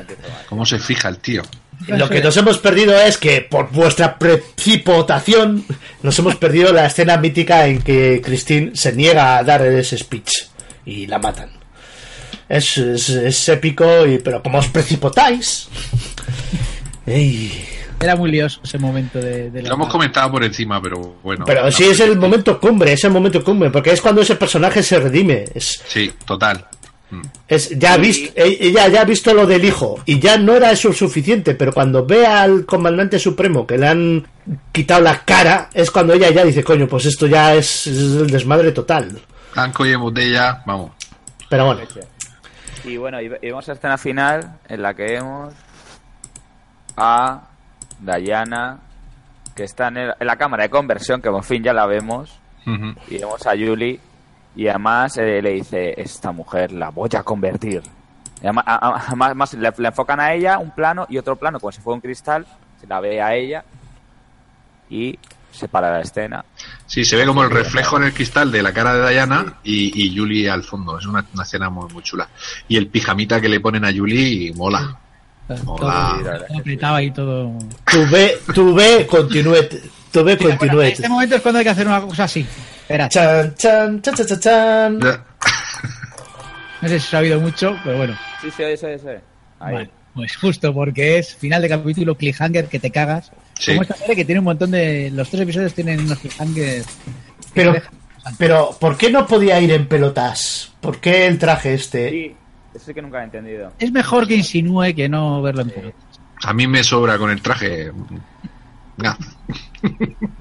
C: empiezo mal.
E: ¿Cómo se fija el tío?
B: Lo que nos hemos perdido es que por vuestra precipitación nos hemos perdido la escena mítica en que Christine se niega a dar ese speech y la matan. Es, es, es épico, y, pero como os precipitáis... Ey.
D: Era muy lioso ese momento de, de la
E: Lo hemos comentado por encima, pero bueno.
B: Pero sí es el momento cumbre, es el momento cumbre, porque es cuando ese personaje se redime. Es,
E: Sí, total.
B: es ya ha visto, ella ya ha visto lo del hijo y ya no era eso suficiente, pero cuando ve al comandante supremo que le han quitado la cara, es cuando ella ya dice, coño, pues esto ya es, es el desmadre total.
E: Blanco y en botella, vamos.
B: Pero bueno.
C: Y bueno, y, y vemos la escena final en la que vemos a Diana que está en, el- en la cámara de conversión, que por fin ya la vemos, y vemos a Julie y además eh, le dice, esta mujer la voy a convertir. Y además, a- a- además- además le, le enfocan a ella un plano y otro plano como si fuera un cristal, se la ve a ella. Y se para la escena.
E: Sí, se ve como el reflejo en el cristal de la cara de Diana y, y Julie al fondo. Es una, una escena muy, muy chula. Y el pijamita que le ponen a Julie mola. Mola.
D: Todo apretado y todo.
B: Tu ve, tu ve, continúe. Tu ve,
D: Bueno,
B: continúe.
D: este momento es cuando hay que hacer una cosa así. Espera,
B: Chan, chan, chan, chan, chan, chan.
D: no sé si se ha oído mucho, pero bueno.
C: Sí, sí, eso, eso. Ahí.
D: Vale, pues justo porque es final de capítulo cliffhanger que te cagas.
B: Sí.
D: Como esta serie que tiene un montón de. Los tres episodios tienen unos cliffhangers.
B: Pero, pero, ¿por qué no podía ir en pelotas? ¿Por qué el traje este?
C: Sí, eso que nunca he entendido.
D: Es mejor que insinúe que no verlo en pelota.
E: A mí me sobra con el traje. Nah.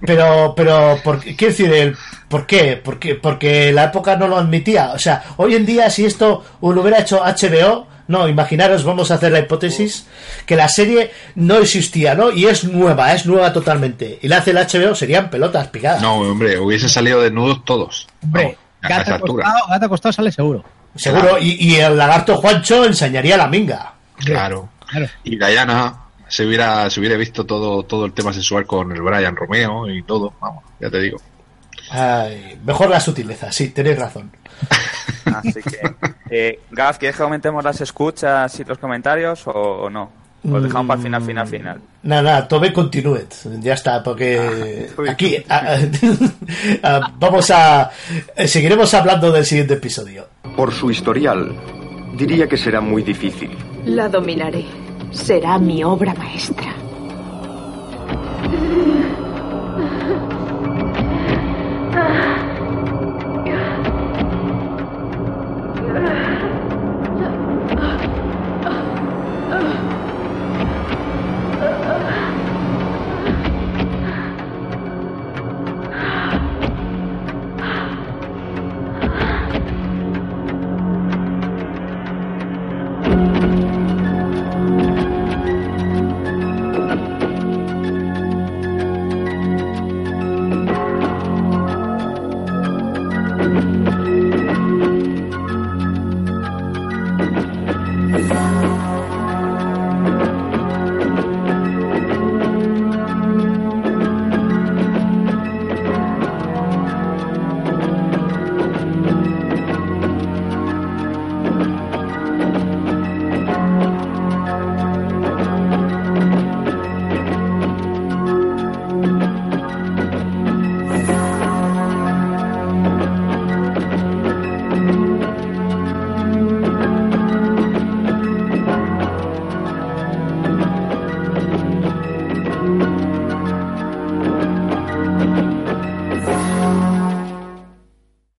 B: Pero, pero, ¿por qué? Quiero decir, el, ¿por qué? Porque, porque la época no lo admitía. O sea, hoy en día, si esto lo hubiera hecho HBO, no, imaginaros, vamos a hacer la hipótesis, que la serie no existía, ¿no? Y es nueva, es nueva totalmente. Y la hace el HBO, serían pelotas picadas.
E: No, hombre, hubiesen salido desnudos todos.
D: Hombre,
E: a
D: gata
E: esa altura.
D: acostado, gata acostado sale seguro.
B: Seguro, y, y el lagarto Juancho enseñaría la minga.
E: Claro. Y Diana se hubiera, se hubiera visto todo, todo el tema sexual con el Brian Romeo y todo. Vamos, ya te digo.
B: Ay, mejor la sutileza, sí, tenéis razón.
C: Así que, eh, Gaz, ¿quieres que aumentemos las escuchas y los comentarios o, o no? Los dejamos para el final, final, final.
B: Nada, nada, Tobe continúe. Ya está, porque aquí a- a- vamos a. eh, Seguiremos hablando del siguiente episodio.
J: Por su historial, diría que será muy difícil.
K: La dominaré. Será mi obra maestra.